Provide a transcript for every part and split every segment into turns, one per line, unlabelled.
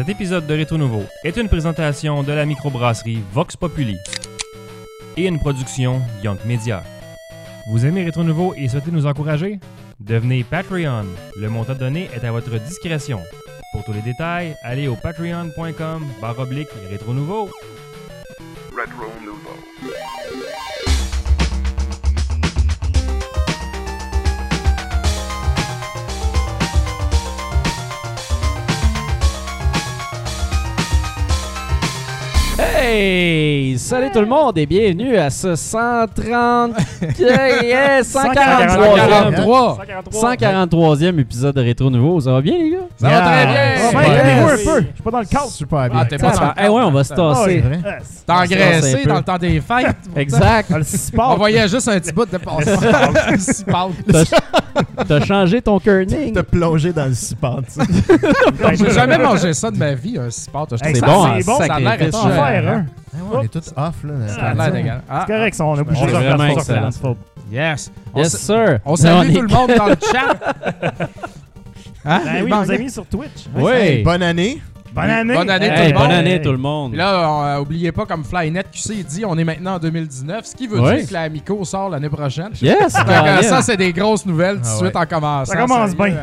Cet épisode de Rétro Nouveau est une présentation de la microbrasserie Vox Populi et une production Young Media. Vous aimez Rétro Nouveau et souhaitez nous encourager? Devenez Patreon. Le montant donné est à votre discrétion. Pour tous les détails, allez au patreon.com barre oblique Rétro Nouveau.
Hey! Salut tout le monde et bienvenue à ce 130... yes, 143e,
143.
143e épisode de Rétro Nouveau. Ça va bien les gars?
Ça va très bien.
Bien.
Yes.
un peu. Je suis pas dans le cadre.
Super bien.
Ah, t'es pas dans
Eh ouais, on va se
Ah,
tasser.
T'as
un
engraissé dans le temps des fêtes.
Exact.
Ah.
On voyait juste un petit bout de pâle.
T'as- T'as changé ton kerning.
Te plonger dans le cipant, tu sais.
Ben,
J'ai jamais mangé ça de ma vie, un. Je
C'est
ça-
bon,
c'est
hein,
bon,
ça a l'air
On
ouais, on est tous off, là.
Ça a l'air dégueulasse. Ah,
C'est correct, ça, on a bougé
C'est
de
vraiment excellent.
Yes. On,
Yes sir.
on salue
est-
tout le monde dans le chat. Hein?
Ben oui, nos amis sur Twitch.
Oui.
Bonne année.
Bonne année.
Bonne année,
Hey,
tout le monde.
bonne année
Hey.
tout le monde.
Là, on, euh, oubliez pas, comme Flynet QC dit, on est maintenant en 2019, ce qui veut dire que la Amico sort l'année prochaine.
Yes.
Donc, euh, ça, c'est des grosses nouvelles tout de
Ah
suite
ouais.
en commençant.
Ça commence bien.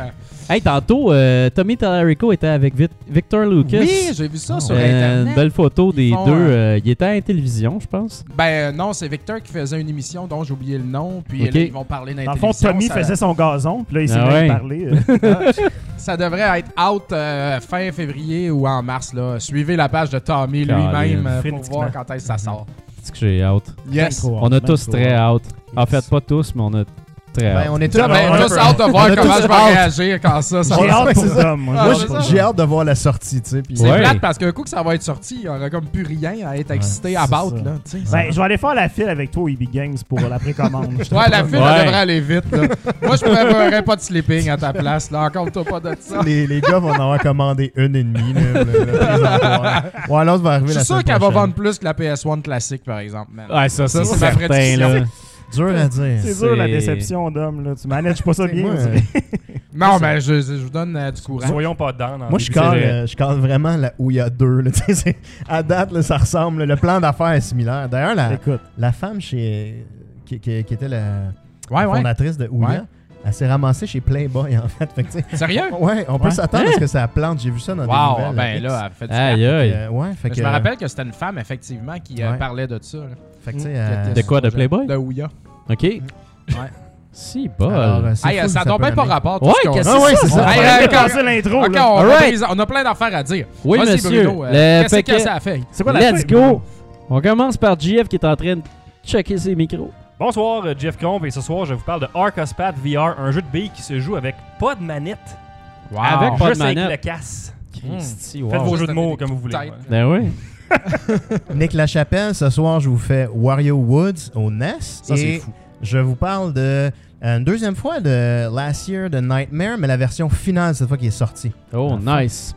Hey, tantôt, euh, Tommy Tallarico était avec Vic- Victor Lucas.
Oui, j'ai vu ça sur
Euh,
Internet.
une belle photo des
font,
deux.
euh,
euh, il était à la télévision, je pense.
Ben euh, non, c'est Victor qui faisait une émission dont j'ai oublié le nom, puis
Ok.
là, ils vont parler
Dans le fond. Tommy
ça,
faisait son gazon, puis là, il s'est
Ah
même
ouais.
parlé. euh.
ça devrait être out euh, fin février ou en mars. Là. Suivez la page de Tommy lui-même euh, pour voir quand est-ce que ça sort.
C'est que j'ai hâte.
Yes.
On a tous très hâte. En fait, pas tous, mais on a très
Ben, on est tous.
Ben, hâte de voir comment je vais réagir quand ça, ça
J'ai hâte pour. Dom. moi.
Ah.
J'ai hâte de voir la sortie, tu sais. puis-
C'est
Ouais.
plate parce qu'un coup que ça va être sorti, il n'y aura comme plus rien à être excité à battre.
Ben, je vais aller faire la file avec toi au EB Games pour la précommande.
Ouais, la file,
Ouais.
elle devrait aller vite. Là. Moi, je préférerais pas de sleeping à ta place. Là. Encore toi pas de ça.
Les, les gars vont en avoir commandé une et demie. Là, le- le présentoir. Ou alors, ça va arriver
Je suis sûr qu'elle va vendre plus que la PS1 classique, par exemple.
Ouais, ça,
Ça,
c'est certain.
Dur à dire.
C'est dur la déception d'homme. là. Tu manages pas ça bien.
moi,
dirait.
Non, mais je, je vous donne euh, du courant.
Soyons pas dedans. dans
Moi, je cale, euh, je cale vraiment là où il y a deux. là. À date, là, ça ressemble. Le plan d'affaires est similaire. D'ailleurs, la,
Écoute,
la femme chez, qui, qui- qui était la
Ouais,
fondatrice de Ouya,
Ouais.
elle s'est ramassée chez Playboy, en fait.
Sérieux?
ouais, on peut
Ouais.
s'attendre à ce que ça plante. J'ai vu ça dans des
Wow,
nouvelles.
ben là, elle fait du
Aïe.
Euh, ouais, fait que,
Je me rappelle que c'était une femme, effectivement, qui euh, parlait de ça. Là.
Fait que, tu sais,
Qui
euh,
De quoi, de Playboy?
De Ouya.
OK.
Ouais.
Si, bol.
alors, c'est
Hey,
fou,
ça n'a bien pas rapport. tout
Ouais, qu'est-ce.
Ah ouais, c'est
on
ça.
l'intro.
Ok, on, a plein d'affaires à dire.
oui, monsieur.
Euh, Qu'est-ce que
que-
ça a fait?
C'est quoi la
Let's go. On commence par GF qui est en train de checker ses micros.
Bonsoir, Jeff Combe, et ce soir, je vous parle de Arc Ospat VR, un jeu de billes qui se joue avec pas de manette,
Avec pas de
juste avec
manette.
le casse.
Christy,
Faites
wow.
vos
Juste
jeux de mots comme vous voulez.
Ben oui.
Nick Lachapelle, ce soir, je vous fais Wario Woods au NES.
Ça, c'est fou.
je vous parle de euh, une deuxième fois de Last Year de Nightmare, mais la version finale cette fois qui est sortie.
Oh, nice.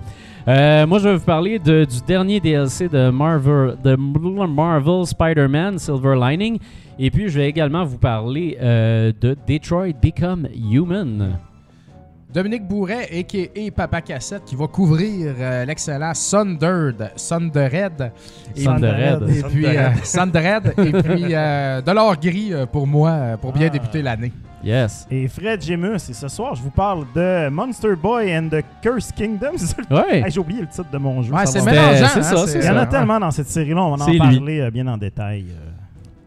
Euh, moi, je vais vous parler de- du dernier DLC de Marvel, de Marvel Spider-Man Silver Lining. Et puis, je vais également vous parler euh, de Detroit Become Human.
Dominique Bourret, a.k.a. Papa Cassette, qui va couvrir euh, l'excellent Sundered, Sundered. Et,
Sundered.
et puis, euh, Sundered. et puis, euh, de l'or gris euh, pour moi, euh, pour bien
Ah.
débuter l'année.
Yes.
Et Fred Gemus, et ce soir, je vous parle de Monster Boy and the Cursed Kingdom.
Ouais.
Hey, J'ai oublié le titre de mon jeu.
Ouais,
ça
c'est mélangeant.
c'est
hein,
ça, c'est
Il y en a tellement dans cette série-là, on va en parler euh, bien en détail.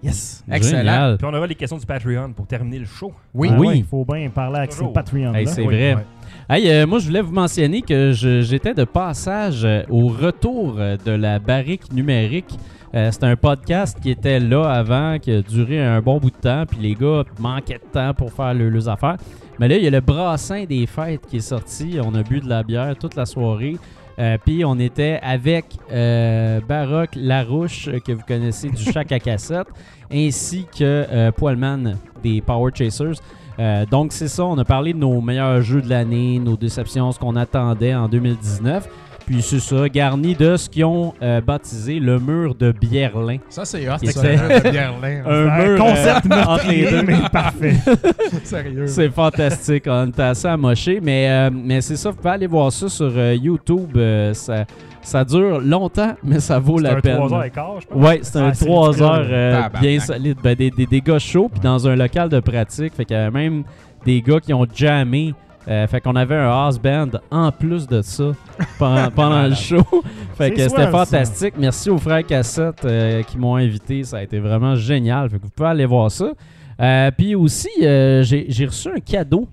Yes.
Excellent.
Génial.
Puis on aura les questions du Patreon pour terminer le show.
Oui.
Ah
Oui.
ouais, Il faut bien parler avec
Toujours.
ses Patreon.
Hey,
là.
c'est
Oui.
vrai.
ouais.
Hey, euh, moi, je voulais vous mentionner que je- j'étais de passage euh, au retour euh, de la barrique numérique. Euh, C'était un podcast qui était là avant, qui a duré un bon bout de temps, puis les gars manquaient de temps pour faire le- leurs affaires. Mais là, il y a le brassin des fêtes qui est sorti. On a bu de la bière toute la soirée. Euh, puis on était avec euh, Baroque Larouche, euh, que vous connaissez du Chac à cassette, ainsi que Poilman des Power Chasers. Donc c'est ça, on a parlé de nos meilleurs jeux de l'année, nos déceptions, ce qu'on attendait en 2019. Puis c'est ça, garni de ce qu'ils ont euh, baptisé le mur de Bierlin.
Ça, c'est hot. Ça, le Berlin.
Un
Un
mur
concept
euh, entre les deux.
mais parfait.
Sérieux.
C'est fantastique, on était assez amoché, mais, euh, mais c'est ça, vous pouvez aller voir ça sur euh, YouTube. euh, ça, ça dure longtemps, mais ça vaut
C'est
la
un
peine.
3 heures et quart, je pense.
Ouais, c'est un
Ah, c'est
3
ridicule.
heures euh, bien solide. Ben, des, des, des gars chauds, puis dans un local de pratique. Fait qu'il y avait même des gars qui ont jammé. Euh, fait qu'on avait un house band en plus de ça pendant, pendant le show. Fait que c'était
ça.
fantastique. Merci aux frères Cassette euh, qui m'ont invité. Ça a été vraiment génial. Fait que vous pouvez aller voir ça. Euh, puis aussi, j'ai reçu un cadeau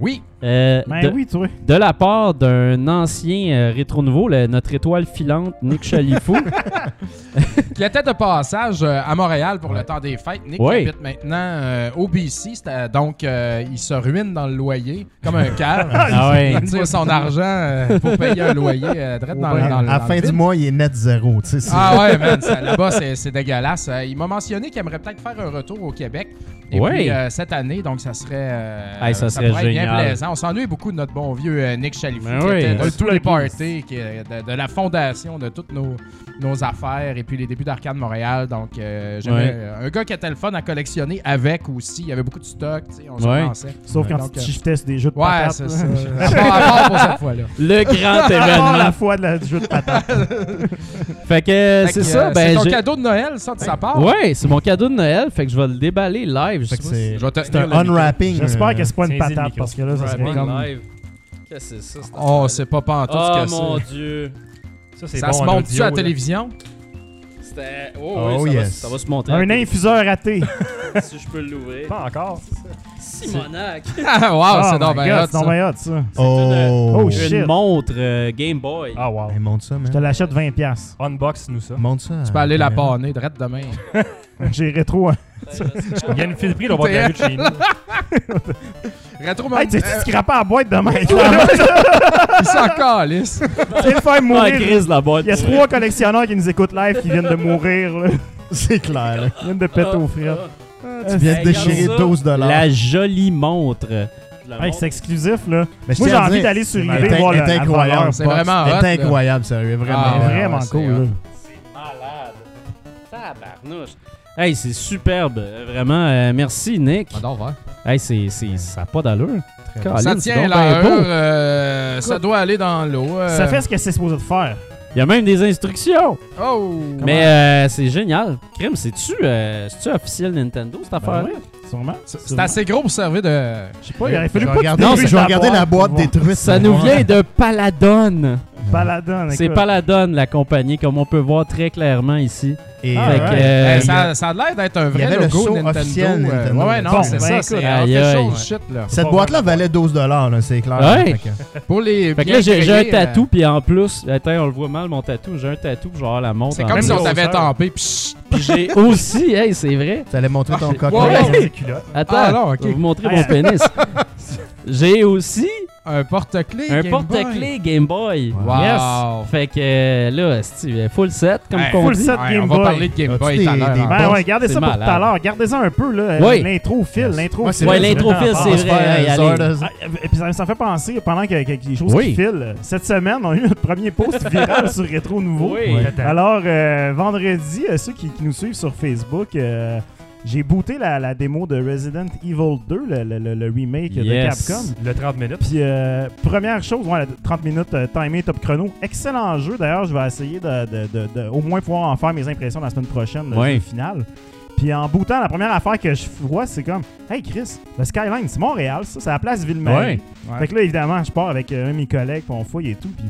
Oui.
euh,
Ben
de,
oui, toi.
de la part d'un ancien euh, rétro nouveau, le- notre étoile filante, Nick Chalifou.
Qui était de passage euh, à Montréal pour le temps des fêtes. Nick
Ouais.
habite maintenant euh, au BC. Donc, euh, il se ruine dans le loyer comme un cave.
Ah ouais.
Il tire son argent euh, pour payer un loyer euh, direct dans, dans le
à la fin
le
du mois, il est net zéro.
Ah ouais, man, là-bas, c'est dégueulasse. Il m'a mentionné qu'il aimerait peut-être faire un retour au Québec. Et
Ouais.
puis, euh, cette année, donc ça serait, euh,
Hey, ça serait
pourrait bien
génial.
plaisant. On s'ennuie beaucoup de notre bon vieux euh, Nick Chalifou,
Ben
qui
oui.
était de
Ouais,
tous les parties, qui de, de la fondation de toutes nos, nos affaires et puis les débuts d'Arcade Montréal. Donc, euh, j'aimais-
Ouais.
un gars qui était le fun à collectionner avec aussi. Il y avait beaucoup de stock, tu sais, on se
Ouais.
pensait.
Sauf quand
Donc,
tu shiftais sur des jeux de
Ouais,
patates.
c'est
là.
ça. À part, à part pour cette fois-là.
le grand événement.
la fois de la, du jeu de patates.
Fait que euh, c'est ça.
euh,
ben,
c'est ton cadeau de Noël, ça, de sa part?
Ouais, c'est mon cadeau de Noël. Fait que je vais le déballer live.
C'est
Je vais te
c'est
tenir
un unwrapping.
J'espère
euh,
que c'est pas une patate parce que là, ça serait comme.
Qu'est-ce que c'est ça?
Oh, c'est pas pantoute
Oh
ce que
mon
c'est?
dieu.
Ça, c'est
Ça
bon
se
audio,
à la télévision?
C'était. Oh,
Oh,
oui, ça, va,
yes.
ça va se monter.
Un infuseur raté.
Si je peux l'ouvrir.
Pas encore.
Simonac.
Ah, wow,
Oh
c'est hot,
c'est donc
ça.
hot, ça.
Oh,
Oh,
Une
shit.
montre euh, Game Boy.
Ah, wow.
Ça,
Je te l'achète 20$. piastres.
Unbox-nous ça.
Monte ça.
Tu peux aller la panner direct demain.
J'ai rétro.
Il y a une file prix, on va de la rue de chez nous.
Rétro
Hey, tu sais, tu scrapes la boîte demain.
Il s'en calisse.
Tu faire
Ah,
mourir.
La boîte.
Il y a trois collectionneurs qui nous écoutent live qui viennent de mourir. Là.
C'est clair, là.
Ils viennent de péter aux frites.
Tu viens de déchirer
regarde ça.
12
La jolie montre.
Hey, c'est exclusif, là.
Mais je
Moi, j'ai
à
envie d'aller sur eBay
est-
voir
elle
le-
est
la
incroyable.
C'est vraiment
Elle
hot,
est
là.
incroyable, sérieux. Vraiment.
Ah,
Elle est
ouais,
vraiment
ouais,
cool,
c'est
là.
malade. Tabarnouche. Hey, c'est superbe. Vraiment, euh, merci, Nick.
J'adore voir.
Hey, c'est, c'est, ça n'a pas d'allure.
Ça
c'est
tient
donc bien
l'heure.
beau.
euh, ça doit aller dans l'eau. euh.
Ça fait ce que c'est supposé de faire.
Il y a même des instructions.
Oh!
Mais euh, c'est génial. Crime, c'est-tu, euh, c'est-tu officiel Nintendo, cette
Ben
affaire-là?
oui, sûrement.
C'est assez gros pour servir de.
Je sais pas, il aurait fallu pas
regarder,
que tu
je vais regarder la boîte
pour
détruite.
Ça nous
voir.
vient de Paladon.
Paladin,
C'est. Paladon, la compagnie, comme on peut voir très clairement ici.
Et,
Ah,
Fait que,
ouais.
euh,
ça, ça a l'air d'être un vrai
le
logo
saut
Nintendo.
officiel
euh,
Nintendo.
ouais, ouais, non,
Bon,
c'est
ben,
ça.
écoute,
C'est
aïe,
official
aïe.
shit, là.
Cette boîte-là valait 12 là, c'est clair.
Ouais.
Fait que-
Pour les.
Fait que
bien
là, j'ai, un
créés, euh,
tatou, puis en plus, attends, on le voit mal mon tatou. J'ai un tatou, avoir la montre.
C'est comme si on t'avait tampé. Pis
Puis j'ai aussi, hey, c'est vrai.
Tu allais montrer ton coq.
Attends,
Ah,
je vais vous montrer mon pénis. j'ai aussi
un porte-clés.
un
Game
porte-clés Game Boy.
Wow.
Fait que euh, là, c'est full set, comme
Hey,
qu'on
full
dit.
set.
Ouais,
Game
on va
Boy.
parler de Game Boy tout à l'heure. hein.
Ben ouais, gardez ça pour tout à l'heure. Gardez-ça un peu, là.
Oui.
L'intro fil, l'intro
Ouais,
fil.
Ouais,
vrai,
l'intro fil, c'est
va
vrai. allez.
Ah, et puis ça, ça fait penser, pendant qu'il y a des choses
Oui.
qui filent, cette semaine, on a eu notre premier post viral sur Rétro Nouveau.
Oui.
Alors, euh, vendredi, euh, ceux qui, qui nous suivent sur Facebook, euh, j'ai booté la, la démo de Resident Evil 2, le, le- le- le remake de
Yes.
Capcom.
Le 30 minutes.
Puis, euh, première chose, ouais, 30 minutes euh, timé top chrono. Excellent jeu. D'ailleurs, je vais essayer de, de- de- de au moins pouvoir en faire mes impressions la semaine prochaine, le
Ouais.
jeu final. Puis en bootant, la première affaire que je vois, c'est comme Hey Chris, le Skyline, c'est Montréal, ça, c'est la place Ville-Marie.
Ouais.
Fait que là, évidemment, je pars avec euh, un de mes collègues, puis on fouille et tout, puis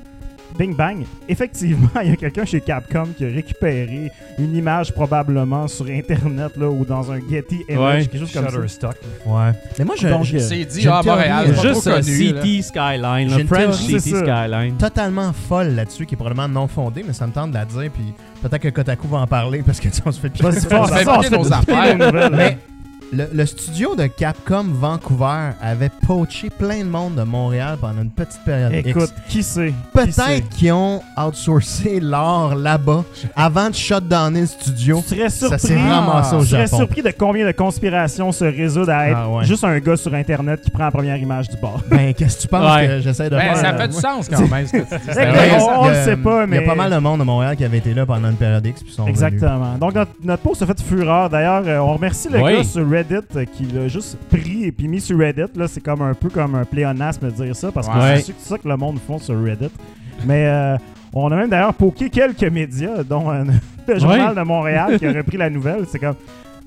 bing bang. Effectivement, il y a quelqu'un chez Capcom qui a récupéré une image probablement sur Internet là, ou dans un Getty Image,
Ouais.
quelque chose comme ça.
Shutterstock.
Ouais. Mais moi, je,
Donc,
je-
C'est dit,
une
ah, Montréal,
Juste
connu.
City Skyline,
J'ai
le
une
French. City
ça.
Skyline.
totalement folle là-dessus, qui est probablement non fondée, mais ça me tente de la dire, puis peut-être que Kotaku va en parler parce que tu sais, on se fait piquer.
Ça
ça, on se fait
nos
piquer
affaires.
nouvelles,
Mais le, le studio de Capcom Vancouver avait poaché plein de monde de Montréal pendant une petite période. X.
Écoute, qui sait? Qui sait?
Peut-être qu'ils ont outsourcé l'art là-bas avant de shutdowner le studio.
Tu serais
Ça
surpris.
s'est ramassé au
Tu serais
Japon.
surpris de combien de conspirations se résoudent à être
Ah ouais.
juste un gars sur Internet qui prend la première image du bar.
Ben, qu'est-ce que tu penses
Ouais.
que j'essaie de
Ben,
faire?
ça fait du sens quand même, ce que tu dis.
Ben, ben, on- on le
Il y a-
sait pas,
Il y a
mais-
pas mal de monde de Montréal qui avait été là pendant une période X puis sont venus.
Exactement. Donc, notre, notre post a fait fureur. D'ailleurs, euh, on remercie le
Oui.
gars sur Reddit euh, qui l'a juste pris et puis mis sur Reddit. Là, c'est comme un peu comme un pléonasme de dire ça parce que
Ouais.
c'est ça que le monde font sur Reddit. Mais euh, on a même d'ailleurs poké quelques médias, dont euh, le Journal de Montréal qui a repris la nouvelle. C'est comme.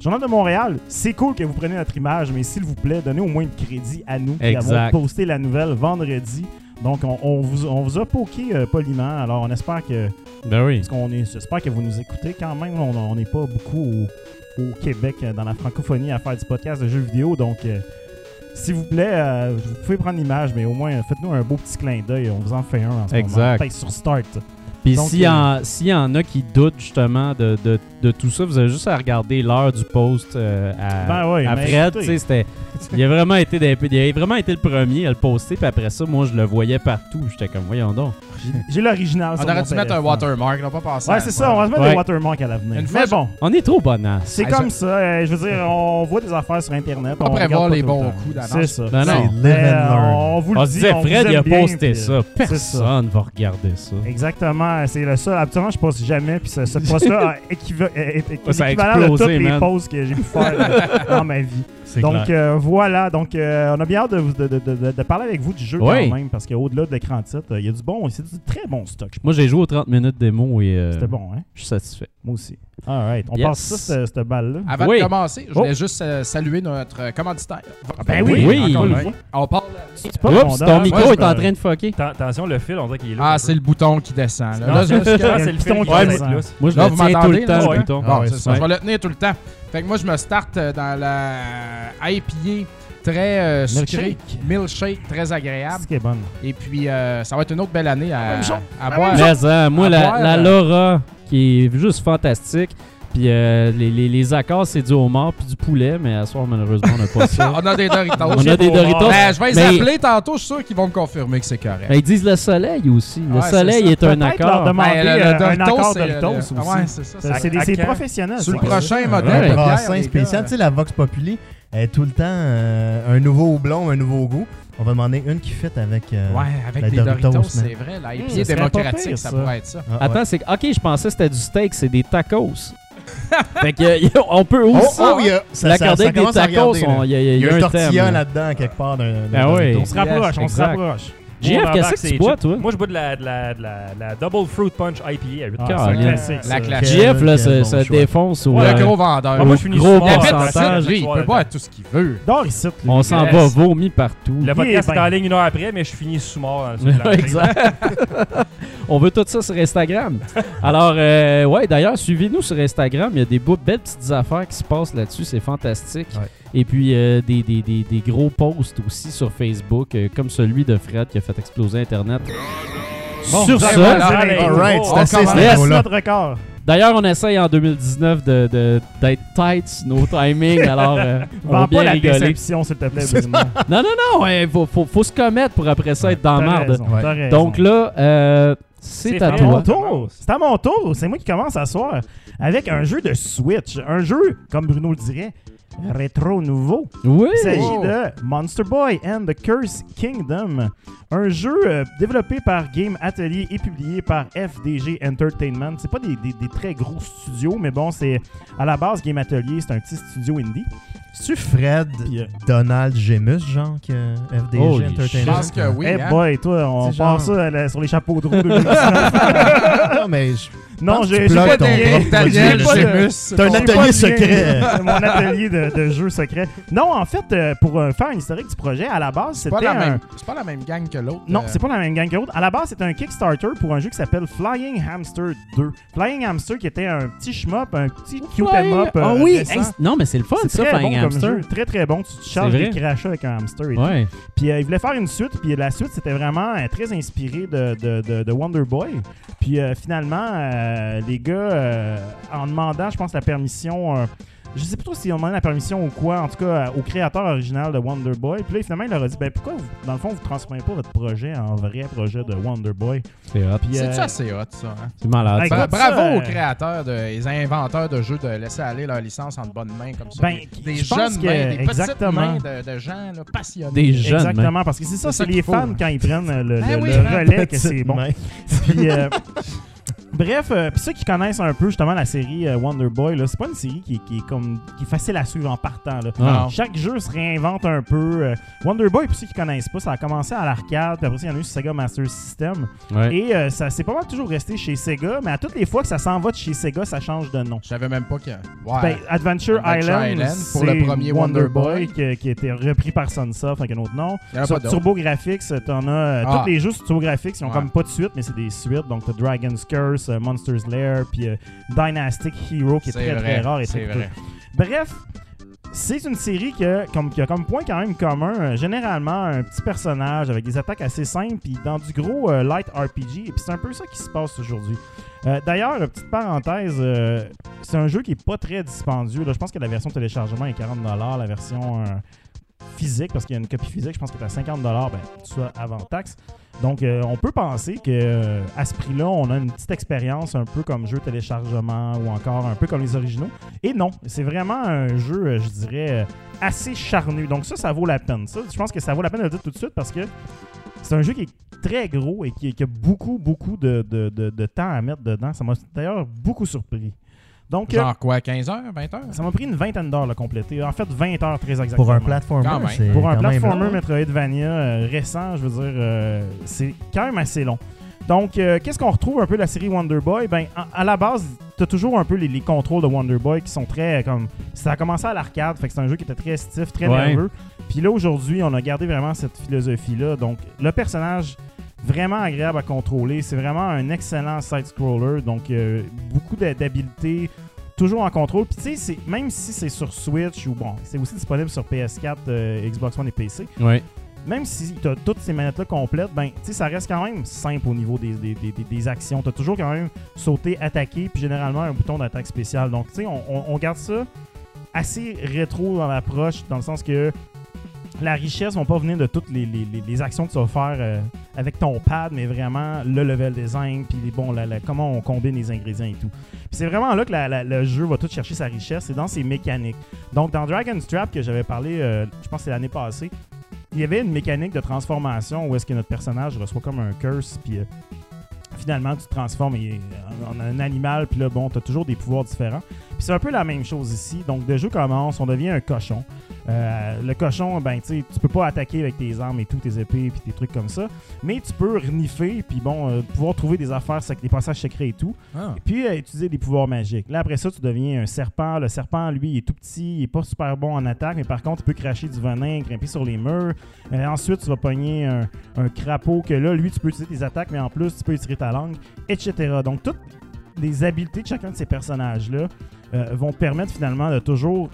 Journal de Montréal, c'est cool que vous preniez notre image, mais s'il vous plaît, donnez au moins de crédit à nous qui avons posté la nouvelle vendredi. Donc, on, on vous, on vous a poké euh, poliment. Alors, on espère que
Ben oui.
parce qu'on est, j'espère que vous nous écoutez quand même. On n'est pas beaucoup au, au Québec, euh, dans la francophonie, à faire du podcast de jeux vidéo. Donc, euh, s'il vous plaît, euh, vous pouvez prendre l'image, mais au moins, faites-nous un beau petit clin d'œil. On vous en fait un en ce moment.
Exact.
Peut-être sur Start.
Puis s'il y,
euh,
en- s'il y en a qui doutent justement de, de, de tout ça, vous avez juste à regarder l'heure du post euh, à,
Ben
à Fred.
écoutez.
tu sais, c'était- il, a vraiment été des- il a vraiment été le premier à le poster. Puis après ça, moi, je le voyais partout. J'étais comme, voyons donc.
J'ai l'original.
On aurait dû mettre un watermark, là, pas passer.
Ouais, c'est ça. On va se mettre
Ouais.
des watermarks à l'avenir. Mais bon,
On est trop bonasse.
c'est comme
ça-
ça. euh, je veux dire, on voit des affaires sur Internet. On pas
les bons coups d'avance.
C'est ça.
Ben non.
Euh, on vous le
On
dit.
se disait,
on vous
Fred, il a posté ça. Personne va regarder ça.
Exactement, c'est le seul. Habituellement, je poste jamais, puis ce, ce équiva- est- l'équivalent de toutes les posts que j'ai pu faire dans ma vie. Donc euh, voilà, donc euh, on a bien hâte de, de, de- de- de parler avec vous du jeu
Oui.
quand même, parce qu'au-delà de l'écran titre, il y a du bon, c'est du très bon stock.
Moi, j'ai joué aux 30 minutes démo et euh,
C'était bon, hein?
je suis satisfait.
Moi aussi. Alright, on
Yes.
passe ça, cette, cette balle-là.
Avant
Oui.
de commencer, je
Oh.
voulais juste euh, saluer notre euh, commanditaire.
Ben
oui,
oui,
oui.
encore.
On parle.
Oups, ton micro
Ouais,
est en train de fucker.
Atten- Attention, le fil, on dirait qu'il est là.
Ah, c'est le bouton qui descend. Là,
c'est
Ah, le fil
qui descend.
Moi, je le tiens tout le temps, bouton.
Ah.
Je vais le tenir tout le temps. Fait que moi, je me starte euh, dans la IPA très euh, sucrée, milkshake, très agréable.
Est bonne.
Et puis, euh, ça va être une autre belle année à, à boire.
Mais hein, moi,
À
la,
boire,
la
euh,
Laura, qui est juste fantastique. Puis euh, les, les, les accords, c'est du homard puis du poulet, mais à soir, malheureusement, on n'a pas ça.
On a des Doritos.
on a des Doritos.
Ben, je vais les
mais-
appeler tantôt. Je suis sûr qu'ils vont me confirmer que c'est correct.
Ben, ils disent le soleil aussi. Le
Ouais,
soleil est, un
leur
accord.
demander
Ben, le- le
euh, un accord Doritos
le-
aussi.
Ouais, c'est
des
à
c'est
quand?
professionnel.
Sur le prochain modèle
Ouais.
de bière,
brassin
les
spécial. Tu sais, la Vox Populi, est tout le temps euh, un nouveau houblon, un nouveau goût. On va demander une qui fit avec. euh,
Ouais, avec
la
les
Doritos,
c'est vrai. La IPA
pas
démocratique,
pire,
ça
ça.
pourrait être ça.
ah, ouais.
Attends, c'est ok, je pensais que c'était du steak, c'est des tacos. fait que on peut
Oh,
aussi
oh, il y a. Ça,
la
ça,
garder
ça
avec des tacos. Il y a, y
y un
un
tortilla là-dedans, quelque part. d'un-
oui.
On se rapproche, on se rapproche.
JF, qu'est-ce que tu
c'est
bois, toi?
Moi, je bois de la, de la, de la, de la Double Fruit Punch IPA à 8
Ah,
Caroline.
c'est un
La
classique,
classique.
JF, là,
choix.
défonce.
Le
euh,
gros vendeur.
Ah, moi, je finis
Gros pourcentage.
Lui, il peut boire tout ce qu'il veut.
Dors ici. lui.
On s'en va vomi partout.
Le
est
podcast est
ben-
en ligne une heure après, mais je finis sous-mort. dans- sur la-
exact. On veut tout ça sur Instagram. Alors, euh, ouais, d'ailleurs, suivez-nous sur Instagram. Il y a des beaux- belles petites affaires qui se passent là-dessus. C'est fantastique. Et puis, euh, des, des- des- des gros posts aussi sur Facebook, euh, comme celui de Fred qui a fait exploser Internet.
Bon,
sur
ben
ce
Yes.
C'est notre record.
d'ailleurs, on essaye en 2019 de- de- d'être tight sur nos timings. Alors, euh, on va bien
pas la
rigoler.
déception, s'il te plaît.
Non, non, non, il faut, faut- faut se commettre pour après ça être dans la merde.
Ouais.
Donc là, euh, c'est à
fait.
C'est à mon
toi.
tour. C'est à mon tour. C'est moi qui commence à soir avec un jeu de Switch. Un jeu, comme Bruno le dirait, rétro nouveau.
Oui.
Il s'agit
Oh.
de Monster Boy and the Curse Kingdom. Un jeu euh, développé par Game Atelier et publié par FDG Entertainment. C'est pas des, des- des très gros studios, mais bon, c'est à la base Game Atelier, c'est un petit studio indie.
C'est-tu Fred
euh,
Donald Gemus, genre, que FDG
Je
Entertainment?
pense que oui.
hey
hein?
boy, toi, on
C'est
part
genre-
ça là, sur les chapeaux de roue 2019.
non, mais je-
non, j'ai pas
Gemus.
C'est un atelier secret.
mon atelier de, de jeu secret. Non, en fait, euh, pour euh, faire un historique du projet, à la base,
C'est pas,
c'était
c'est pas la même gang que l'autre.
Non,
euh,
c'est pas la même gang que l'autre. À la base, c'était un Kickstarter pour un jeu qui s'appelle Flying Hamster 2. Flying Hamster qui était un petit shmup, un petit cute 'em up.
Ah oui, non, mais c'est le fun,
C'est
ça,
très
Flying Hamster.
très très bon. Tu te charges des crachats avec un hamster et tout.
Ouais.
Puis euh, il voulait faire une suite, puis la suite c'était vraiment très inspiré de, de, de- de Wonder Boy. Puis euh, finalement, euh, les gars, euh, en demandant, je pense, la permission euh, je sais pas trop si on demandé la permission ou quoi, en tout cas euh, au créateur original de Wonder Boy. Puis là, finalement, il leur a dit, ben pourquoi, vous- dans le fond, vous transformez pas votre projet en vrai projet de Wonder Boy?
C'est hot.
Euh,
assez hot, ça? hein?
C'est malade.
Hey,
ça.
Bra-
écoute,
bravo
ça,
aux créateurs, de, les inventeurs de jeux de laisser aller leur licence en de bonnes mains comme ça.
Ben,
des jeunes
que-
mains, des petites
exactement.
mains de, de gens là, passionnés.
Des jeunes.
Exactement, parce que c'est ça,
C'est
c'est
ça
les
faut,
fans
hein.
quand ils prennent le,
Ben
le-
oui,
le relais que c'est bon. Puis, euh, bref, euh, puis ceux qui connaissent un peu justement la série euh, Wonder Boy, là, c'est pas une série qui, qui est comme qui est facile à suivre en partant. Là.
Ah.
Chaque jeu se réinvente un peu. euh, Wonder Boy, pour ceux qui connaissent pas, ça a commencé à l'arcade, puis après ça, il y en a eu sur Sega Master System.
Ouais.
Et euh, ça c'est pas mal toujours resté chez Sega, mais à toutes les fois que ça s'en va de chez Sega, ça change de nom.
Je savais même pas que. Ouais.
Ben, Adventure,
Adventure
Island,
Island, pour
c'est
le premier Wonder Boy.
qui, qui a été repris par Sunsoft avec un autre nom. Sur
d'autres.
TurboGrafx, t'en as. euh,
Ah.
Tous les jeux sur TurboGrafx, ils ont
Ouais.
comme pas de suite, mais c'est des suites. Donc, t'as Dragon's Curse, euh, Monster's Lair, puis euh, Dynastic Hero, qui est, très
vrai,
très rare et très
vrai.
Bref, c'est une série qui a, comme, qui a comme point quand même commun, euh, généralement, un petit personnage avec des attaques assez simples, puis dans du gros euh, light RPG. Et puis c'est un peu ça qui se passe aujourd'hui. Euh, D'ailleurs, petite parenthèse, c'est un jeu qui est pas très dispendieux. là. Je pense que la version téléchargement est 40$, la version physique, parce qu'il y a une copie physique, je pense que c'est à 50$, ben, soit avant taxe. Donc, euh, on peut penser que euh, à ce prix-là, on a une petite expérience un peu comme jeu téléchargement ou encore un peu comme les originaux. Et non, c'est vraiment un jeu, euh, je dirais, assez charnu. Donc ça, ça vaut la peine. Ça, je pense que ça vaut la peine de le dire tout de suite parce que c'est un jeu qui est très gros et qui, a beaucoup, beaucoup de- de- de temps à mettre dedans. Ça m'a d'ailleurs beaucoup surpris. Donc, euh,
Genre quoi, 15 heures, 20 heures?
ça m'a pris une vingtaine d'heures à compléter. En fait, 20 heures très exactement.
Pour un platformer, c'est
Pour un platformer
long.
Metroidvania euh, récent, je veux dire, euh, c'est quand même assez long. Donc, euh, qu'est-ce qu'on retrouve un peu de la série Wonder Boy? Ben, à, à la base, t'as toujours un peu les, les contrôles de Wonder Boy qui sont très comme. Ça a commencé à l'arcade, fait que c'est un jeu qui était très stiff, très
Ouais.
nerveux. Puis là, aujourd'hui, on a gardé vraiment cette philosophie-là. Donc, le personnage, vraiment agréable à contrôler. C'est vraiment un excellent side-scroller. Donc, euh, beaucoup d'habiletés, toujours en contrôle. Puis, tu sais, même si c'est sur Switch ou bon, c'est aussi disponible sur PS4, euh, Xbox One et PC
Ouais.
même si tu as toutes ces manettes-là complètes, ben, tu sais, ça reste quand même simple au niveau des, des, des- des- actions. Tu as toujours quand même sauté, attaqué, puis généralement un bouton d'attaque spéciale. Donc, tu sais, on, on- on garde ça assez rétro dans l'approche, dans le sens que la richesse va pas venir de toutes les, actions que tu vas faire euh, avec ton pad, mais vraiment le level design, puis bon, la- comment on combine les ingrédients et tout. C'est vraiment là que le jeu va tout chercher sa richesse, c'est dans ses mécaniques. Donc, dans Dragon's Trap, que j'avais parlé, euh, je pense que c'est l'année passée, il y avait une mécanique de transformation où est-ce que notre personnage reçoit comme un curse, puis euh, finalement tu te transformes en un animal, puis là, bon, tu as toujours des pouvoirs différents. Puis c'est un peu la même chose ici. Donc, le jeu commence, on devient un cochon. Euh, le cochon, ben, tu tu peux pas attaquer avec tes armes et tout, tes épées, puis des trucs comme ça. Mais tu peux reniffer, puis bon, euh, pouvoir trouver des affaires, des passages secrets et tout.
Ah.
Et puis euh, utiliser des pouvoirs magiques. Là, après ça, tu deviens un serpent. Le serpent, lui, il est tout petit, il est pas super bon en attaque, mais par contre, il peut cracher du venin, grimper sur les murs. Ensuite, tu vas pogner un, un crapaud que là, lui, tu peux utiliser tes attaques, mais en plus, tu peux étirer ta langue, etc. Donc, toutes les habiletés de chacun de ces personnages-là vont permettre finalement de toujours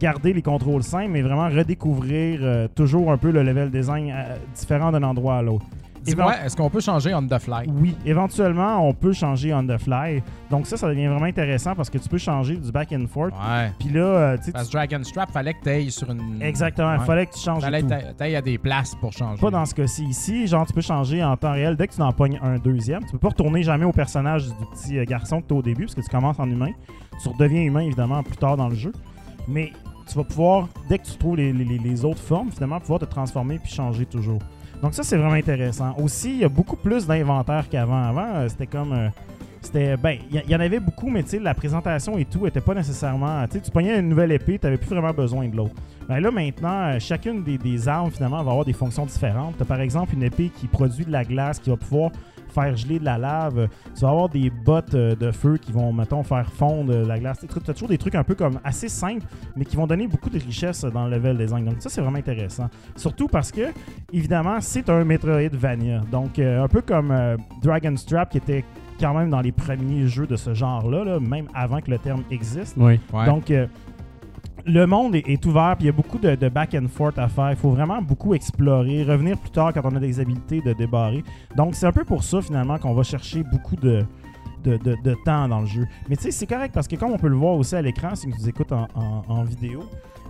garder les contrôles simples, mais vraiment redécouvrir euh, toujours un peu le level design euh, différent d'un endroit à l'autre.
Dis-moi, est-ce qu'on peut changer on the fly?
Oui, éventuellement, on peut changer on the fly. Donc ça, ça devient vraiment intéressant parce que tu peux changer du back and forth.
Ouais.
Puis là, euh, tu sais,
Parce que Dragon Strap, fallait que t'ailles sur une.
tu- exactement, il
Ouais.
fallait que tu changes
Fallait que t'a- t'ailles à des places pour changer.
Pas dans ce cas-ci. Ici, genre, tu peux changer en temps réel dès que tu en pognes un deuxième. Tu peux pas retourner jamais au personnage du petit garçon que tu au début parce que tu commences en humain. Tu redeviens humain, évidemment, plus tard dans le jeu. Mais tu vas pouvoir, dès que tu trouves les, les- autres formes, finalement, pouvoir te transformer puis changer toujours. Donc ça, c'est vraiment intéressant. Aussi, il y a beaucoup plus d'inventaire qu'avant. Avant, euh, c'était comme... euh, c'était ben il y, en avait beaucoup mais tu sais la présentation et tout était pas nécessairement tu tu pognais une nouvelle épée tu plus vraiment besoin de l'autre ben là maintenant euh, chacune des, des armes finalement va avoir des fonctions différentes tu par exemple une épée qui produit de la glace qui va pouvoir faire geler de la lave tu vas avoir des bottes euh, de feu qui vont mettons faire fondre la glace tu as toujours des trucs un peu comme assez simples mais qui vont donner beaucoup de richesse dans le level design donc ça c'est vraiment intéressant surtout parce que évidemment c'est un Metroidvania donc euh, un peu comme euh, Dragon's Trap qui était quand même dans les premiers jeux de ce genre-là, là, même avant que le terme existe.
Oui.
Ouais.
Donc, euh, le monde est, ouvert, puis il y a beaucoup de, back and forth à faire. Il faut vraiment beaucoup explorer, revenir plus tard quand on a des habilités de débarrer. Donc, c'est un peu pour ça, finalement, qu'on va chercher beaucoup de, temps dans le jeu. Mais tu sais, c'est correct parce que comme on peut le voir aussi à l'écran, si vous en- en vidéo,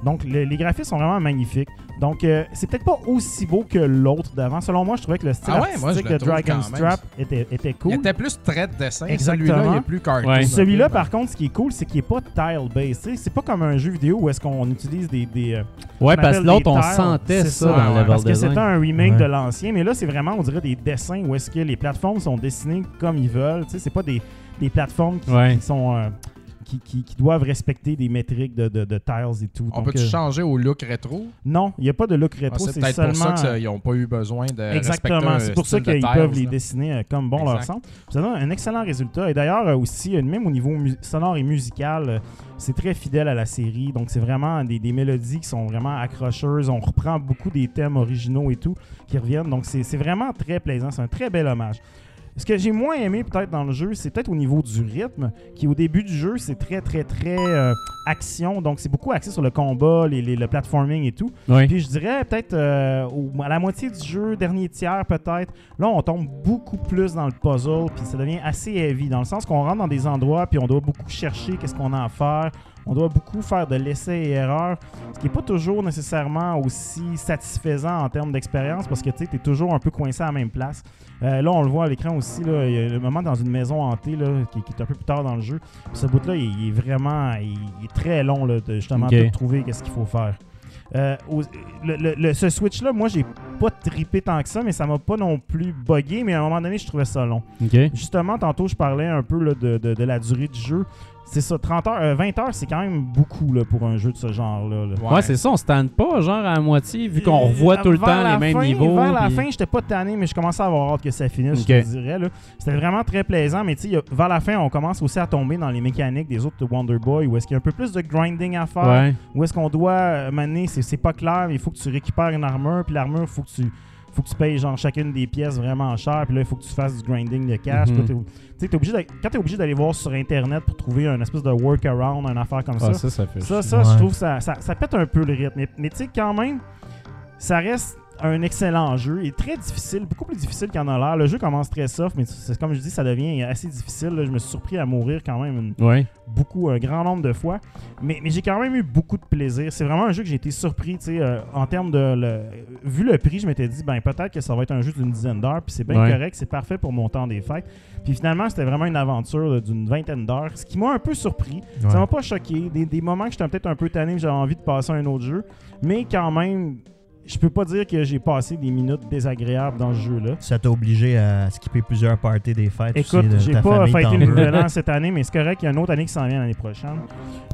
donc le- les graphismes sont vraiment magnifiques. Donc euh, c'est peut-être pas aussi beau que l'autre d'avant. Selon moi, je trouvais que le style
Ah ouais, moi, je
artistique
le
de
trouve
Dragon's
quand même.
Trap était, était cool.
Il était plus trait de dessin.
Exactement.
Celui-là, il est plus cartoon.
Ouais.
Celui-là, par contre, ce qui est cool, c'est qu'il est pas tile-based. tu sais. C'est pas comme un jeu vidéo où est-ce qu'on utilise des, des, euh,
Ouais, parce que l'autre, on sentait ça dans
ouais,
le
Parce que c'était un remake
Ouais.
de l'ancien, mais là, c'est vraiment, on dirait, des dessins où est-ce que les plateformes sont dessinées comme ils veulent. Tu sais, c'est pas des, des plateformes qui,
Ouais.
qui sont... euh, qui, qui- qui doivent respecter des métriques de, de, de tiles et tout.
On peut-tu
euh,
changer au look rétro?
Non, il n'y a pas de look
Ah,
rétro,
c'est
c'est
peut-être
seulement...
pour ça qu'ils n'ont pas eu besoin de
Exactement, c'est pour ça qu'ils peuvent les dessiner euh, comme bon leur semble. Ça donne un excellent résultat. Et d'ailleurs, euh, aussi, même au niveau sonore et musical, c'est très fidèle à la série. Donc, c'est vraiment des, des mélodies qui sont vraiment accrocheuses. On reprend beaucoup des thèmes originaux et tout qui reviennent. Donc, c'est vraiment très plaisant. C'est un très bel hommage. Ce que j'ai moins aimé peut-être dans le jeu, c'est peut-être au niveau du rythme, qui au début du jeu, c'est très, très, très euh, action. Donc, c'est beaucoup axé sur le combat, les- les- le platforming et tout. Puis je dirais peut-être euh, à la moitié du jeu, dernier tiers peut-être, là on tombe beaucoup plus dans le puzzle, puis ça devient assez heavy, dans le sens qu'on rentre dans des endroits, puis on doit beaucoup chercher qu'est-ce qu'on a à faire, on doit beaucoup faire de l'essai et erreur, ce qui n'est pas toujours nécessairement aussi satisfaisant en termes d'expérience, parce que tu es toujours un peu coincé à la même place. Euh, là on le voit à l'écran aussi, là, il y a le moment dans une maison hantée là, qui, qui est un peu plus tard dans le jeu, Puis ce bout-là il, il est vraiment, il, il est très long là, de justement tout trouver qu'est-ce qu'il faut faire. Euh, le- le- le- ce Switch-là, moi, j'ai pas trippé tant que ça, mais ça m'a pas non plus buggé, mais à un moment donné, je trouvais ça long. Justement, tantôt, je parlais un peu là, de, de- de la durée du jeu. C'est ça, 30 heures, euh, 20 heures, c'est quand même beaucoup là, pour un jeu de ce genre-là. là.
Ouais, c'est ça, on se tente pas, genre à moitié, vu qu'on revoit tout le temps les mêmes
fin-
niveaux.
Vers la fin, j'étais pas tanné, mais je commençais à avoir hâte que ça finisse, je te dirais. C'était vraiment très plaisant, mais tu sais, vers la fin, on commence aussi à tomber dans les mécaniques des autres Wonder Boy, où est-ce qu'il y a un peu plus de grinding à faire.
Ouais.
Où est-ce qu'on doit euh, mener, c'est pas clair, mais il faut que tu récupères une armure, puis l'armure, il faut que tu faut que tu payes genre chacune des pièces vraiment cher, puis là il faut que tu fasses du grinding de cash. Là, Tu sais, t'es obligé de- quand t'es obligé d'aller voir sur internet pour trouver un espèce de workaround, une affaire comme
Ah,
ça,
ça, ça fait
ça, ça, je trouve que ça, ça, ça pète un peu le rythme. Mais, mais tu sais, quand même, ça reste un excellent jeu. Il est très difficile, beaucoup plus difficile qu'il en a l'air. Le jeu commence très soft, mais c'est comme je dis, ça devient assez difficile. là. Je me suis surpris à mourir quand même une-
Ouais.
beaucoup, un grand nombre de fois. Mais, mais j'ai quand même eu beaucoup de plaisir. C'est vraiment un jeu que j'ai été surpris, tu sais, euh, en termes de... Le, vu le prix, je m'étais dit, ben peut-être que ça va être un jeu d'une dizaine d'heures, puis c'est bien
Ouais.
correct, c'est parfait pour mon temps des fêtes. Puis finalement, c'était vraiment une aventure d'une vingtaine d'heures, ce qui m'a un peu surpris. Ça m'a pas choqué. Des, des moments que j'étais peut-être un peu tanné, j'avais envie de passer à un autre jeu. Mais quand même, je peux pas dire que j'ai passé des minutes désagréables dans ce jeu-là.
Ça t'a obligé à skipper plusieurs parties des fêtes.
Écoute,
aussi, de
j'ai pas fêté le nouvel an cette année, mais c'est correct, il y a une autre année qui s'en vient l'année prochaine.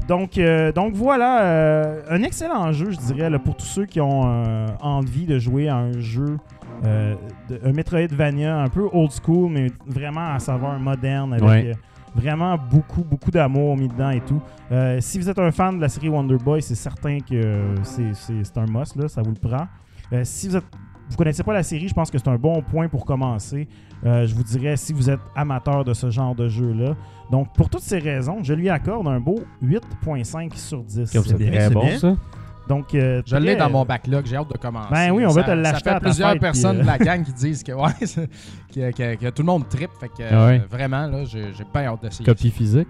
Donc, euh, donc voilà, euh, un excellent jeu, je dirais, là, pour tous ceux qui ont euh, envie de jouer à un jeu, euh, de- un Metroidvania un peu old school, mais vraiment à savoir moderne, avec
Ouais.
Vraiment beaucoup, beaucoup d'amour mis dedans et tout. Euh, si vous êtes un fan de la série Wonder Boy, c'est certain que c'est- c'est c'est un must, là, ça vous le prend. Euh, si vous êtes vous connaissez pas la série, je pense que c'est un bon point pour commencer. Euh, je vous dirais si vous êtes amateur de ce genre de jeu-là. Donc, pour toutes ces raisons, je lui accorde un beau 8.5 sur 10.
Comme ça,
bien,
très
c'est
bon,
bien.
ça.
Donc, euh,
Je l'ai dans mon backlog, j'ai hâte de commencer.
Ben oui, on va te l'acheter
Ça
à
fait
ta
plusieurs
fête,
personnes
euh,
de la gang qui disent que, ouais, que, que- que tout le monde trippe. Fait que,
Ah ouais.
euh, vraiment, là, j'ai j'ai bien hâte d'essayer.
Copie physique.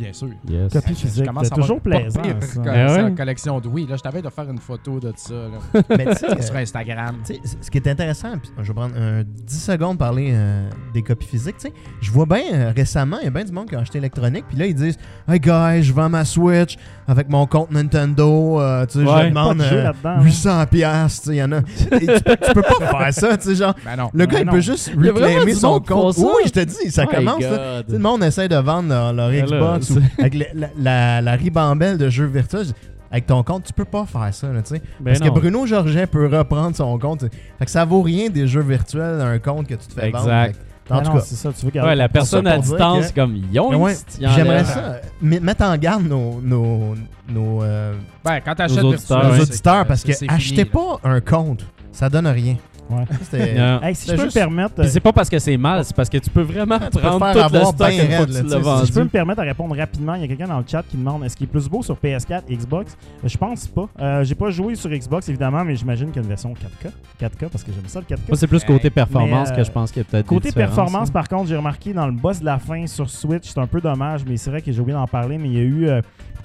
Bien sûr.
Yes.
Copie physique, c'est toujours plaisant.
pire
ça.
Ah ouais?
collection de oui. Là, je t'avais de faire une photo de ça là,
Mais tu sais,
sur
euh,
Instagram.
Ce qui est intéressant, puis je vais prendre un 10 secondes pour parler euh, des copies physiques. tu sais. Je vois bien euh, récemment, il y a bien du monde qui a acheté électronique, puis là ils disent Hey guys, je vends ma Switch avec mon compte Nintendo, euh, tu sais,
Ouais,
je demande
pas de jeu
euh,
là-dedans, hein.
800 piastres, tu sais, il y en a. Et tu, peux, tu peux pas faire ça, tu sais, genre.
Ben non.
Le
Ben
gars, il
non.
peut juste
du
son compte. Oui, je te dis, ça
Oh
commence. sais, le monde essaie de vendre leur, leur
Ben
Xbox avec le- la, la, la ribambelle de jeux virtuels. Avec ton compte, tu peux pas faire ça, là, tu sais.
Ben
Parce
non.
que Bruno Georget peut reprendre son compte. Fait que ça vaut rien des jeux virtuels, un compte que tu te fais vendre.
Exact.
Que, En
Ben
tout
non,
cas,
c'est ça, tu veux garder
Ouais, la personne à distance,
que-
comme
ouais,
il enlève.
j'aimerais ça m- mettre en garde nos, nos, nos, euh,
Ben, quand t'achètes
Nos auditeurs,
nos auditeurs parce que
c'est
achetez
fini, là.
pas un compte, ça donne rien.
Ouais.
C'était.
Non.
Hey, si je
C'est
peux
juste-
me permettre.
Puis c'est pas parce que c'est mal, c'est parce que tu peux vraiment
tu peux
prendre
faire
tout le stock une fois
raide,
que
là,
tu
tu
l'as
sais,
Si je peux me permettre de répondre rapidement, il y a quelqu'un dans le chat qui demande est-ce qu'il est plus beau sur PS4 et Xbox? Euh, Je pense pas. Euh, J'ai pas joué sur Xbox évidemment, mais j'imagine qu'il y a une version 4K. 4K parce que j'aime ça le 4K.
Moi, c'est plus côté performance
Mais, euh,
que je pense qu'il y a peut-être
Côté performance,
hein.
par contre, j'ai remarqué dans le boss de la fin sur Switch, c'est un peu dommage, mais c'est vrai que j'ai oublié d'en parler, mais il y a eu. euh,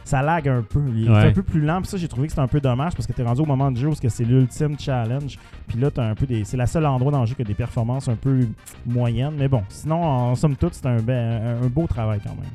ça lag un peu. Il est un peu plus lent. Puis ça, j'ai trouvé que c'était un peu dommage parce que t'es rendu au moment de jeu où c'est que c'est l'ultime challenge. Puis là, t'as un peu des. C'est la seule endroit dans le jeu qui a des performances un peu moyennes. Mais bon, sinon, en somme toute, c'est un, ben- un, beau travail quand même.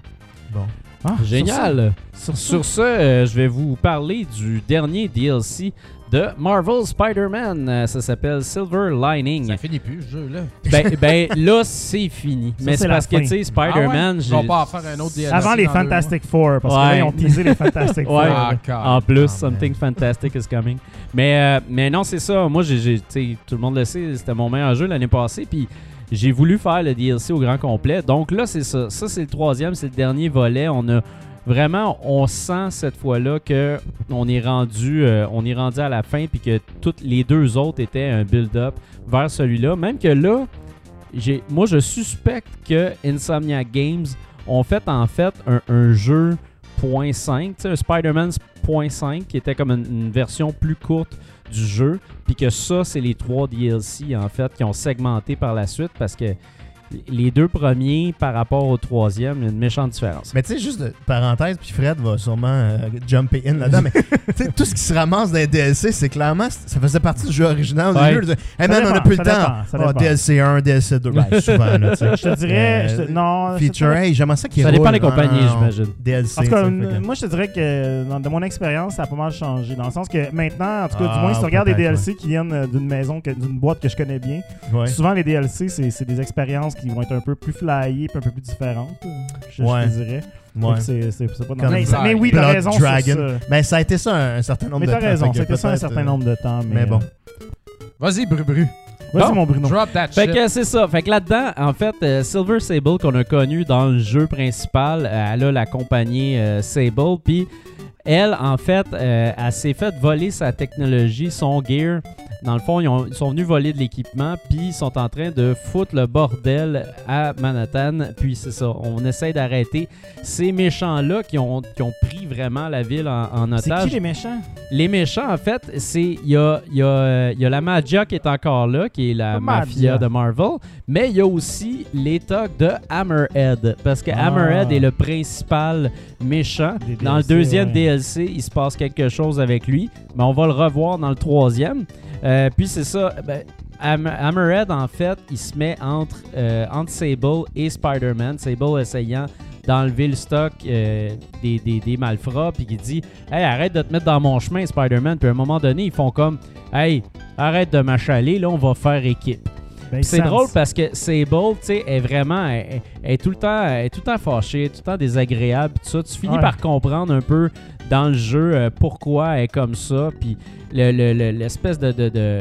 Bon.
Ah,
Génial!
Sur
ce, euh, je vais vous parler du dernier DLC de Marvel Spider-Man. Euh, ça s'appelle Silver Lining.
Ça finit plus, ce jeu-là.
Ben, ben, là, c'est fini.
Ça,
Mais
c'est
parce que, tu sais, Spider-Man,
Ah ouais? Ils
j'ai-
vont pas en faire un autre DLC.
Avant les Fantastic Four, parce que
Ouais.
là, ils ont teasé les Fantastic Four.
Ouais.
Ah,
En plus,
Ah,
something fantastic is coming. Mais, euh, mais non, c'est ça. Moi, j'ai, j'ai- tu sais, tout le monde le sait, c'était mon meilleur jeu l'année passée. Puis j'ai voulu faire le DLC au grand complet. Donc là, c'est ça. Ça, c'est le troisième, c'est le dernier volet. On a vraiment, on sent cette fois-là que on est rendu, euh, on est rendu à la fin, puis que toutes les deux autres étaient un build-up vers celui-là. Même que là, moi, je suspecte que Insomniac Games ont fait en fait un, un jeu .5, tu sais, un Spider-Man .5 qui était comme une, une version plus courte du jeu, puis que ça, c'est les trois DLC en fait qui ont segmenté par la suite parce que les deux premiers par rapport au troisième, il y a une méchante différence.
Mais tu sais, juste de parenthèse, puis Fred va sûrement euh, jumper in là-dedans, mais tu sais, tout ce qui se ramasse dans les DLC, c'est clairement, ça faisait partie du jeu original.
Ouais.
Du jeu, hey man, on a
dépend,
plus le temps.
dépend,
Ah,
dépend.
DLC 1, DLC 2, ben, souvent, là.
Je te dirais.
Euh,
je non.
Feature, hey, j'aimerais ça qu'il
Ça dépend
roule.
des compagnies, j'imagine.
DLC.
En tout cas, moi, je te dirais que dans, de mon expérience, ça a pas mal changé. Dans le sens que maintenant, en tout cas,
Ah,
du moins, si tu regardes des DLC qui viennent euh, d'une maison, d'une boîte que je connais bien,
ouais.
souvent les DLC, c'est des expériences qui vont être un peu plus flyées puis un peu plus différentes. Je,
Ouais.
te dirais.
Ouais.
Donc, c'est c'est- c'est pas
Comme
mais, mais oui, t'as raison
Dragon.
sur ça.
Mais ça a été ça un, un certain nombre
Mais
de
t'as
temps.
raison,
fait que
c'était ça un certain
euh,
nombre de temps. Mais,
Mais bon.
Vas-y, Bru Bru.
euh, Vas-y,
Bon.
mon Bruno.
Drop that
Fait
shit.
que c'est ça. Fait que là-dedans, en fait, euh, Silver Sable qu'on a connu dans le jeu principal, euh, elle a la compagnie euh, Sable, puis elle, en fait, euh, elle s'est fait voler sa technologie, son gear. Dans le fond, ils, ont- ils sont venus voler de l'équipement, puis ils sont en train de foutre le bordel à Manhattan. Puis c'est ça, on essaie d'arrêter ces méchants-là qui ont, qui ont pris vraiment la ville en, en
C'est
otage.
qui les méchants?
Les méchants, en fait, c'est il y a, y, a, euh, y a la Magia qui est encore là, qui est la
La
mafia de Marvel, mais il y a aussi les thugs de Hammerhead, parce que
Ah.
Hammerhead est le principal méchant. Dans le deuxième
ouais.
DLC, il se passe quelque chose avec lui, mais on va le revoir dans le troisième. Euh, puis c'est ça, ben, Ham- Hammerhead, en fait, il se met entre, euh, entre Sable et Spider-Man. Sable essayant d'enlever le stock euh, des, des, des malfrats, puis qui dit Hey, arrête de te mettre dans mon chemin, Spider-Man. Puis à un moment donné, ils font comme Hey, arrête de m'achaler, là, on va faire équipe.
Ben,
c'est drôle parce que Sable, tu sais, est vraiment, elle, elle est tout le temps, elle est tout le temps fâchée, tout le temps désagréable, tout ça. Tu finis
Ouais.
par comprendre un peu dans le jeu euh, pourquoi elle est comme ça, puis le- le- le- l'espèce de, de, de-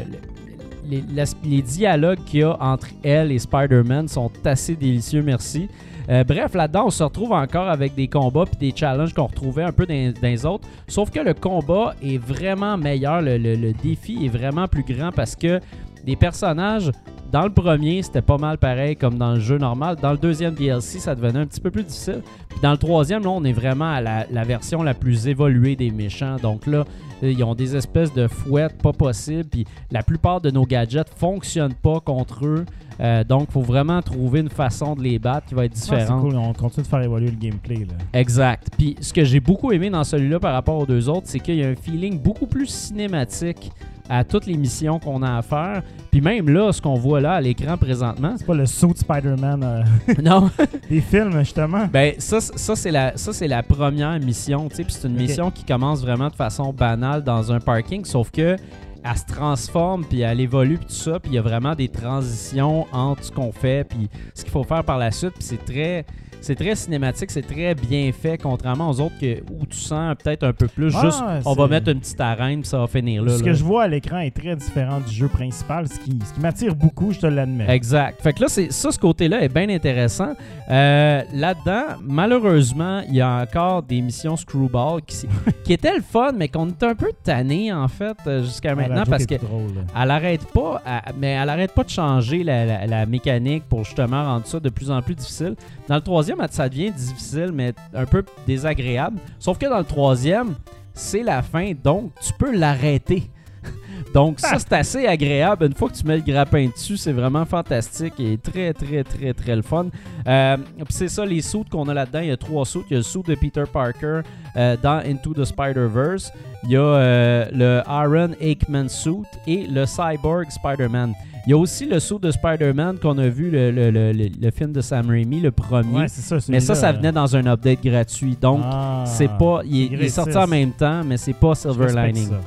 les, dialogues qu'il y a entre elle et Spider-Man sont assez délicieux, merci. Euh, bref, là-dedans, on se retrouve encore avec des combats puis des challenges qu'on retrouvait un peu dans, dans les autres. Sauf que le combat est vraiment meilleur. Le, le- le défi est vraiment plus grand parce que les personnages, dans le premier, c'était pas mal pareil comme dans le jeu normal. Dans le deuxième DLC, ça devenait un petit peu plus difficile. Puis dans le troisième, là, on est vraiment à la, la version la plus évoluée des méchants. Donc là, euh, ils ont des espèces de fouettes pas possibles. Puis la plupart de nos gadgets fonctionnent pas contre eux. Euh, donc, il faut vraiment trouver une façon de les battre qui va être
Ah, c'est
différente.
cool, on continue de faire évoluer le gameplay. Là.
Exact. Puis ce que j'ai beaucoup aimé dans celui-là par rapport aux deux autres, c'est qu'il y a un feeling beaucoup plus cinématique à toutes les missions qu'on a à faire. Puis même là, ce qu'on voit là à l'écran présentement,
C'est pas le saut de Spider-Man euh,
non,
des films, justement.
ben ça, ça c'est la, ça la première mission. Puis c'est une mission qui commence vraiment de façon banale dans un parking, sauf que elle se transforme puis elle évolue puis tout ça, puis il y a vraiment des transitions entre ce qu'on fait puis ce qu'il faut faire par la suite, puis c'est très c'est très cinématique, c'est très bien fait, contrairement aux autres que, où tu sens peut-être un peu plus
Ah,
juste on va mettre une petite arène ça va finir là.
Ce
là.
que je vois à l'écran est très différent du jeu principal, ce qui, ce qui m'attire beaucoup, je te l'admets.
Exact. Fait que là, c'est ça, ce côté-là est bien intéressant. Euh, Là-dedans, malheureusement, il y a encore des missions Screwball qui, qui étaient le fun, mais qu'on est un peu tanné en fait euh, jusqu'à
Ah,
maintenant parce que
drôle,
elle arrête pas, mais elle arrête pas de changer la, la- la mécanique pour justement rendre ça de plus en plus difficile. Dans le troisième, ça devient difficile, mais un peu désagréable. Sauf que dans le troisième, c'est la fin, donc tu peux l'arrêter. Donc ça, c'est assez agréable. Une fois que tu mets le grappin dessus, c'est vraiment fantastique et très, très, très, très le fun. Euh, puis c'est ça, les suits qu'on a là-dedans. Il y a trois suits. Il y a le suit de Peter Parker euh, dans Into the Spider-Verse. Il y a euh, le Aaron Aikman suit et le Cyborg Spider-Man. Il y a aussi le suit de Spider-Man qu'on a vu, le, le- le- le- film de Sam Raimi, le premier.
Ouais, c'est ça.
mais ça, ça venait dans un update gratuit. Donc,
Ah,
c'est pas. Il, est-
c'est
il est sorti en même temps, mais c'est pas Silver Lining.
ça.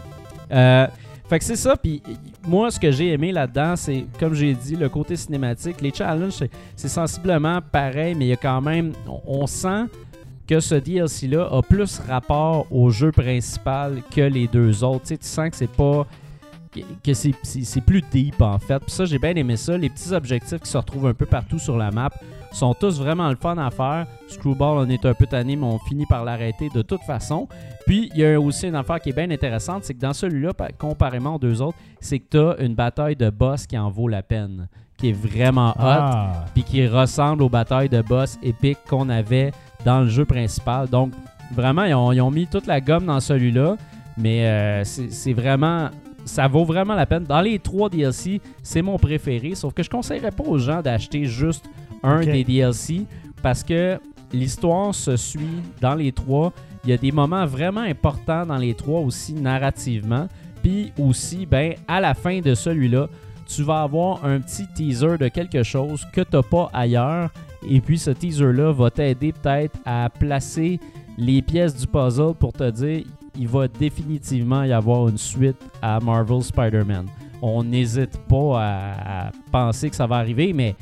Euh, fait que c'est ça, puis moi, ce que j'ai aimé là-dedans, c'est, comme j'ai dit, le côté cinématique. Les challenges, c'est, c'est sensiblement pareil, mais il y a quand même. On, on sent que ce DLC-là a plus rapport au jeu principal que les deux autres. Tu sais, tu sens que c'est pas. Que- c'est, plus deep en fait. Puis ça, j'ai bien aimé ça. Les petits objectifs qui se retrouvent un peu partout sur la map sont tous vraiment le fun à faire. Screwball, on est un peu tanné, mais on finit par l'arrêter de toute façon. Puis, il y a aussi une affaire qui est bien intéressante, c'est que dans celui-là, pa- comparément aux deux autres, c'est que tu as une bataille de boss qui en vaut la peine, qui est vraiment hot,
Ah,
puis qui ressemble aux batailles de boss épiques qu'on avait dans le jeu principal. Donc, vraiment, ils ont, ils ont mis toute la gomme dans celui-là, mais euh, c'est vraiment... Ça vaut vraiment la peine. Dans les trois DLC, c'est mon préféré, sauf que je conseillerais pas aux gens d'acheter juste un des DLC parce que l'histoire se suit dans les trois. Il y a des moments vraiment importants dans les trois aussi narrativement. Puis aussi, ben, à la fin de celui-là, tu vas avoir un petit teaser de quelque chose que tu n'as pas ailleurs. Et puis ce teaser-là va t'aider peut-être à placer les pièces du puzzle pour te dire il va définitivement y avoir une suite à Marvel Spider-Man. On n'hésite pas à, à penser que ça va arriver, mais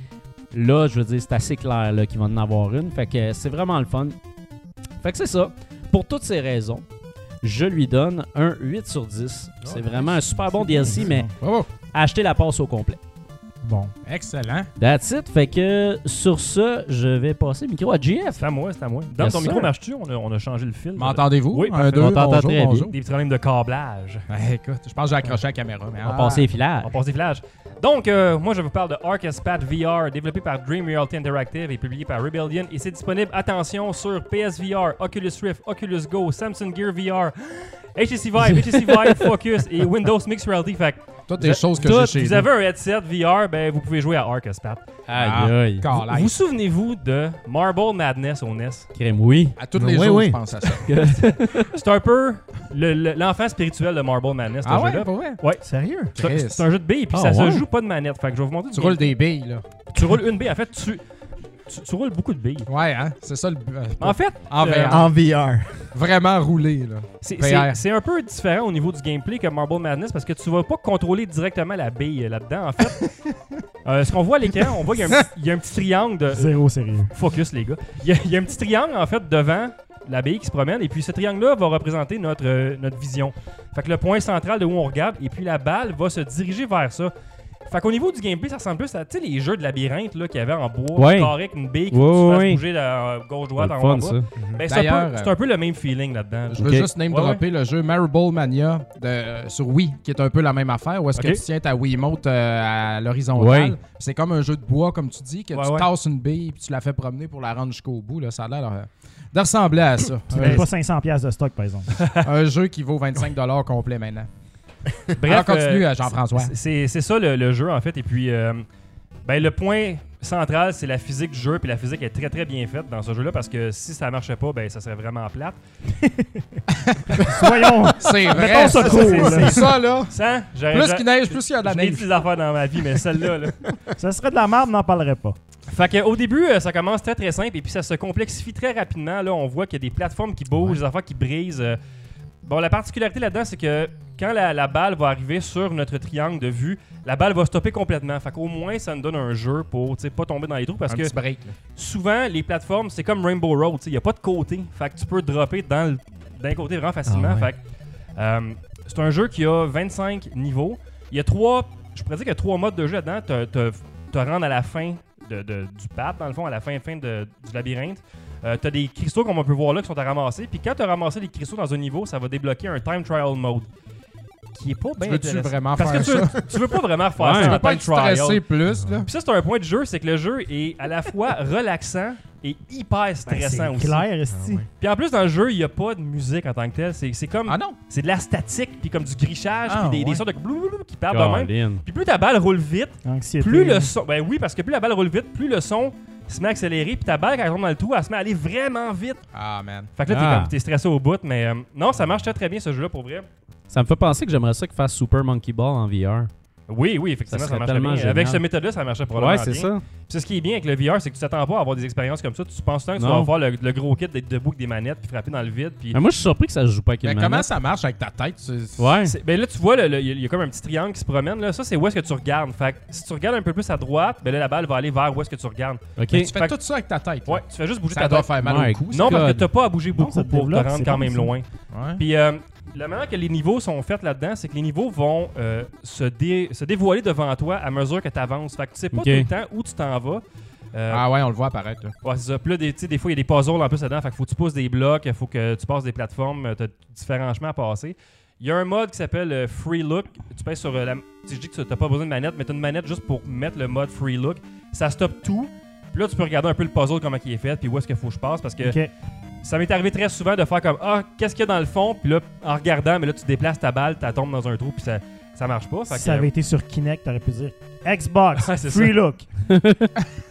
là, je veux dire, c'est assez clair qu'il va en avoir une. Fait que c'est vraiment le fun. Fait que c'est ça. Pour toutes ces raisons, je lui donne un 8 sur 10. C'est vraiment un super bon DLC, mais
Bravo.
achetez la passe au complet.
Bon.
Excellent.
That's it. Fait que sur ce, je vais passer le micro à GF.
C'est à moi, c'est à moi. Dans
Yes,
ton
sir.
micro marche-tu? On a, on a changé le fil.
M'entendez-vous?
Oui,
un, deux,
On t'entend
bonjour,
très
bonjour.
Des petits problèmes de câblage.
Ben, écoute, je pense que j'ai accroché la caméra. Mais
On
ah.
passer les filages.
On passe des flashs. Donc, euh, moi, je vous parle de Arc VR, développé par Dream Reality Interactive et publié par Rebellion. Et c'est disponible, attention, sur PSVR, Oculus Rift, Oculus Go, Samsung Gear VR, HTC Vive, HTC Vive Focus et Windows Mixed Reality. Fait que
Toutes des
Vous-
choses que j'ai chez
vous avez un headset VR, ben, vous pouvez jouer à Arc Spat.
Ah,
Aïe, aïe.
Vous vous souvenez-vous de Marble Madness au NES?
Crème, oui.
À tous les
Oui,
jours,
oui.
je pense à ça.
C'est un peu le- le- l'enfant spirituel de Marble Madness,
ah ouais,
jeu-là.
vrai?
Sérieux?
C'est un- jeu de billes, puis
Ah
ça
ouais?
se joue pas de manette. Fait que je vais vous montrer.
Tu roules des billes, là.
Tu roules une bille. En fait, tu, tu, tu roules beaucoup de billes.
Ouais, hein? C'est ça le. euh,
En fait,
en
euh,
VR.
En VR.
Vraiment roulé, là.
c'est un peu différent au niveau du gameplay que Marble Madness parce que tu vas pas contrôler directement la bille là-dedans. En fait, euh, ce qu'on voit à l'écran, on voit qu'il y, a un petit- il y a un petit triangle de.
Zéro sérieux.
Focus, les gars. Il y, a, il y a un petit triangle, en fait, devant la bille qui se promène. Et puis, ce triangle-là va représenter notre, euh, notre vision. Fait que le point central de où on regarde. Et puis, la balle va se diriger vers ça. Fait qu'au niveau du gameplay, ça ressemble plus à tu sais, les jeux de labyrinthe là, qu'il y avait en bois,
Ouais.
carré avec une bille qui
Ouais,
tu fasses
ouais.
bouger de gauche-droite
C'est
en
le
haut. Ben, c'est un, peu- c'est un peu le même feeling là-dedans.
Je veux juste name
Ouais,
dropper le jeu Marble Mania de, euh, sur Wii, qui est un peu la même affaire, où est-ce que tu tiens ta Wiimote euh, à l'horizontale.
Ouais.
C'est comme un jeu de bois, comme tu dis, que
Ouais,
tu
ouais.
tasses une bille puis tu la fais promener pour la rendre jusqu'au bout. Là. Ça a l'air euh, de ressembler à ça.
Tu n'avais pas 500$ piastres de stock, par exemple.
un jeu qui vaut 25$ complet maintenant.
Bref,
Alors, continue,
euh,
euh, Jean-François.
c'est- ça le, le jeu en fait. Et puis, euh, ben, le point central, c'est la physique du jeu. Puis la physique est très très bien faite dans ce jeu-là parce que si ça marchait pas, ben ça serait vraiment plate.
Soyons.
C'est vrai,
ça
c'est- ça, là.
Ça,
Plus qu'il neige, plus il y a de la neige.
dit des affaires dans ma vie, mais celle-là, là.
Ça serait de la merde, on n'en parlerait pas.
Fait que, au début, euh, ça commence très très simple et puis ça se complexifie très rapidement. Là, on voit qu'il y a des plateformes qui bougent, des affaires qui brisent. Bon, la particularité là-dedans, c'est que quand la, la balle va arriver sur notre triangle de vue, la balle va stopper complètement. Fait qu'au moins, ça nous donne un jeu pour tu sais, pas tomber dans les trous. Parce
un
que
petit break. là.
souvent, les plateformes, c'est comme Rainbow Road. Il n'y a pas de côté. Fait que tu peux dropper d'un côté vraiment facilement.
Ah ouais.
Fait que, euh, c'est un jeu qui a 25 niveaux. Il y a trois. Je pourrais dire qu'il y a trois modes de jeu là-dedans. Te, te, te rendre à la fin de, de- du path, dans le fond, à la fin, fin de- du labyrinthe. Euh, t'as des cristaux comme on peut voir là qui sont à ramasser. Puis quand tu as ramassé les cristaux dans un niveau, ça va débloquer un time trial mode. Qui est pas bien
veux-tu
intéressant.
vraiment
Parce
faire
que tu, tu veux pas vraiment faire
Ouais.
ça.
Tu
C'est
vas
pas
être stressé plus, là?
Puis ça, c'est un point de jeu, c'est que le jeu est à la fois relaxant et hyper
Ben,
stressant
c'est
aussi.
clair.
Ah ouais.
Puis en plus, dans le jeu, il n'y a pas de musique en tant que tel. C'est c'est comme.
Ah non?
C'est de la statique, puis comme du grichage,
Ah,
puis des, des
ouais.
sortes de blou qui partent de même. Puis plus ta balle roule vite,
Anxiété.
plus le son. Ben oui, parce que plus la balle roule vite, plus le son se met à accélérer, puis ta balle, quand elle tombe dans le trou, elle se met à aller vraiment vite.
Ah, man.
Fait que là, t'es
Ah.
comme- t'es stressé au bout, mais euh, non, ça marche très très bien ce jeu-là pour vrai.
Ça me fait penser que j'aimerais ça qu'il fasse Super Monkey Ball en VR.
Oui, oui, effectivement,
Ça
ça, marche bien.
génial.
Avec ce méthode-là, ça marchait probablement
Ouais, c'est
bien.
ça.
Puis c'est ce qui est bien avec le VR, c'est que tu t'attends pas à avoir des expériences comme ça. Tu penses tant que tu vas avoir le, le gros kit d'être debout avec des manettes puis frapper dans le vide. Puis
Mais moi, je suis surpris que ça se joue pas avec
Mais
une
comment
manette.
ça marche avec ta tête?
Ouais.
Ben là, tu vois, il y, a- il y a comme un petit triangle qui se promène. Là. Ça, c'est où est-ce que tu regardes. Fait que si tu regardes un peu plus à droite, ben là, la balle va aller vers où est-ce que tu regardes.
Ok.
Mais tu fais
Fait-
tout ça avec ta tête. là.
Ouais, tu fais juste bouger
Ça
ta
doit
tête.
faire mal
Ouais.
au cou. ça.
Non, parce que t'as pas à bouger beaucoup
ça
pour te rendre quand même
ça.
loin.
Ouais.
Puis euh, la manière que les niveaux sont faits là-dedans, c'est que les niveaux vont euh, se, dé- se dévoiler devant toi à mesure que tu avances. Fait que tu sais pas
Ok.
tout le temps où tu t'en vas. Euh,
Ah ouais, on le voit apparaître. là.
Ouais, c'est ça. Puis là, des, tu sais, des fois, il y a des puzzles en plus dedans. Fait qu'il faut que tu pousses des blocs, il faut que tu passes des plateformes, tu as différents chemins à passer. Il y a un mode qui s'appelle euh, Free Look. Tu pèses sur euh, la. Je dis que tu n'as pas besoin de manette, mais tu as une manette juste pour mettre le mode Free Look. Ça stoppe tout. Puis là, tu peux regarder un peu le puzzle, comment il est fait, puis où est-ce qu'il faut que je passe. Parce que. Ça m'est arrivé très souvent de faire comme Ah, qu'est-ce qu'il y a dans le fond? Puis là, en regardant, mais là, tu déplaces ta balle, tu tombes dans un trou, puis ça, ça marche pas. Fait
Si
que,
ça avait été sur Kinect, t'aurais pu dire Xbox,
Ouais, c'est
free
ça.
look.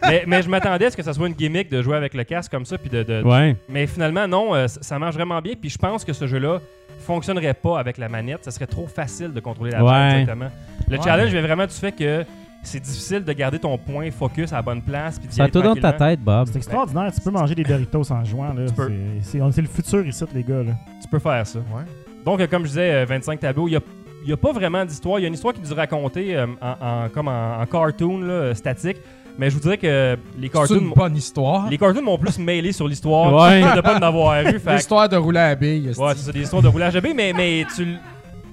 mais, mais je m'attendais à ce que ça soit une gimmick de jouer avec le casque comme ça, puis de, de,
Ouais.
Mais finalement, non, euh, ça ça marche vraiment bien. Puis je pense que ce jeu-là fonctionnerait pas avec la manette. Ça serait trop facile de contrôler la balle
Ouais.
directement. Le
Ouais.
challenge vient vraiment du fait que c'est difficile de garder ton point focus à la bonne place. Puis d'y
Ça a
aller
tout dans ta
tranquillement.
tête, Bob.
C'est extraordinaire. Tu peux manger des Doritos en jouant. Là.
Tu peux.
C'est- C'est on- c'est le futur ici, les gars. Là.
Tu peux faire ça.
Ouais.
Donc, euh, comme je disais, euh, 25 tableaux. Il y a, il y a pas vraiment d'histoire. Il y a une histoire qui nous est racontée euh, en, en- comme en, en cartoon là, euh, statique. Mais je vous dirais que les
C'est
cartoons,
une bonne histoire.
les cartoons m'ont plus mêlé sur l'histoire
Ouais.
que de pas en avoir. Fait que-
L'histoire de rouler à la bille.
Ouais, c'est ça, des histoires de roulage à bille, mais, mais tu. l-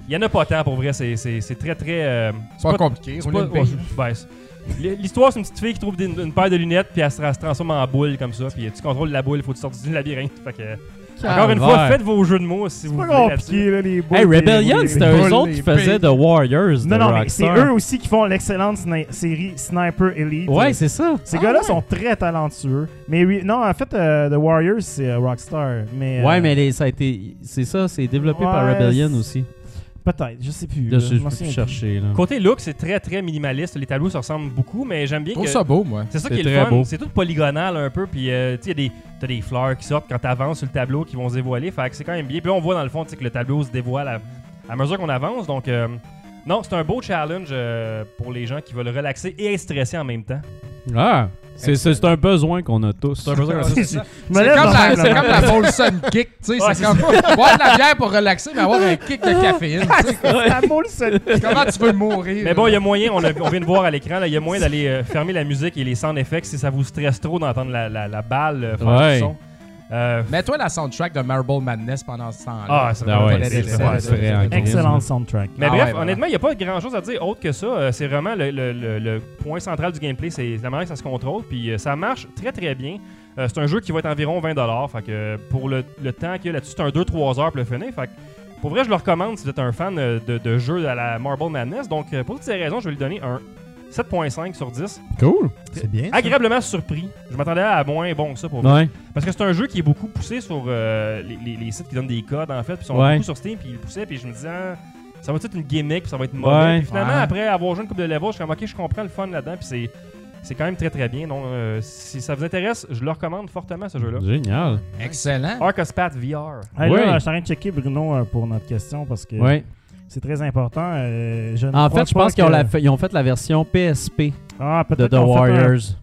Il y en a pas tant pour vrai, c'est c'est- c'est très très. euh,
C'est pas compliqué.
c'est
rouler
pas-
une bille.
ouais, ben, c'est- L'histoire, c'est une petite fille qui trouve des- une, paire de lunettes, puis elle se, elle se transforme en boule comme ça, puis tu contrôles la boule, il faut que tu sortes du labyrinthe. Fait que, encore une fois, faites vos jeux de mots si vous
C'est
voulez.
pas
là-dessus.
compliqué, là, les boules.
Hey,
les-
Rebellion,
les-
c'était
les
eux
boules,
autres
les
qui faisaient. The Warriors de
Non, non, mais c'est
Rockstar.
eux aussi qui font l'excellente sni- série Sniper Elite.
Ouais, c'est ça.
Ces
Ah
gars-là
ouais.
sont très talentueux. Mais oui, non, en fait, euh, The Warriors, c'est euh, Rockstar. Mais,
Ouais,
euh,
mais les- ça a été. C'est ça, c'est développé par
Ouais,
Rebellion
c'est-
aussi.
Peut-être, je sais plus.
Là,
là,
je plus
plus.
chercher. Là.
Côté look, c'est très très minimaliste. Les tableaux se ressemblent beaucoup, mais j'aime bien
Je trouve
que.
ça beau, moi.
C'est ça qui est le
très
fun.
beau.
C'est tout polygonal un peu. Puis, euh, tu sais, il y a des- t'as des fleurs qui sortent quand tu avances sur le tableau qui vont se dévoiler. Fait que c'est quand même bien. Puis là, on voit dans le fond que le tableau se dévoile à, à mesure qu'on avance. Donc, euh, non, c'est un beau challenge euh, pour les gens qui veulent relaxer et être stressés en même temps.
Ah, c'est c'est- c'est un besoin qu'on a tous.
C'est un besoin
Je me
C'est
lève
comme, la, c'est comme la Molson Kick, tu sais.
Ouais,
c'est comme boire de la bière pour relaxer, mais avoir un kick de caféine. sais.
La c'est-
Comment tu veux mourir?
Mais bon, il y a moyen, on, a- on vient de voir à l'écran, là, il y a moyen d'aller euh, fermer la musique et les sound effects si ça vous stresse trop d'entendre la, la- la balle euh, faire
Ouais.
du son. Euh,
Mets-toi la soundtrack de Marble Madness pendant ce temps-là.
ah, ça
Ah ouais, c'est.
Excellent soundtrack.
Mais
Ah
bref,
ouais,
honnêtement, il n'y a pas grand chose à dire autre que ça. Euh, c'est vraiment le, le- le- le point central du gameplay, c'est la manière que ça se contrôle. Puis euh, ça marche très très bien. Euh, c'est un jeu qui va être environ 20$. Fait que pour le, le temps qu'il y a là-dessus, c'est un 2-3 heures pour le finir. Fait que pour vrai, je le recommande si vous êtes un fan de, de jeux à la Marble Madness. Donc pour toutes ces raisons, je vais lui donner un 7.5 sur 10.
Cool.
C'est bien. ça.
Agréablement surpris. Je m'attendais à moins bon que ça pour vrai.
Ouais.
Parce que c'est un jeu qui est beaucoup poussé sur euh, les, les- les sites qui donnent des codes en fait, puis ils sont
Ouais.
beaucoup sur Steam, puis ils le poussaient, puis je me disais ah, ça va être une gimmick, puis ça va être mauvais.
Ouais.
Puis finalement
Ouais.
après avoir joué une couple de levels, je suis comme ok, je comprends le fun là-dedans, puis c'est c'est quand même très très bien. Donc euh, si ça vous intéresse, je le recommande fortement ce jeu-là.
Génial.
Excellent.
Arcospat VR.
Hey, là, je suis en train de checker Bruno euh, pour notre question parce que
Ouais.
C'est très important. Euh, je
En fait, je pense qu'ils ont, fait la version PSP
Ah,
de The Warriors.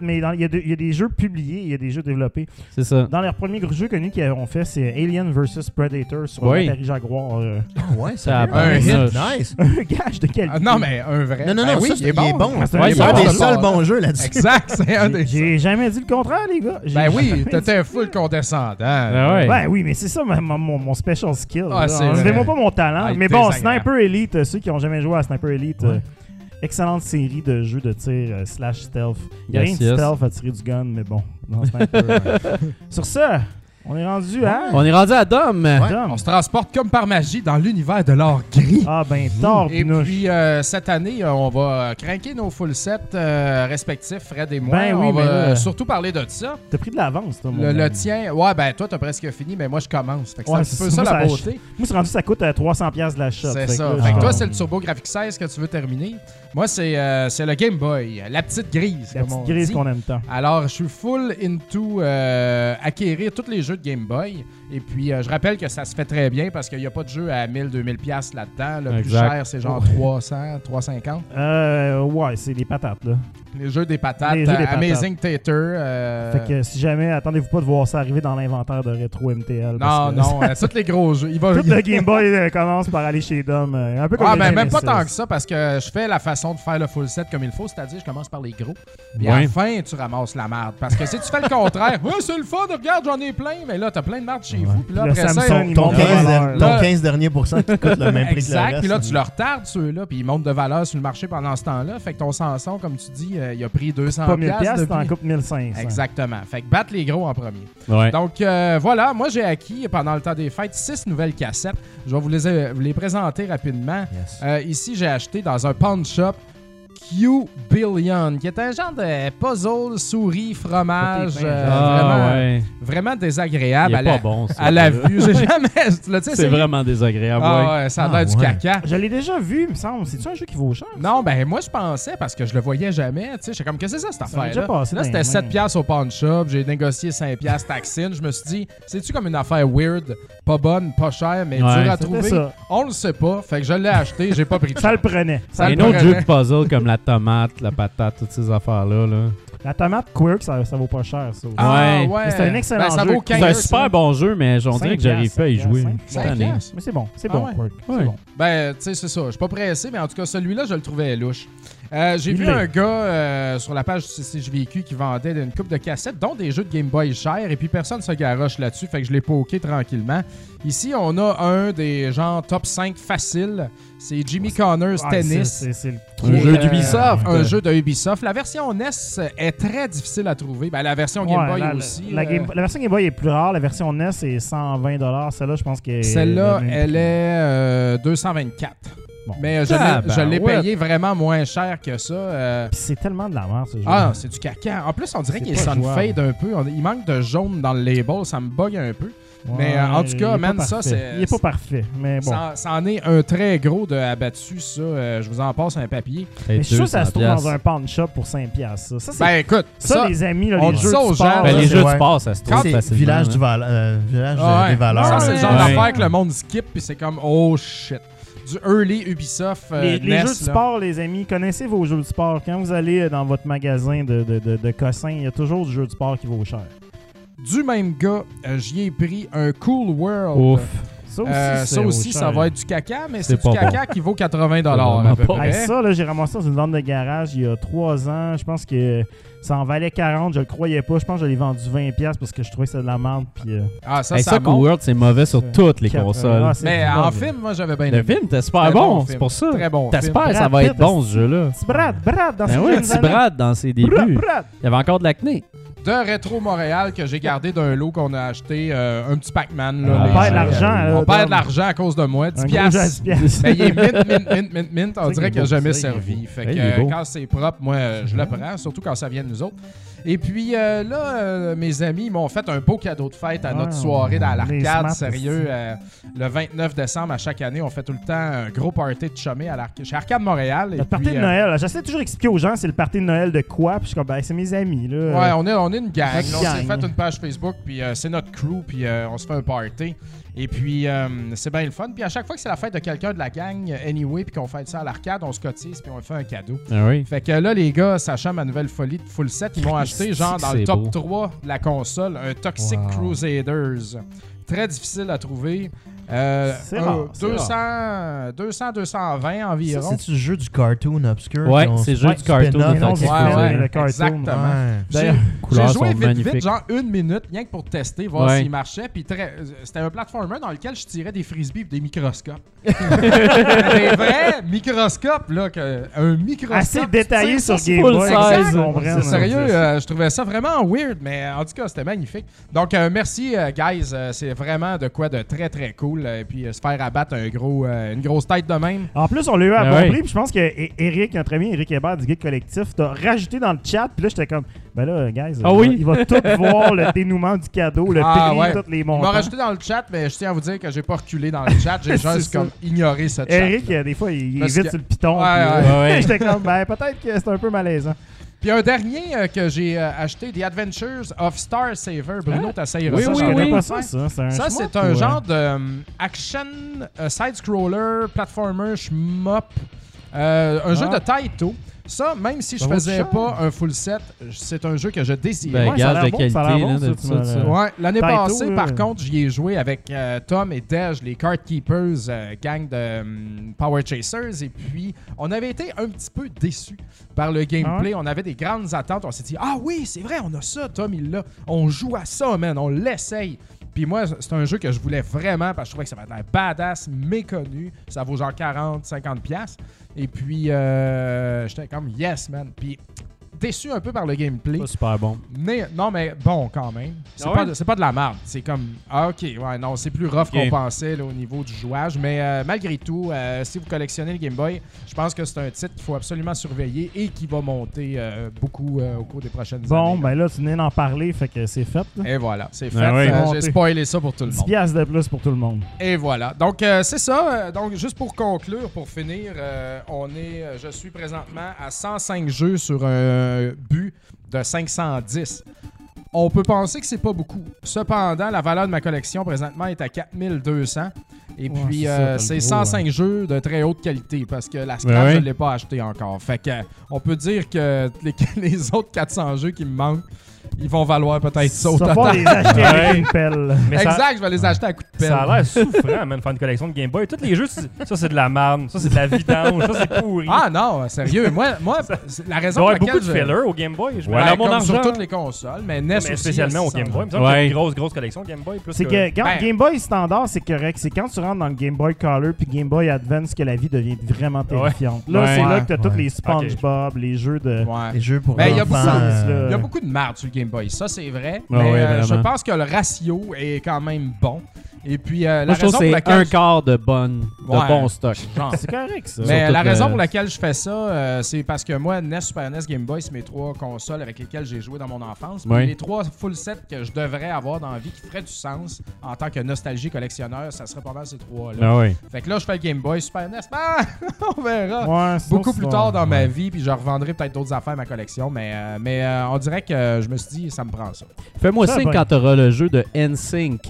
Mais dans- il y, a de- il y a des jeux publiés, il y a des jeux développés.
C'est ça.
Dans leurs premiers gros jeux connus qu'ils ont fait, c'est Alien vs Predator sur
Oui.
Atari Jaguar. euh,
Ouais,
Ça a
un hit.
Nice.
un gage de qualité.
Ah, non, mais un vrai.
Non, non,
Ben
non,
oui,
ça,
il
c'est-
est bon.
Ah, c'est
Ouais,
un
il
C'est
est
un
bon,
des
ça.
seuls bons jeux là-dessus.
Exact, c'est un des.
J'ai jamais dit le contraire, les gars. J'ai
Ben oui,
jamais
t'étais full condescendant.
Ah ouais.
Ben oui, mais c'est ça ma- ma- mon, mon special skill.
Ah,
là.
c'est
Enlevez-moi
vrai.
pas mon talent.
Ah,
mais bon. Sniper Elite, euh, ceux qui ont jamais joué à Sniper Elite, euh. Excellente série de jeux de tir euh, slash stealth. Il y a
Yes,
rien de
yes.
stealth à tirer du gun, mais bon, dans Sniper. euh. Sur ça, on est rendu à...
On est rendu à Dom.
Dom.
On se transporte comme par magie dans l'univers de l'or gris.
Ah ben, tort,
Et
Pinouche.
puis euh, cette année, euh, on va craquer nos full sets euh, respectifs, Fred et moi.
Ben oui,
on va
là-
euh, surtout parler de ça.
T'as pris de l'avance, toi, mon
Le, le tien, ouais, ben toi, t'as presque fini, mais moi, je commence. Fait que
Ouais,
c'est un petit peu
ça,
la
ça-
beauté.
Moi, c'est rendu, ça coûte euh, 300$ piastres de la shot.
C'est ça.
là,
Fait que toi, c'est le Turbo Graphics 16 que tu veux terminer. Moi, c'est euh, c'est le Game Boy, la petite grise.
la
comme on
petite grise qu'on aime tant.
Alors, je suis full into euh, acquérir tous les jeux de Game Boy. Et puis, euh, je rappelle que ça se fait très bien parce qu'il n'y a pas de jeu à 1000, 2000 pièces là-dedans. Le plus cher, c'est genre 300, 350.
Euh, ouais, c'est des patates, là.
Les jeux des patates,
Les jeux des
euh,
patates.
Amazing Theater. euh,
Fait que si jamais, attendez-vous pas de voir ça arriver dans l'inventaire de Retro MTL.
Non,
parce que-
non, euh, tous les gros jeux. Il va,
Tout le Game Boy euh, commence par aller chez Dom. un peu comme
Ah, ben, même pas tant que ça parce que je fais la façon de faire le full set comme il faut, c'est-à-dire je commence par les gros. Puis à
Ouais.
la fin, tu ramasses la merde. Parce que si tu fais le contraire, ouais, c'est le fun, regarde, j'en ai plein, mais là, t'as plein de merde chez vous. Puis là,
Le
après ça,
Samsung,
Ton
monte de
15,
valeur.
ton
Là-
15 derniers pourcents qui coûte le même prix que le
Exact,
reste.
puis là, tu le retardes ceux-là, puis ils montent de valeur sur le marché pendant ce temps-là. Fait que ton Samsung, comme tu dis, euh, il a pris 200
Pas 1000
piastres
piastres,
depuis.
t'en coupes 1500.
Exactement. Fait que battre les gros en premier.
Ouais.
Donc euh, voilà, moi j'ai acquis pendant le temps des fêtes six nouvelles cassettes. Je vais vous les, euh, vous les présenter rapidement.
Yes.
Euh, ici, j'ai acheté dans un pawn shop Q Billion, qui est un genre de puzzle, souris, fromage,
pain.
euh,
ah
vraiment,
ouais.
vraiment
Il
désagréable
est
à la,
pas bon, ça.
à la
là.
vue. J'ai jamais.
C'est vraiment désagréable,
Ah
ouais.
ouais, ça a
Ah
l'air du
ouais.
caca.
Je l'ai déjà vu, il me semble. C'est-tu un jeu qui vaut cher?
Non, ben moi je pensais parce que je le voyais jamais. Tu sais, j'étais comme, qu'est-ce que c'est ça cette
passé
Là,
dans
c'était
les
7
mains.
piastres au pawn shop. J'ai négocié 5 piastres taxine. Je me suis dit, c'est-tu comme une affaire weird, pas bonne, pas chère, mais
Ouais,
dure à trouver?
ça.
On le sait pas. Fait que je l'ai acheté, j'ai pas pris de
Ça le prenait.
Ça
un
le
autre
prenait.
jeu de puzzle comme la tomate, la patate, toutes ces affaires-là. Là.
La tomate Quirk, ça, ça vaut pas cher, ça.
Ah,
Ouais.
ouais.
C'est un excellent
Ben, ça
jeu.
C'est
15,
un
ça.
super bon jeu, mais on dirait que j'arrive pas à y jouer. cette année.
Mais c'est bon, c'est
Ah
bon,
ouais.
Quirk.
Ouais.
C'est bon.
Ben, tu sais, c'est ça. Je suis pas pressé, mais en tout cas, celui-là, je le trouvais louche. Euh, J'ai vu un gars euh, sur la page du CCJVQ qui vendait une coupe de cassettes, dont des jeux de Game Boy chers, et puis personne se garoche là-dessus, fait que je l'ai poké tranquillement. Ici, on a un des genre top 5 faciles. C'est Jimmy Connors
Ah,
Tennis.
c'est- le-
jeu
euh,
d'Ubisoft.
Un jeu de Ubisoft. La version NES est très difficile à trouver. Ben, la version Game
Ouais,
Boy
la,
aussi.
La,
euh,
version Game Boy est plus rare. La version NES est 120 Celle-là, je pense que.
Celle-là, elle est euh, 224.
Bon.
Mais euh, je
Ah,
l'ai-
ben,
je l'ai
ouais.
payé vraiment moins cher que ça. euh,
c'est tellement de la merde, ce jeu.
Ah, c'est du caca. En plus, on dirait
C'est
qu'il sunfade un peu. Il manque de jaune dans le label. Ça me bug un peu. mais, euh, en tout cas, man, ça, c'est-
Il est pas parfait, mais bon.
Ça, ça en est un très gros de abattu, ça. Euh, je vous en passe un papier.
Mais je suis sûr que ça se trouve
200
dans un pawn shop pour 5$. piastres, Ça, ça c'est.
Ben, écoute,
ça,
ça,
les amis, là,
on
les jeux
ça
sport,
Ben,
là,
les jeux
ouais.
sport, ça se trouve
C'est village du Val, euh, village
Ah ouais.
des valeurs.
Ça, c'est le genre
Ouais.
d'affaire que le monde skip, puis c'est comme, oh shit. Du early Ubisoft. euh,
Les, les
NES,
jeux de
là.
sport, les amis, connaissez vos jeux de sport. Quand vous allez dans votre magasin de, de, de, de cossins, il y a toujours du jeu de sport qui vaut cher.
Du même gars, euh, j'y ai pris un Cool World.
Ouf.
Ça aussi,
Euh, ça aussi, va être du caca, mais c'est du caca qui vaut 80 à peu près.
Hey, ça, là, j'ai ramassé ça dans une vente de garage il y a trois ans. Je pense que ça en valait 40. Je le croyais pas. Je pense que je l'ai vendu 20$ piastres parce que je trouvais que c'était de la merde. Puis, euh,
Ah, ça,
Hey,
ça,
ça, World, c'est mauvais sur toutes les consoles.
ah,
Mais
mauvais.
en film, moi, j'avais bien
le
aimé.
film, t'es super bon,
bon
c'est pour ça.
Très bon.
T'espères que ça
Brad
va être bon, ce jeu-là?
Brad, Brad, dans
Ben
ses
oui. Brad dans ses
Brad,
débuts.
Brad.
Il y avait encore de l'acné.
De Rétro Montréal que j'ai gardé d'un lot qu'on a acheté, euh, un petit Pac-Man. là,
On perd de l'argent.
On perd de l'argent à cause de moi. 10
Un gros jeu à
piastres.
10 piastres.
Mais il est mint, mint, mint, mint, mint. On dirait qu'il n'a jamais servi. Fait que quand c'est propre, moi, je le prends, surtout quand ça vient de nous autres. Et puis euh, là, euh, mes amis m'ont fait un beau cadeau de fête à notre
Ah,
soirée dans l'arcade. Sérieux, euh, le 29 décembre à chaque année, on fait tout le temps un gros party de chumé à l'arc- chez Arcade Montréal.
Le party de Noël. J'essaie toujours d'expliquer aux gens c'est le party de Noël de quoi. Puis je suis comme, ben, c'est mes amis. Là.
Ouais, on est, on est une gang. Là. on s'est fait une page Facebook, puis c'est notre crew, puis on se fait un party. Et puis, euh, c'est bien le fun. Puis à chaque fois que c'est la fête de quelqu'un de la gang, anyway, puis qu'on fait ça à l'arcade, on se cotise, puis on fait un cadeau.
Ah oui.
Fait que là, les gars, sachant ma nouvelle folie de full set, ils m'ont acheté, genre, dans le top
beau.
3 de la console, un Toxic
Wow.
Crusaders. Très difficile à trouver. Euh,
C'est
un
rare, c'est
200, 200, 220
Ça,
environ.
C'est-tu le jeu du cartoon obscur?
Ouais, c'est le jeu du cartoon.
Ouais, ouais,
le cartoon.
exactement.
Ouais.
J'ai joué vite, vite, genre une minute, rien que pour tester, voir
Ouais.
s'il marchait. Puis très- euh, c'était un platformer dans lequel je tirais des frisbees et des microscopes. des vrais microscopes, là, que, un microscope.
Assez détaillé sur Game Boy.
C'est sérieux, euh, je trouvais ça vraiment weird, mais en tout cas, c'était magnifique. Donc, euh, merci, euh, guys. Euh, c'est vraiment de quoi de très, très cool. Et puis, euh, se faire abattre un gros, euh, une grosse tête de même.
En plus, on l'a eu à
Ah
bon
ouais.
prix. Puis je pense que E- Eric, notre ami Eric Hébert du Geek Collectif, t'a rajouté dans le chat. Puis là, j'étais comme, ben là, guys,
Ah
il,
oui?
va, il va tout voir le dénouement du cadeau, le
Ah,
prix,
ouais.
tous les
Il m'a
montants.
rajouté dans le chat, mais je tiens à vous dire que j'ai pas reculé dans le chat. J'ai juste
ça.
comme ignoré ce chat.
Eric, euh, des fois, il, il est
Parce
vite
que-
sur le piton.
Ouais,
puis,
ouais.
euh,
Ouais, ouais.
j'étais comme, ben peut-être que c'est un peu malaisant.
Puis un dernier euh, que j'ai euh, acheté, The Adventures of Star Saver. Bruno, t'essayera
Oui,
ça.
oui, oui.
pas ça, ça. C'est un
Ça, c'est un genre de euh, action side-scroller, platformer, shmup, euh, un jeu
Ah.
de Taito. Ça, même si je faisais pas un full set, c'est un jeu que je désirais.
Ben,
Ouais, ça a
de
bon,
qualité,
ça a l'air bon,
là, de tout ça.
Ouais, l'année
Taito,
passée, par contre, j'y ai joué avec euh, Tom et Dej, les Card Keepers, euh, gang de hum, Power Chasers, et puis on avait été un petit peu déçus par le gameplay. On avait des grandes attentes. On s'est dit, ah oui, c'est vrai, on a ça, Tom, il l'a. On joue à ça, man, on l'essaye. Puis moi, c'est un jeu que je voulais vraiment parce que je trouvais que ça va être l'air badass, méconnu. Ça vaut genre 40, 50 pièces. Et puis, euh, j'étais comme, yes, man. Puis déçu un peu par le gameplay.
Pas super bon.
Mais, non, mais bon, quand même. C'est
Ah
pas,
ouais?
de- c'est pas de la merde. C'est comme, ah, ok, ouais, non, c'est plus rough qu'on pensait là, au niveau du jouage. Mais euh, malgré tout, euh, si vous collectionnez le Game Boy, je pense que c'est un titre qu'il faut absolument surveiller et qui va monter euh, beaucoup euh, au cours des prochaines
Bon,
années.
ben là, tu venais d'en parler, fait que c'est fait. là.
Et voilà, c'est fait.
Ben oui.
Euh,
Monté.
J'ai spoilé ça pour tout le
10
monde.
piastres de plus pour tout le monde.
Et voilà. Donc, euh, c'est ça. Donc, juste pour conclure, pour finir, euh, on est, je suis présentement à 105 jeux sur un but de 510. On peut penser que c'est pas beaucoup. Cependant, la valeur de ma collection présentement est à 4200. Et
Ouais,
puis,
c'est ça,
euh, c'est 105 jeux de très haute qualité parce que la scrap,
Ouais,
je ne l'ai pas acheté encore. Fait que, euh, on peut dire que les, les autres 400 jeux qui me manquent, ils vont valoir peut-être ça au
Ça va
total.
les acheter avec une pelle.
Mais ça-
Exact, je vais les acheter à coup de pelle.
Ça a l'air souffrant, man, faire une collection de Game Boy. Tous les jeux, c'est- ça c'est de la merde, ça c'est de la vidange, ça c'est pourri.
Ah non, sérieux. Moi, moi c'est la
Il
raison
doit y
pour
avoir beaucoup de
laquelle je-
filler au Game Boy. Je me
Ouais,
Alors, mon
comme
argent,
sur toutes les consoles, mais NES
mais
aussi,
spécialement au Game Boy. Il me semble
Ouais.
qu'il y a une grosse, grosse collection Game Boy. plus
C'est que quand
Ben-
Game Boy standard, c'est correct. C'est quand tu rentres dans le Game Boy Color puis Game Boy Advance que la vie devient vraiment terrifiante. Là,
Ouais.
c'est là que t'as tous
Ouais.
les SpongeBob, les jeux de.
Ouais.
Les jeux pour
Ben, il y a
enfants.
beaucoup-
euh,
Il y a beaucoup de merde sur Game Boy, ça c'est vrai.
Ouais,
mais
ouais,
euh, je
vraiment.
pense que le ratio est quand même bon. Et puis euh, la
Moi, je trouve
raison
que c'est
laquelle
un
je-
quart de, bonne, de
Ouais.
bon stock.
genre.
C'est correct, ça.
Mais
Surtout
la
que-
raison pour laquelle je fais ça, euh, c'est parce que moi, NES, Super NES, Game Boy, c'est mes trois consoles avec lesquelles j'ai joué dans mon enfance. Puis
Ouais.
Les trois full sets que je devrais avoir dans la vie qui feraient du sens en tant que nostalgie collectionneur, ça serait pas mal ces trois-là.
Ah oui.
Fait que là, je fais le Game Boy, Super NES, ah, on verra.
Ouais, sinon,
Beaucoup plus tard dans ma
Ouais.
vie, puis je revendrai peut-être d'autres affaires à ma collection, mais, euh, mais euh, on dirait que je me suis dit, ça me prend ça.
Fais-moi
Ça,
signe
ben-
quand t'auras le jeu de NSYNC.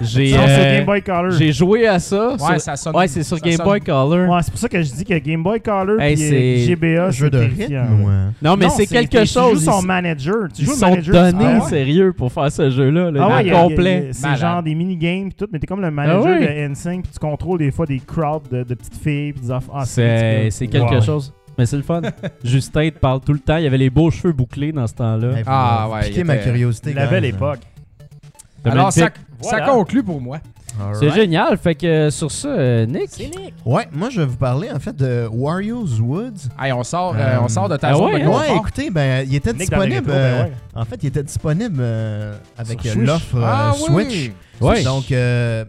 J'ai euh, j'ai joué à ça.
Ouais,
sur-
ça sonne.
ouais, c'est sur Game
sonne-
Boy Color.
Ouais, c'est pour ça que je dis que Game Boy Color
Hey,
puis
c'est-
GBA,
jeu
c'est
de rythme euh,
Non, mais c'est quelque
Tu
chose.
joues son manager. Tu
ils
joues
sont
manager.
donnés
Ah ouais.
sérieux pour faire ce jeu-là, le
Ah ouais, il il
complet.
C'est genre des mini-games pis tout, mais t'es comme le manager
Ah ouais.
de N5 pis tu contrôles des fois des crowds de, de petites filles des enfants. Ah,
C'est quelque
Ouais.
chose. Mais c'est le fun. Justin te parle tout le temps. Il y avait les beaux cheveux bouclés dans ce temps-là.
hey,
Ah, ouais,
piqué
il
ma curiosité.
La belle
guys.
époque.
C'était
Alors, ça, ça conclut pour moi.
C'est génial. Fait que euh, sur ça, euh, Nick.
Ouais, moi je vais vous parler en fait de Wario's Woods.
Hey, on, sort, euh,
Euh,
on sort de ta
ah
zone
ouais,
de
hein?
confort.
Ouais, écoutez, ben il était
Nick dans les
disponible.
rétros, ben ouais.
En fait, il était disponible euh, avec
Sur
euh,
Switch.
l'offre euh,
Ah
Switch.
oui!
Ouais.
Donc, euh,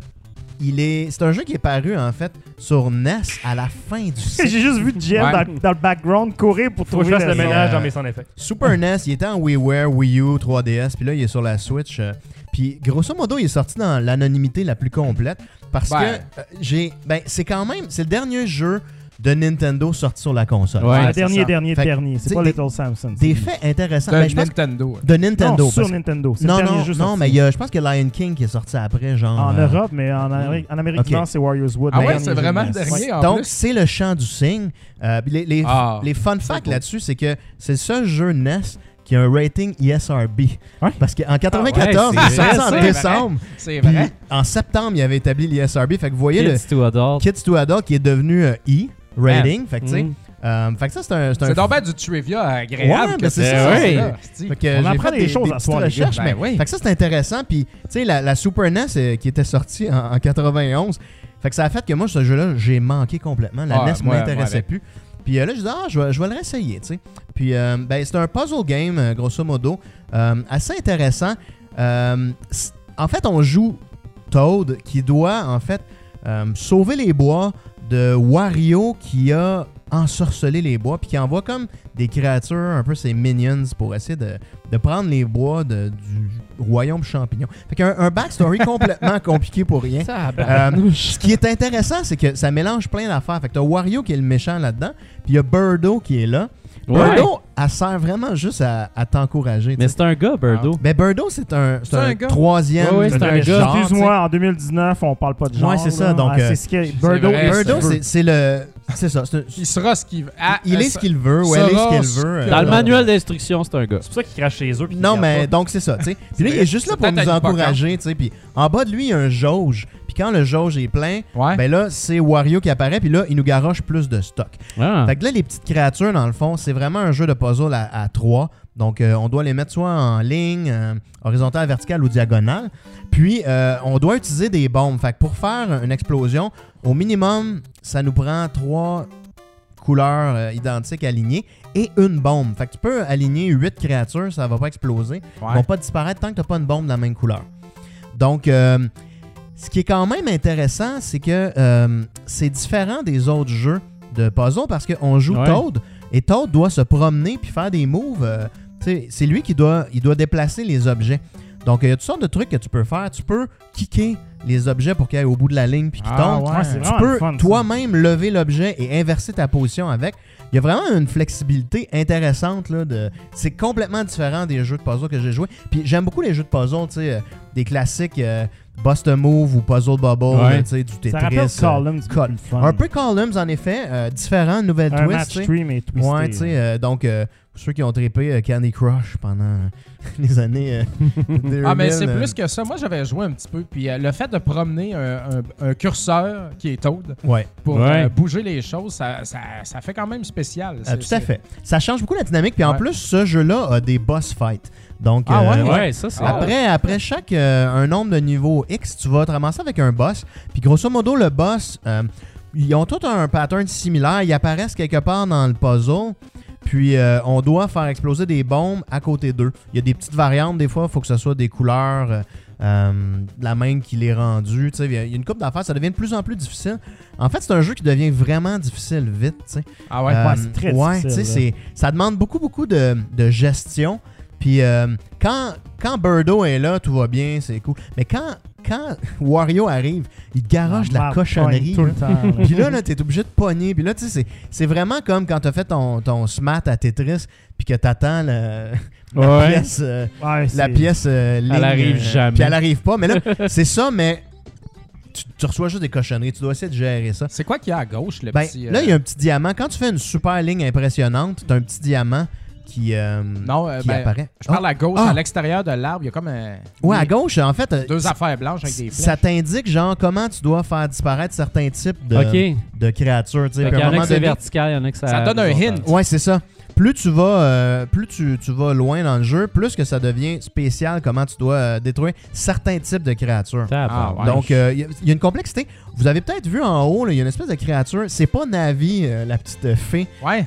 il est, c'est un jeu qui est paru en fait sur NES à la fin du
J'ai juste vu Jeff
Ouais.
dans, dans le background courir pour
Faut que je
trouver
le ménage
euh,
dans mes sans effets.
Super NES, il était en WiiWare, Wii U, 3DS, puis là il est sur la Switch. euh, puis grosso modo, il est sorti dans l'anonymité la plus complète parce
Ben.
que euh, j'ai, ben c'est quand même, c'est le dernier jeu de Nintendo sorti sur la console.
Ouais,
le
c'est
dernier,
ça.
dernier,
Fait que,
dernier. C'est pas
des-
Little Samson.
Des faits intéressants.
De
Ben,
Nintendo.
de Nintendo.
Non, sur Nintendo. C'est
Non,
le
non,
jeu
non, mais il y a- je pense que Lion King qui est sorti après, genre.
En
euh,
Europe, mais en Amérique, en Amérique du Nord, c'est Warriors Wood.
Ah
le
ouais, c'est vraiment le dernier en
Donc, c'est le chant du cygne. Euh, puis les, les,
Ah,
les fun facts là-dessus, c'est que c'est le seul jeu NES qui a un rating ESRB.
Ouais.
Parce qu'en 94,
Ah ouais,
il est
c'est
en décembre.
C'est vrai.
en septembre, il avait établi l'ESRB. Fait que vous voyez le
Kids to Adult.
Kids to Adult qui est devenu euh, E rating. Fait que, tu sais,
Mm.
euh, fait que ça, c'est un. C'est un
C'est donc bien du trivia agréable.
Ouais,
que
ben, c'est
ça. Ouais.
Fait que
On apprend
fait
des choses à
petites
soir,
recherches,
Ben
mais
oui.
fait que ça c'est intéressant. Puis tu sais la, la Super NES euh, qui était sortie en, en 91, fait que ça a fait que moi ce jeu-là j'ai manqué complètement. La
Ouais,
NES
moi
m'intéressait plus. Puis euh, là je dis ah je vais, je vais le réessayer, tu sais. Puis euh, ben c'est un puzzle game grosso modo euh, assez intéressant. Euh, en fait on joue Toad qui doit en fait euh, sauver les bois de Wario qui a ensorcelé les bois puis qui envoie comme des créatures un peu ces minions pour essayer de, de prendre les bois de- du royaume champignon. Fait qu'un un backstory complètement compliqué pour rien. Euh, ce qui est intéressant, c'est que ça mélange plein d'affaires. Fait que t'as Wario qui est le méchant là-dedans, puis il y a Birdo qui est là.
Ouais.
Birdo, elle sert vraiment juste à, à t'encourager.
Mais c'est un gars, Birdo.
Ben Birdo, c'est un, c'est
C'est
un,
un gars.
troisième.
Ouais, ouais, c'est un gars.
genre,
Excuse-moi, en 2019, on parle pas de genre.
Ouais, c'est ça,
là.
donc,
Ah,
euh,
c'est ce Birdo
vrai.
Birdo, c'est c'est le. C'est ça. c'est un-
Il sera ce qu'il veut. Ah,
il est ce qu'il veut, ou elle est ce qu'elle veut. euh,
Dans le manuel d'instruction, c'est un gars.
C'est pour ça qu'il crache chez eux. puis
Non, mais donc c'est ça, tu sais. Puis là, il est juste là
c'est
pour
peut-être
nous encourager, tu sais. Puis en bas de lui, il y a un jauge. Quand le jauge est plein,
Ouais.
ben là, c'est Wario qui apparaît. Puis là, il nous garoche plus de stock.
Ah.
Fait que là, les petites créatures, dans le fond, c'est vraiment un jeu de puzzle à, à trois. Donc, euh, on doit les mettre soit en ligne, euh, horizontale, verticale ou diagonale. Puis, euh, on doit utiliser des bombes. Fait que pour faire une explosion, au minimum, ça nous prend trois couleurs identiques alignées et une bombe. Fait que tu peux aligner huit créatures, ça va pas exploser. Ils
Ouais.
vont pas disparaître tant que t'as pas une bombe de la même couleur. Donc, euh, ce qui est quand même intéressant, c'est que euh, c'est différent des autres jeux de puzzle parce qu'on joue
Ouais.
Toad et Toad doit se promener puis faire des moves. euh, c'est lui qui doit, il doit déplacer les objets. Donc, il y a toutes sortes de trucs que tu peux faire. Tu peux kicker les objets pour qu'ils aillent au bout de la ligne puis qu'ils
Ah,
tombent.
ouais.
Tu peux toi-même lever l'objet et inverser ta position avec. Il y a vraiment une flexibilité intéressante. Là, de... C'est complètement différent des jeux de puzzle que j'ai joués. Puis j'aime beaucoup les jeux de puzzle, tu sais, euh, des classiques euh, Bust a Move ou Puzzle Bubble,
Ouais.
là, tu sais, du Tetris.
Ça rappelle
euh,
Columns.
Col-
fun.
un peu Columns, en effet. euh, différent, nouvelle
Un
twist.
match
tu sais.
stream et twisté.
Ouais, tu sais, euh, donc, euh, pour ceux qui ont trippé euh, Candy Crush pendant les années. euh,
Ah, mais
2000,
c'est
euh,
plus que ça. Moi, j'avais joué un petit peu. Puis euh, le fait de promener un, un- un curseur qui est Toad
Ouais,
pour
Ouais.
euh, bouger les choses, ça, ça, ça fait quand même spécial.
euh,
C'est-
tout à fait. Ça change beaucoup la dynamique. Puis en plus, ce jeu-là a des boss fights. Donc,
Ah ouais,
euh,
Ouais, ça, c'est.
Après, après chaque euh, un nombre de niveaux X, tu vas te ramasser avec un boss. Puis grosso modo, le boss, euh, ils ont tout un pattern similaire. Ils apparaissent quelque part dans le puzzle. Puis euh, on doit faire exploser des bombes à côté d'eux. Il y a des petites variantes des fois. Il faut que ce soit des couleurs, la main qui les rendue. Tu sais, Il y a une coupe d'affaires. Ça devient de plus en plus difficile. En fait, c'est un jeu qui devient vraiment difficile vite. tu sais.
Ah ouais?
Euh,
Ouais, c'est très
ouais,
difficile,
tu sais,
là.
c'est- ça demande beaucoup, beaucoup de, de gestion. Puis euh, quand, quand Birdo est là, tout va bien, c'est cool. Mais quand, quand Wario arrive, il te garoche de la cochonnerie.
Tout
là.
le temps. là.
Puis là, là t'es obligé de pogner. Puis là, tu sais, c'est- c'est vraiment comme quand t'as fait ton, ton smat à Tetris, puis que t'attends le- la
Ouais.
pièce, euh,
Ouais,
la pièce euh, ligne,
arrive
euh,
jamais.
Puis elle arrive pas. Mais là, c'est ça, mais tu, tu reçois juste des cochonneries. Tu dois essayer de gérer ça.
C'est quoi qu'il y a à gauche, le
Ben,
petit.
là, il y a un petit diamant. Quand tu fais une super ligne impressionnante, t'as un petit diamant qui, euh,
Non, euh,
qui
ben,
apparaît.
Je parle
Ah,
à gauche,
Ah.
à l'extérieur de l'arbre, il y a comme un.
ouais, à gauche, en fait, euh,
Deux
ça-
affaires blanches avec des flèches.
ça t'indique genre comment tu dois faire disparaître certains types de, créatures.
y en a que c'est vertical, il y en a que ça.
Ça donne un hint.
Ouais, c'est ça. Plus tu vas, euh, plus tu, tu vas loin dans le jeu, plus que ça devient spécial comment tu dois euh, détruire certains types de créatures.
Ah,
ouais.
Donc, euh, il y, y a une complexité. Vous avez peut-être vu en haut, il y a une espèce de créature. C'est pas Navi, euh, la petite fée.
Ouais.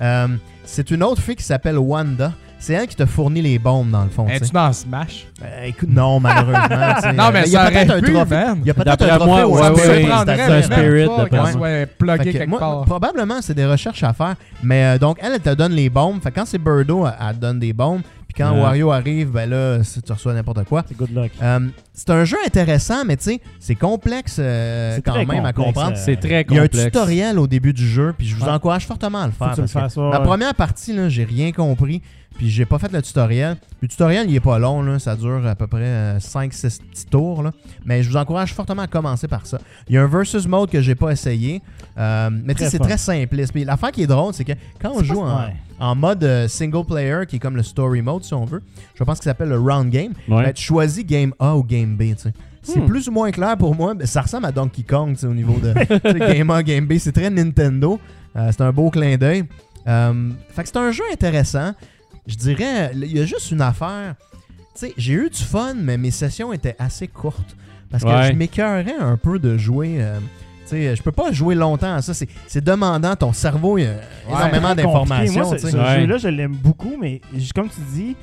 C'est une autre fille qui s'appelle Wanda. C'est elle qui te fournit les bombes, dans le fond. tu
Es-tu dans Smash?
Euh, écoute, non, malheureusement.
Non, mais
il y a
ça
peut-être un trophée. Il y a peut-être un trophée
moi, ouais,
Ça
ouais, ouais, c'est un spirit, d'après moi.
Fait que
quelque
moi,
part.
probablement, c'est des recherches à faire. Mais euh, donc, elle, elle te donne les bombes. Fait que quand c'est Birdo, elle, elle te donne des bombes. Quand
Ouais.
Wario arrive, ben là, tu reçois n'importe quoi.
C'est good luck.
Euh, c'est un jeu intéressant, mais tu sais, c'est complexe euh, quand même à comprendre.
euh,
C'est très
Il y a un tutoriel au début du jeu, puis je vous
Ouais.
encourage fortement à le faire. parce que
ouais.
première partie, là, j'ai rien compris. Puis j'ai pas fait le tutoriel. Le tutoriel, il est pas long. Là. Ça dure à peu près 5-6 petits tours. Là. Mais je vous encourage fortement à commencer par ça. Il y a un versus mode que j'ai pas essayé. Euh, mais tu sais, c'est très simpliste. Puis l'affaire qui est drôle, c'est que quand on joue en, mode euh, single player, qui est comme le story mode si on veut, je pense qu'il s'appelle le round game,
Ouais.
ben, tu choisis game A ou game B. C'est
Hmm.
plus ou moins clair pour moi. mais Ça ressemble à Donkey Kong au niveau de game A, game B. C'est très Nintendo. Euh, c'est un beau clin d'œil. Euh, fait que c'est un jeu intéressant. Je dirais, il y a juste une affaire. Tu sais, j'ai eu du fun, mais mes sessions étaient assez courtes. Parce que
Ouais.
je m'écœurais un peu de jouer. euh, tu sais, je peux pas jouer longtemps à ça. C'est c'est demandant. Ton cerveau, il y a énormément d'informations.
Moi, ce,
sais.
ce
Ouais.
jeu-là, je l'aime beaucoup, mais comme tu dis,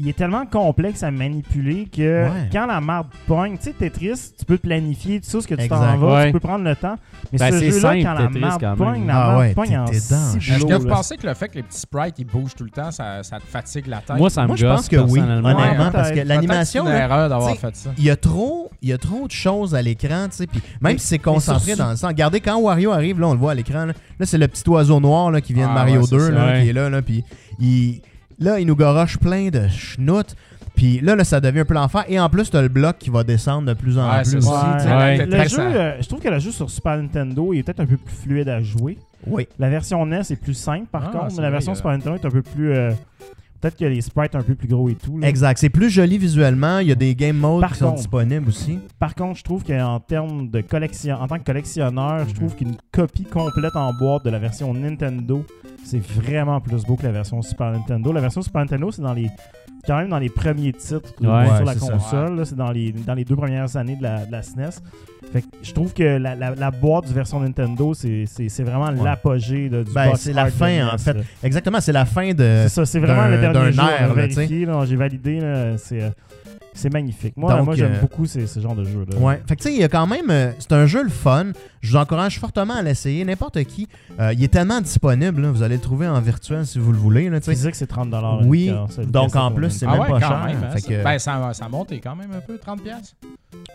il est tellement complexe à manipuler que
Ouais.
quand la marde pogne, tu sais, Tetris, tu peux planifier, tu sais ce que tu t'en vas,
Ouais.
tu peux prendre le temps. Mais
Ben,
ce
c'est
jeu-là,
simple,
quand la marde pogne, la
Ah
marde
ouais,
pogne en
Est-ce que vous pensez que le fait que les petits sprites ils bougent tout le temps, ça, ça te fatigue la tête?
Moi, ça me
Moi, je pense que oui,
personnellement.
honnêtement, parce que l'animation,
C'est une erreur d'avoir fait ça.
il y a trop il y a trop de choses à l'écran tu sais puis même si c'est concentré dans le sens regardez quand Wario arrive là on le voit à l'écran là, c'est le petit oiseau noir là, qui vient de
Ah,
Mario
ouais, c'est
2
ça,
là,
ouais.
qui est là là puis il là il nous goroche plein de schnout puis là, là ça devient un peu l'enfer et en plus t'as le bloc qui va descendre de plus en
Ouais,
plus aussi.
Ouais.
Le jeu, euh, je trouve que le jeu sur Super Nintendo il est peut-être un peu plus fluide à jouer.
oui
La version NES est plus simple par
Ah,
contre, mais la
vrai,
version
euh.
Super Nintendo est un peu plus. euh, peut-être que les sprites un peu plus gros et tout. là.
exact c'est plus joli visuellement il y a des game modes
Par
qui sont disponibles aussi
Par contre, je trouve qu'en termes de collection, en tant que collectionneur,
Mhm.
je trouve qu'une copie complète en boîte de la version Nintendo, c'est vraiment plus beau que la version Super Nintendo. La version Super Nintendo, c'est dans les quand même dans les premiers titres
Ouais,
sur la console. C'est dans les, dans les deux premières années de la, de la SNES. Fait que je trouve que la, la, la boîte du version Nintendo, c'est vraiment
Ouais.
l'apogée du
Ben, c'est la fin, en fait.
là.
exactement c'est la fin de
C'est ça, c'est vraiment le dernier jour. j'ai validé. C'est c'est magnifique. Moi,
Donc,
moi j'aime
euh,
beaucoup ces, ce genre de jeux-là.
Ouais. Fait que tu sais, il y a quand même. euh, c'est un jeu le fun. Je vous encourage fortement à l'essayer. N'importe qui. Euh, il est tellement disponible. là, vous allez le trouver en virtuel si vous le voulez. Là, tu sais.
Physique, c'est 30
Oui, donc en plus, c'est
Ah
même
ouais,
pas
quand
cher.
même, hein,
Fait que-
Ben, ça, ça a monté quand même un peu, 30$.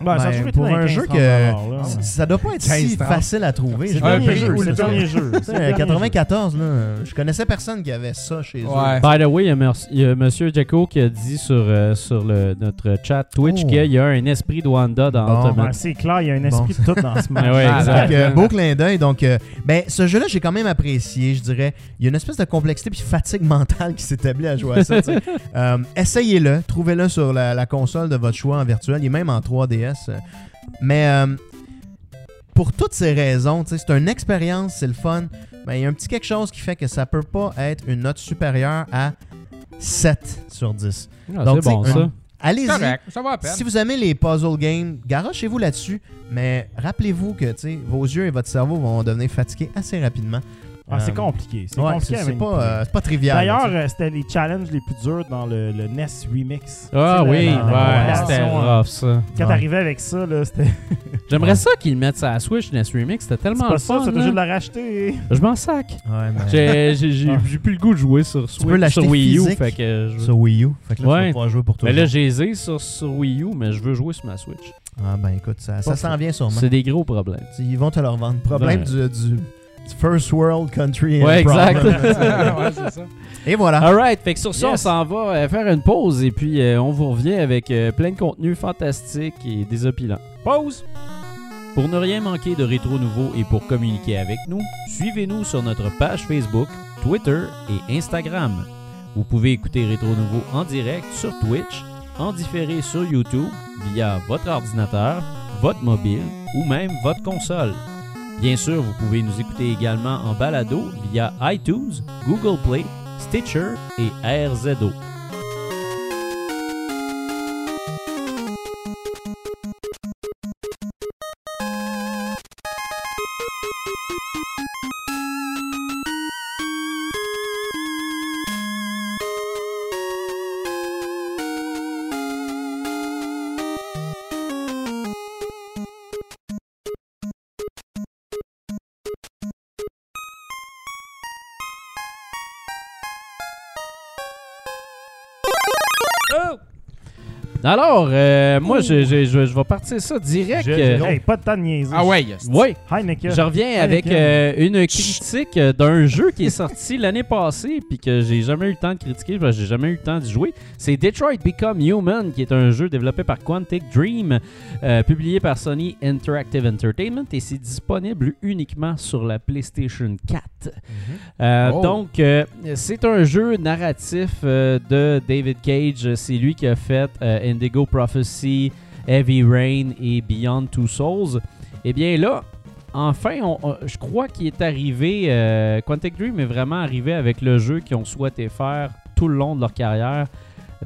Ben, ça
Ben, pour un
15,
jeu
30
que-
là.
ça doit pas être si
15-30.
facile à trouver.
C'est le dernier jeu. C'est
le
dernier jeu.
Tu
C'est
sais,
le dernier jeu.
94, là, je connaissais personne qui avait ça chez eux.
Ouais.
By the way, il y a, Mer- il y a Monsieur Jacko qui a dit sur, euh, sur le, notre chat Twitch
Oh.
qu'il y a un esprit de Wanda dans
Bon.
Ultimate.
Ouais, c'est clair, il y a un esprit de tout dans ce match.
Ouais, ouais,
Ah,
exact.
Donc, euh, beau clin d'œil. Donc, euh, ben, ce jeu-là, j'ai quand même apprécié, je dirais. Il y a une espèce de complexité puis fatigue mentale qui s'établit à jouer à ça. Euh, Essayez-le, trouvez-le sur la, la console de votre choix en virtuel. Il est même en 3DS. euh. Mais euh, pour toutes ces raisons, c'est une expérience, c'est le fun. Mais il y a un petit quelque chose qui fait que ça peut pas être une note supérieure à 7 sur 10.
Ah,
Donc,
c'est bon ça.
Allez-y.
Correct, ça va à peine.
Si vous aimez les puzzle games, garochez-vous là-dessus, mais rappelez-vous que vos yeux et votre cerveau vont devenir fatigués assez rapidement.
Ah, c'est
Euh,
compliqué. C'est
Ouais,
compliqué
c'est c'est pas, euh, c'est pas trivial.
D'ailleurs, euh, c'était les challenges les plus durs dans le, le NES Remix.
Ah
Tu sais,
oui,
la- la- la
ouais,
compilation,
c'était
euh,
rough ça.
Quand
Ouais.
t'arrivais avec ça, là, c'était
J'aimerais
Ouais.
ça qu'ils mettent ça à Switch NES Remix, c'était
c'est
tellement
pas
le
ça,
fun.
c'est
là.
obligé de la racheter.
Je m'en sac.
tu sais. Ouais, mais-
J'ai j'ai- j'ai-
Ah.
j'ai plus le goût de jouer sur
peux
Switch,
l'acheter
sur Wii U, fait que je...
Sur Wii U. Fait que là,
Ouais.
tu vas pouvoir jouer pour toi.
Mais là, j'ai les ai sur, sur Wii U, mais je veux jouer sur ma Switch.
Ah, ben écoute, ça, ça
Pas
s'en vient sûrement.
C'est des gros problèmes.
Ils vont te le revendre. Problème du First World Country.
Ouais, exact.
ouais, c'est ça.
Et voilà.
Alright, fait que sur ça, on s'en va euh, faire une pause et puis euh, on vous revient avec euh, plein de contenu fantastique et désopilant. Pause! Pour ne rien manquer de Rétro Nouveau et pour communiquer avec nous, suivez-nous sur notre page Facebook, Twitter et Instagram. Vous pouvez écouter Rétro Nouveau en direct sur Twitch, en différé sur YouTube via votre ordinateur, votre mobile ou même votre console. Bien sûr, vous pouvez nous écouter également en balado via iTunes, Google Play, Stitcher et RZO. Alors, euh, moi, je, je, je, je vais partir ça direct.
Je-
euh,
je-
Hey, pas de temps de niaiser.
Ah ouais, yes.
ouais,
Heineken.
je reviens avec euh, une critique euh, d'un jeu qui est sorti l'année passée puis que j'ai jamais eu le temps de critiquer, parce que j'ai jamais eu le temps d'y jouer. C'est Detroit Become Human, qui est un jeu développé par Quantic Dream, euh, publié par Sony Interactive Entertainment et c'est disponible uniquement sur la PlayStation 4. Euh,
Oh.
Donc, euh, c'est un jeu narratif euh, de David Cage. C'est lui qui a fait euh, Indigo Prophecy, Heavy Rain et Beyond Two Souls. Et bien là, enfin, je crois qu'il est arrivé. euh, Quantic Dream est vraiment arrivé avec le jeu qu'ils ont souhaité faire tout le long de leur carrière,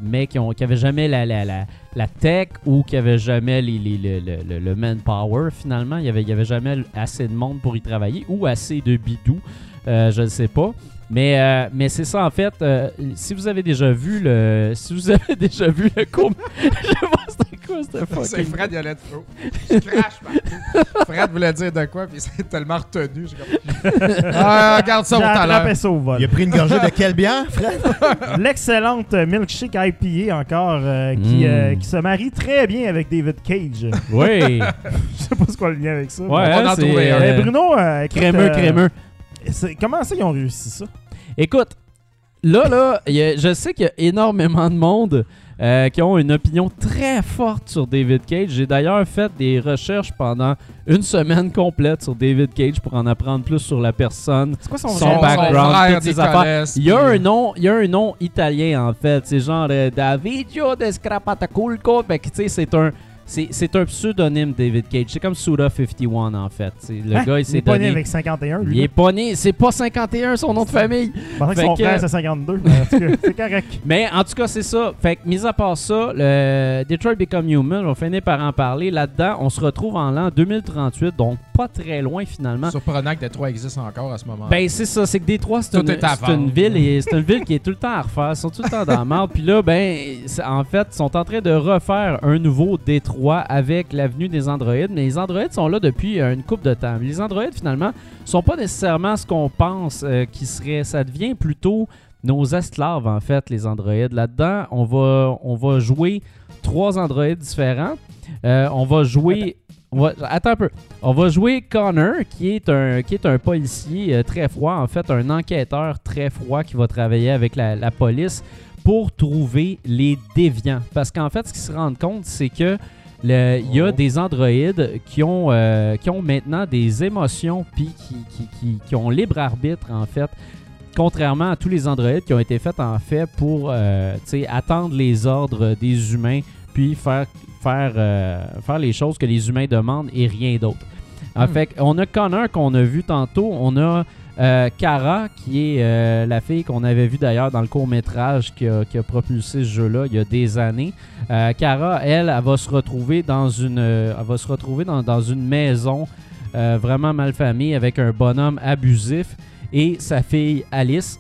mais qui n'avaient jamais la, la, la, la tech ou qui n'avaient jamais les, les- le, le- le- le manpower finalement. Il n'y avait, avait jamais assez de monde pour y travailler ou assez de bidou. Euh, je ne sais pas. Mais, euh, mais c'est ça en fait. euh, si vous avez déjà vu le. Si vous avez déjà vu le court. je pas c'était quoi c'était
C'est
fucking.
Fred Yolette Fro. Je crache partout. Fred voulait dire de quoi, puis c'est tellement retenu. j'ai comme- Ah, regarde ça
au vol.
Il a pris une gorgée de quelle bière, Fred?
L'excellente milkshake IPA encore, euh, qui,
Mm.
euh, qui se marie très bien avec David Cage.
Oui.
Je sais pas ce quoi le lien avec ça.
Ouais,
va
hein,
en
c'est,
trouver un.
Mais Bruno, euh, écoute,
crémeux,
euh,
crémeux.
Comment ça ils ont réussi ça?
Écoute, là, là, a- je sais qu'il y a énormément de monde euh, qui ont une opinion très forte sur David Cage. J'ai d'ailleurs fait des recherches pendant une semaine complète sur David Cage pour en apprendre plus sur la personne,
C'est quoi son,
Son background, toutes affaires. Il y a un nom, il y a un nom italien en fait, c'est genre euh, Davidio de Scrapataculco, ben, tu sais c'est un c'est, un pseudonyme David Cage, c'est comme Suda 51 en fait. Le
Hein?
gars il
Il
s'est
est pas né
donné
avec 51,
il
lui.
est pas né, c'est pas 51 son nom de famille.
Pensais que son
que-
frère, c'est 52. mais en tout cas, c'est correct.
Mais en tout cas, c'est ça. Fait que, mis à part ça, le Detroit Become Human, on finit par en parler. Là-dedans, on se retrouve en l'an 2038, donc pas très loin finalement.
Surprenant que Détroit existe encore à ce moment.
Ben c'est ça, c'est que Détroit c'est une, ville et c'est une ville qui est tout le temps à refaire, ils sont tout le temps dans la marde. Puis là ben en fait, ils sont en train de refaire un nouveau Détroit avec l'avenue des androïdes, mais les androïdes sont là depuis euh, une coupe de temps. Les androïdes finalement sont pas nécessairement ce qu'on pense euh, qui serait ça devient plutôt nos esclaves en fait les androïdes. Là-dedans, on va on va jouer trois androïdes différents. Euh, on va jouer on va- attends un peu. On va jouer Connor, qui est un, qui est un policier euh, très froid, en fait, un enquêteur très froid qui va travailler avec la, la police pour trouver les déviants. Parce qu'en fait, ce qu'ils se rendent compte, c'est que il y a
Oh.
des androïdes qui ont, euh, qui ont maintenant des émotions puis qui, qui, qui- qui ont libre arbitre, en fait. Contrairement à tous les androïdes qui ont été faits en fait pour euh, attendre les ordres des humains puis faire, faire, euh, faire les choses que les humains demandent et rien d'autre. En
Hmm.
fait, on a Connor qu'on a vu tantôt, on a euh, Kara qui est euh, la fille qu'on avait vue d'ailleurs dans le court métrage qui a, qui a propulsé ce jeu-là il y a des années. Euh, Kara, elle, elle va se retrouver dans une, euh, elle va se retrouver dans, dans une maison vraiment malfamée avec un bonhomme abusif et sa fille Alice.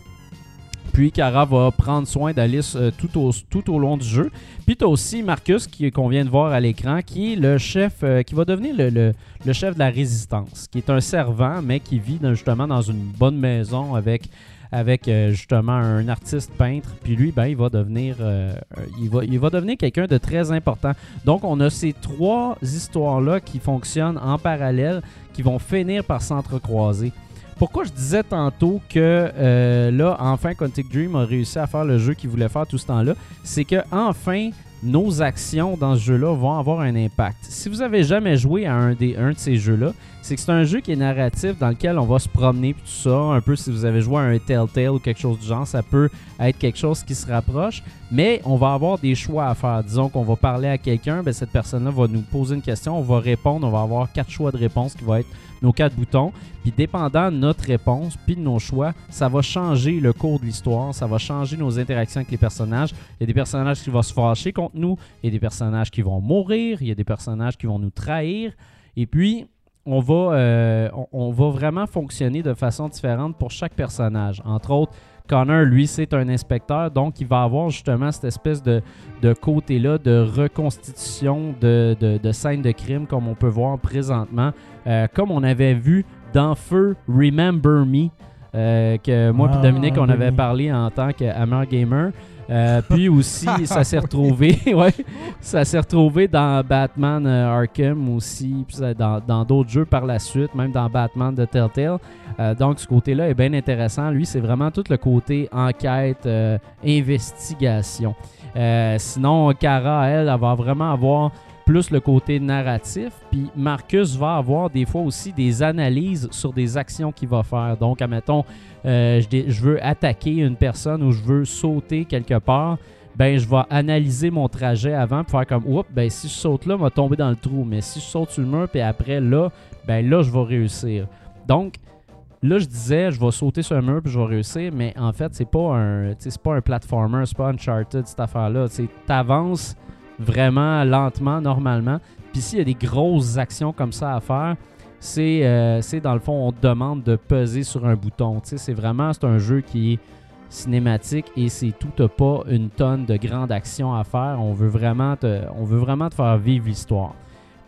Puis Kara va prendre soin d'Alice euh, tout, au, tout au long du jeu. Puis tu aussi Marcus qu'on vient de voir à l'écran, qui est le chef, euh, qui va devenir le, chef de la résistance, qui est un servant, mais qui vit justement dans une bonne maison avec, avec euh, justement un artiste peintre. Puis lui, ben, il va devenir, il va, il va devenir quelqu'un de très important. Donc on a ces trois histoires-là qui fonctionnent en parallèle, qui vont finir par s'entrecroiser. Pourquoi je disais tantôt que euh, là, enfin, Quantic Dream a réussi à faire le jeu qu'il voulait faire tout ce temps-là, c'est que enfin, nos actions dans ce jeu-là vont avoir un impact. Si vous avez jamais joué à un, des, un de ces jeux-là, c'est que c'est un jeu qui est narratif dans lequel on va se promener puis tout ça. Un peu si vous avez joué à un Telltale ou quelque chose du genre, ça peut être quelque chose qui se rapproche. Mais on va avoir des choix à faire. Disons qu'on va parler à quelqu'un, ben cette personne-là va nous poser une question, on va répondre, on va avoir quatre choix de réponse qui vont être nos quatre boutons. Puis dépendant de notre réponse, puis de nos choix, ça va changer le cours de l'histoire, ça va changer nos interactions avec les personnages. Il y a des personnages qui vont se fâcher contre nous, il y a des personnages qui vont mourir, il y a des personnages qui vont nous trahir. Et puis, on va, euh, on, on va vraiment fonctionner de façon différente pour chaque personnage. Entre autres, Connor, lui, c'est un inspecteur, donc il va avoir justement cette espèce de, de côté-là de reconstitution de, de, de scènes de crime, comme on peut voir présentement, euh, comme on avait vu dans Feu Remember Me, euh, que moi et
Ah,
Dominique, on avait parlé en tant que Hammer Gamer. Euh, puis aussi, ça s'est retrouvé, ouais, ça s'est retrouvé dans Batman euh, Arkham aussi, puis dans dans d'autres jeux par la suite, même dans Batman de Telltale. Euh, donc, ce côté-là est bien intéressant. Lui, c'est vraiment tout le côté enquête, investigation. Sinon, Kara, elle, elle va vraiment avoir plus le côté narratif. Puis Marcus va avoir des fois aussi des analyses sur des actions qu'il va faire. Donc, admettons, euh, je, veux attaquer une personne ou je veux sauter quelque part. Ben, je vais analyser mon trajet avant pour faire comme, oups, ben, si je saute là, je vais tomber dans le trou. Mais si je saute sur le mur, puis après là, ben là, je vais réussir. Donc, là, je disais, je vais sauter sur un mur puis je vais réussir, mais en fait, c'est pas un, c'est pas un platformer, c'est pas Uncharted cette affaire-là. Tu avances vraiment lentement, normalement. Puis s'il y a des grosses actions comme ça à faire, c'est, euh, dans le fond, on te demande de peser sur un bouton. C'est vraiment, c'est un jeu qui est cinématique et c'est tout. Pas une tonne de grandes actions à faire. On veut vraiment te, on veut vraiment te faire vivre l'histoire.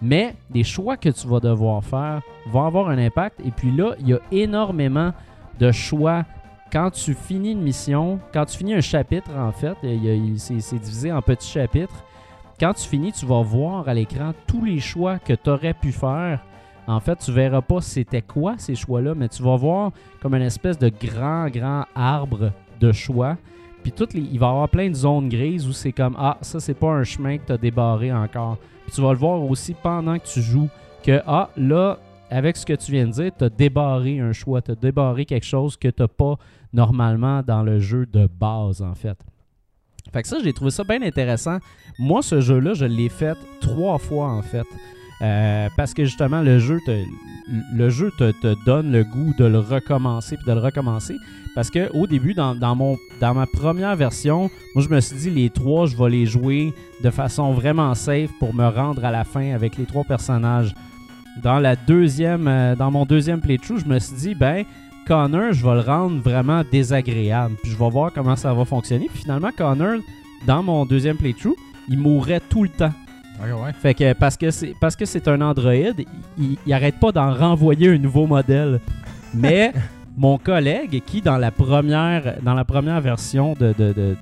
Mais les choix que tu vas devoir faire vont avoir un impact. Et puis là, il y a énormément de choix. Quand tu finis une mission, quand tu finis un chapitre, en fait, c'est divisé en petits chapitres. Quand tu finis, tu vas voir à l'écran tous les choix que tu aurais pu faire. En fait, tu verras pas c'était quoi ces choix-là, mais tu vas voir comme une espèce de grand, grand arbre de choix. Puis toutes les, il va y avoir plein de zones grises où c'est comme Ah, ça, c'est pas un chemin que tu as débarré encore. Puis tu vas le voir aussi pendant que tu joues que Ah, là, avec ce que tu viens de dire, tu as débarré un choix, tu as débarré quelque chose que tu pas normalement dans le jeu de base, en fait. Fait que ça, j'ai trouvé ça bien intéressant. Moi, ce jeu-là, je l'ai fait trois fois, en fait. Euh, parce que justement, le jeu te, le jeu te, donne le goût de le recommencer puis de le recommencer. Parce que au début, dans, dans mon, dans ma première version, moi, je me suis dit, les trois, je vais les jouer de façon vraiment safe pour me rendre à la fin avec les trois personnages. Dans la deuxième, euh, dans mon deuxième playthrough, je me suis dit, ben, Connor, je vais le rendre vraiment désagréable. Puis je vais voir comment ça va fonctionner. Puis finalement, Connor, dans mon deuxième playthrough, il mourrait tout le temps.
Ouais, ouais.
Fait que parce que c'est parce que c'est un Android, il, il arrête pas d'en renvoyer un nouveau modèle. Mais mon collègue qui dans la première dans la première version de, de-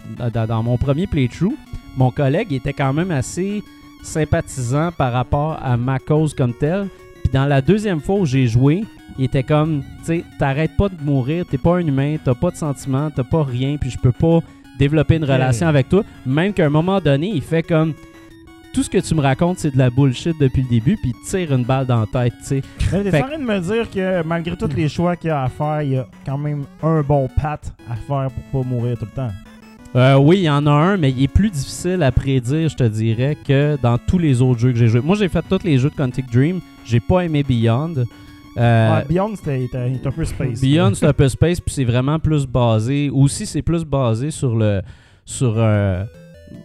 dans mon premier playthrough, mon collègue était quand même assez sympathisant par rapport à ma cause comme telle. Puis dans la deuxième fois où j'ai joué, il était comme, tu sais, t'arrêtes pas de mourir, t'es pas un humain, t'as pas de sentiments, t'as pas rien, puis je peux pas développer une relation avec toi. Même qu'à un moment donné, il fait comme, tout ce que tu me racontes, c'est de la bullshit depuis le début, puis il tire une balle dans la tête, tu sais.
En train de me dire que malgré tous les choix qu'il y a à faire, il y a quand même un bon pat à faire pour pas mourir tout le temps.
Euh, oui, il y en a un, mais il est plus difficile à prédire, je te dirais, que dans tous les autres jeux que j'ai joués. Moi, j'ai fait tous les jeux de Quantic Dream. J'ai pas aimé Beyond. Euh,
Ouais, Beyond, était un peu space.
Beyond, c'est un peu space, puis c'est vraiment plus basé. Aussi, c'est plus basé sur le. sur. euh,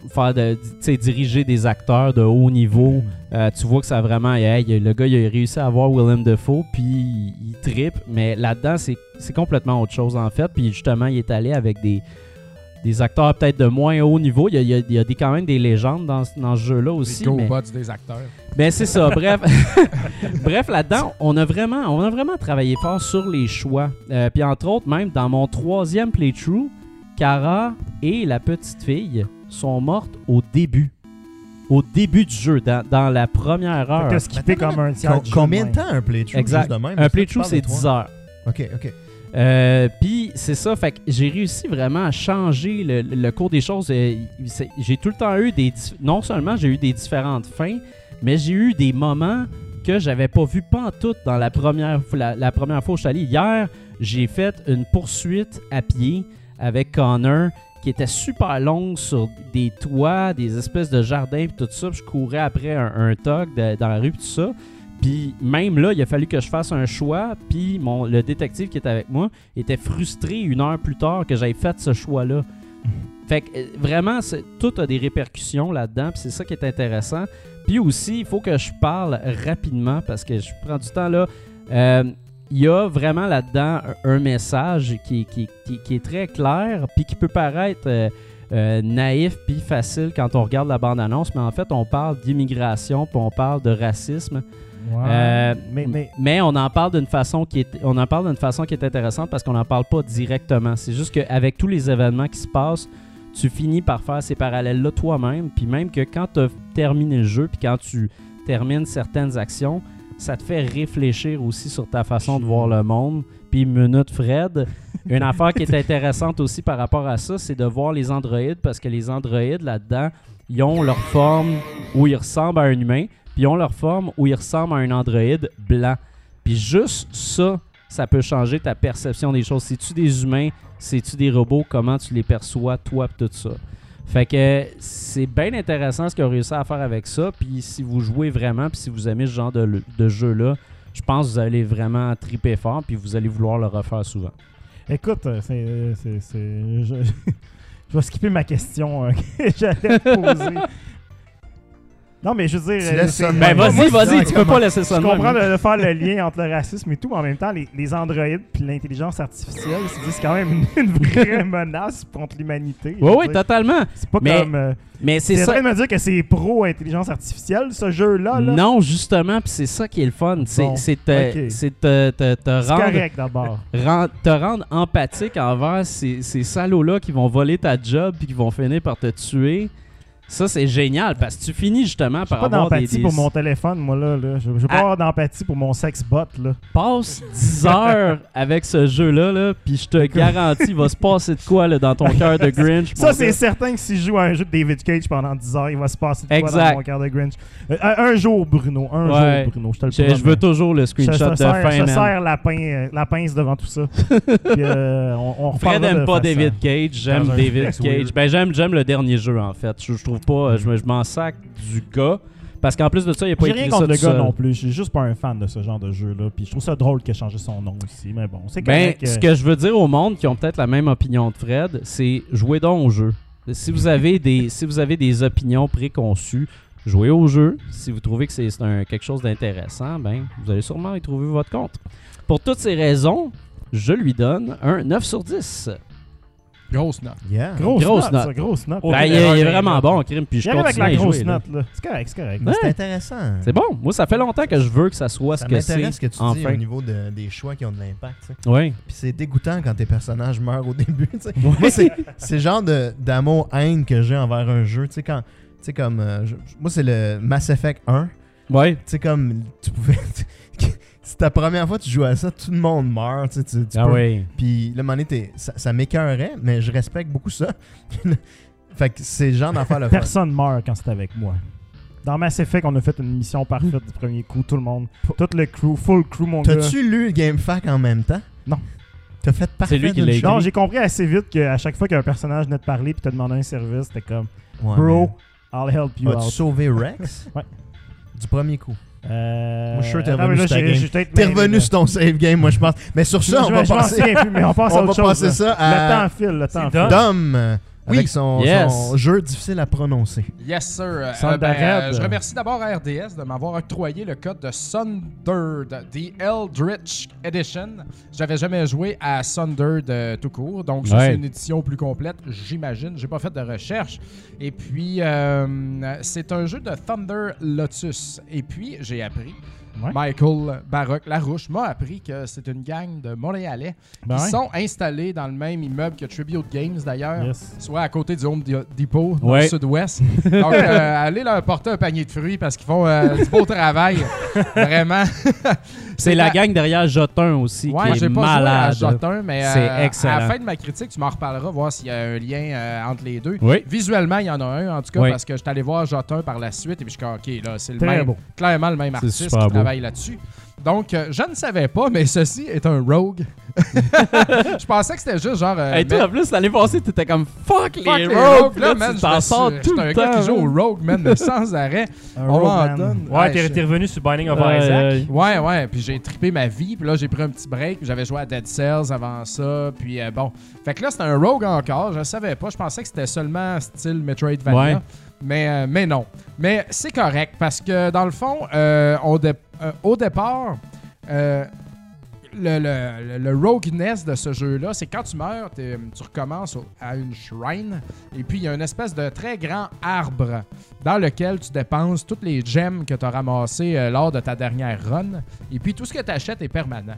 faire de. Diriger des acteurs de haut niveau. Euh, tu vois que ça a vraiment. hey, le gars, il a réussi à avoir Willem Dafoe, puis il, il trippe. Mais là-dedans, c'est c'est complètement autre chose, en fait. Puis justement, il est allé avec des. Des acteurs peut-être de moins haut niveau. Il y a, il y a- il y a des, quand même des légendes dans, ce- dans ce jeu-là aussi.
Les
mais-
des acteurs.
ben c'est ça, bref. bref, là-dedans, on a vraiment on a vraiment travaillé fort sur les choix. Euh, Puis entre autres, même dans mon troisième playthrough, Kara et la petite fille sont mortes au début. Au début du jeu, dans, dans la première heure.
T'as skippé comme un tiers
combien
de
temps un playthrough
Exact.
juste de même?
Un playthrough, c'est
de trois.
10 heures.
Ok, ok.
Euh, Puis c'est ça, fait que j'ai réussi vraiment à changer le, le cours des choses. Euh, J'ai tout le temps eu des. Non seulement j'ai eu des différentes fins, mais j'ai eu des moments que j'avais pas vu pantoute dans la première, la, la première fois où je suis allé. Hier, j'ai fait une poursuite à pied avec Connor qui était super longue sur des toits, des espèces de jardins, puis tout ça. Puis je courais après un, un de- dans la rue, puis tout ça. Puis même là, il a fallu que je fasse un choix. Puis mon, le détective qui était avec moi était frustré une heure plus tard que j'aille fait ce choix-là. Fait que euh, vraiment, tout a des répercussions là-dedans. Puis c'est ça qui est intéressant. Puis aussi, il faut que je parle rapidement parce que je prends du temps là. Euh, il y a vraiment là-dedans un, message qui, est très clair, puis qui peut paraître euh, naïf puis facile quand on regarde la bande-annonce, mais en fait, on parle d'immigration, puis on parle de racisme.
Ouais.
Euh,
mais, mais
Mais on en parle d'une façon qui est, on en parle d'une façon qui est intéressante parce qu'on n'en parle pas directement. C'est juste qu'avec tous les événements qui se passent, tu finis par faire ces parallèles-là toi-même. Puis même que quand tu as terminé le jeu, puis quand tu termines certaines actions, ça te fait réfléchir aussi sur ta façon de voir le monde. Puis minute Fred, une affaire qui est intéressante aussi par rapport à ça, c'est de voir les androïdes parce que les androïdes là-dedans, ils ont leur forme où ils ressemblent à un humain, puis ils ont leur forme où ils ressemblent à un androïde blanc. Puis juste ça, ça peut changer ta perception des choses. C'est-tu des humains? C'est-tu des robots? Comment tu les perçois, toi, pis tout ça? Fait que c'est bien intéressant ce qu'ils ont réussi à faire avec ça. Puis si vous jouez vraiment, puis si vous aimez ce genre de, de jeu-là, je pense que vous allez vraiment triper fort, puis vous allez vouloir le refaire souvent.
Écoute, euh, c'est. je, je vais skipper ma question euh, que j'allais te poser. Non, mais je veux dire.
Ben vas-y, vas-y, tu peux pas laisser ça
Je comprends de, faire le lien entre le racisme et tout, mais en même temps, les, les androïdes puis l'intelligence artificielle, c'est c'est quand même une, vraie menace contre l'humanité.
Oui, oui, totalement.
C'est pas
Mais
comme. euh,
Mais c'est ça.
de me dire que c'est pro-intelligence artificielle, ce jeu-là. Là?
Non, justement, puis c'est ça qui est le fun. C'est
Bon,
te, te, te- rendre,
correct d'abord.
te rendre empathique envers ces, ces salauds-là qui vont voler ta job puis qui vont finir par te tuer. Ça, c'est génial parce que tu finis justement par
pas
avoir
d'empathie
des-
pour mon téléphone, moi, là. là. Je je veux pas
Ah.
avoir d'empathie pour mon sex-bot, là.
Passe 10 heures avec ce jeu-là, là, puis je te garantis, il va se passer de quoi là, dans ton cœur de Grinch.
Ça, c'est certain que si je joue à un jeu de David Cage pendant 10 heures, il va se passer de quoi
Exact.
dans mon cœur de Grinch. Euh, un, jour, Bruno. Un
Ouais.
jour, Bruno. Je te le
Je,
promets.
je veux toujours le
Je,
screenshot
je
de
serre,
fin,
je
man.
serre la, pin- euh, la pince devant tout ça. Puis, euh, on, on
Fred n'aime pas David
ça.
Cage, j'aime David Cage. Ben j'aime le dernier jeu en fait. Je, je trouve pas, je, me- je m'en sac du gars parce qu'en plus de ça, il a pas écrit
rien
ça
contre le
tout
gars
seul.
non plus. Je suis juste pas un fan de ce genre de jeu-là. Puis je trouve ça drôle qu'il ait changé son nom aussi. Mais bon, c'est
Ben,
correct.
ce
euh,
que je veux dire au monde qui ont peut-être la même opinion de Fred, c'est jouez donc au jeu. Si vous avez des, si vous avez des opinions préconçues, jouez au jeu. Si vous trouvez que c'est quelque chose d'intéressant, ben, vous allez sûrement y trouver votre compte. Pour toutes ces raisons, je lui donne un 9 sur 10.
Grosse note.
Yeah.
Grosse,
grosse
note, grosse note.
Ben, il, est- il vraiment bon, Crime, puis je
avec
continue à
la
y
grosse
jouer.
note, là. C'est correct, c'est correct.
Ouais.
C'est intéressant.
C'est bon. Moi, ça fait longtemps que je veux que ça soit
Ça
ce que c'est.
m'intéresse ce que tu dis au niveau de- des choix qui ont de l'impact.
Oui.
Puis c'est dégoûtant quand tes personnages meurent au début. Moi, c'est c'est le genre de- d'amour-haine que j'ai envers un jeu. Tu sais, quand. Tu sais, comme. euh, je- moi, c'est le Mass Effect 1.
Ouais.
Tu sais, comme. Tu pouvais. C'est ta première fois que tu joues à ça, tout le monde meurt. Tu sais, tu, tu
Ah
peux-
oui.
Puis là, t'es- ça, ça m'écœurait, mais je respecte beaucoup ça. fait que c'est le genre d'affaire le fun.
Personne meurt quand c'est avec moi. Dans Mass Effect, on a fait une mission parfaite du premier coup, tout le monde. Tout le crew, full crew, mon gars.
T'as-tu lu le GameFAQ en même temps?
Non.
T'as fait parfait
C'est lui qui l'a écrit.
Non, j'ai compris assez vite qu'à chaque fois qu'un personnage venait te parler puis te demandait un service, c'était comme
Ouais,
Bro, I'll help you
As-tu
out.
sauvé Rex?
Ouais.
Du premier coup.
Euh...
Moi, je suis sûr que t'es
attends,
revenu sur ta game. T'es revenu ton save game, moi, je pense. Mais sur ça, on
Je-
va passer,
mais on passe à
on va
autre chose.
passer ça
Le
à
temps file, le temps
C'est
file.
Dom,
Oui.
avec son,
Yes.
son jeu difficile à prononcer.
Yes, sir. Euh,
Thunder
ben, euh, je remercie d'abord RDS de m'avoir octroyé le code de Sundered, The Eldritch Edition. J'avais jamais joué à Sundered euh, tout court, donc
Ouais.
c'est une édition plus complète, j'imagine. J'ai pas fait de recherche. Et puis, euh, c'est un jeu de Thunder Lotus. Et puis, j'ai appris.
Ouais.
Michael Baroque Larouche m'a appris que c'est une gang de Montréalais
Ben
qui
ouais.
sont installés dans le même immeuble que Tribute Games d'ailleurs
Yes.
soit à côté du Home Depot, dans
Ouais.
le sud-ouest. Donc, euh, allez leur porter un panier de fruits parce qu'ils font euh, du beau travail. Vraiment.
C'est la gang derrière Jotin aussi
Ouais,
qui est
pas
malade.
Jotin, mais
C'est
euh,
excellent.
à la fin de ma critique, tu m'en reparleras, voir s'il y a un lien euh, entre les deux.
Oui.
Visuellement, il y en a un, en tout cas, parce que je suis allé voir Jotin par la suite et puis je suis OK, là, c'est le
Très
même,
beau.
clairement le même artiste
super
qui
beau.
Travaille là-dessus. Donc, euh, je ne savais pas, mais ceci est un rogue. je pensais que c'était juste genre. euh,
Hey, toi, en plus, l'année passée, t'étais comme fuck les
Fuck les
rogues.
rogues, là,
là,
man,
tu t'en sors tout le
un gars
temps.
qui joue au rogue, man, mais sans arrêt.
Un
On m'en donne.
Ouais, t'es revenu sur Binding of
Ouais,
Isaac.
euh,
Ouais, ouais, puis j'ai trippé ma vie, puis là j'ai pris un petit break, j'avais joué à Dead Cells avant ça, puis euh, bon. Fait que là c'était un rogue encore, je savais pas, je pensais que c'était seulement style Metroidvania,
Ouais.
mais, euh, mais non. Mais c'est correct, parce que dans le fond, euh, on dé- euh, au départ, euh, le, le, le- rogueness de ce jeu-là, c'est quand tu meurs, tu recommences au- à une shrine, et puis il y a une espèce de très grand arbre dans lequel tu dépenses toutes les gemmes que tu as ramassées euh, lors de ta dernière run, et puis tout ce que tu achètes est permanent.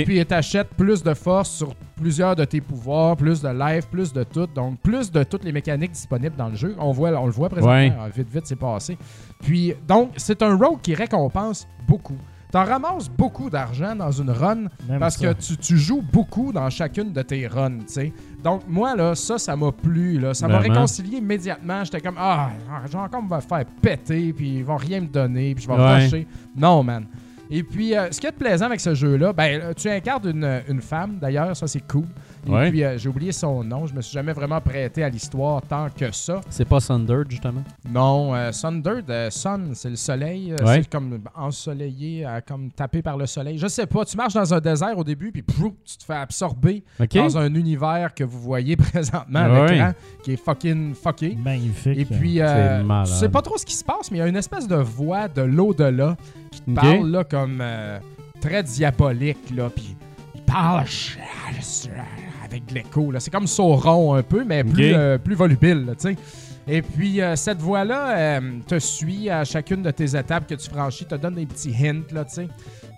Et puis tu achètes plus de force sur plusieurs de tes pouvoirs, plus de life, plus de tout, donc plus de toutes les mécaniques disponibles dans le jeu. On, voit, on le voit présentement,
Ouais.
Ah, vite, vite, c'est passé. Puis, donc, c'est un rogue qui récompense beaucoup. T'en ramasses beaucoup d'argent dans une run
Même
parce
ça.
que tu, tu joues beaucoup dans chacune de tes runs, tu sais. Donc, moi, là, ça, ça m'a plu, là. Ça m'a réconcilié immédiatement. J'étais comme, ah, j'ai encore me faire péter, puis ils vont rien me donner, puis je vais
Ouais.
rusher. Non, man. Et puis, euh, ce qui est plaisant avec ce jeu-là, ben, tu incarnes une, une femme, d'ailleurs, ça, c'est cool. Et
Ouais.
puis, euh, j'ai oublié son nom. Je me suis jamais vraiment prêté à l'histoire tant que ça.
C'est pas Thunder, justement?
Non, euh, Thunder, de Sun, c'est le soleil. euh,
Ouais.
C'est comme ensoleillé, euh, comme tapé par le soleil. Je sais pas, tu marches dans un désert au début, puis pouf, tu te fais absorber dans un univers que vous voyez présentement à
Ouais.
l'écran, qui est fucking fucké.
Magnifique.
Et puis, euh, tu sais pas trop ce qui se passe, mais il y a une espèce de voix de l'au-delà qui te parle là, comme euh, très diabolique. Là, puis il parle avec de l'écho. là. C'est comme Sauron un peu, mais plus, euh, plus volubile. là, tu sais. Et puis, euh, cette voix-là euh, te suit à chacune de tes étapes que tu franchis, te donne des petits hints. Là, tu sais.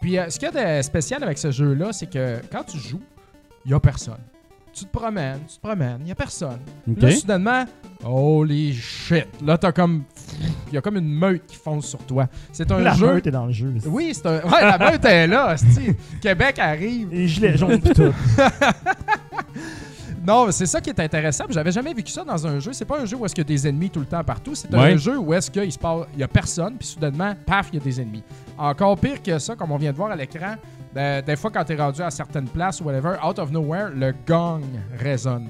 Puis, euh, ce qu'il y a de spécial avec ce jeu-là, c'est que quand tu joues, il n'y a personne. Tu te promènes, tu te promènes, il n'y a personne.
OK.
Là, soudainement, holy shit. Là, t'as comme. Il y a comme une meute qui fonce sur toi. C'est un
la
jeu.
meute est dans le jeu.
Oui, c'est un. Ouais, la meute est là. Québec arrive.
Les gilets jaunes pis tout.
Non, c'est ça qui est intéressant. J'avais jamais vécu ça dans un jeu. C'est pas un jeu où est-ce qu'il y a des ennemis tout le temps partout. C'est
Ouais.
un jeu où est-ce qu'il se passe, il y a personne, puis soudainement, paf, il y a des ennemis. Encore pire que ça, comme on vient de voir à l'écran, de- des fois quand t'es rendu à certaines places ou whatever, out of nowhere, le gong résonne.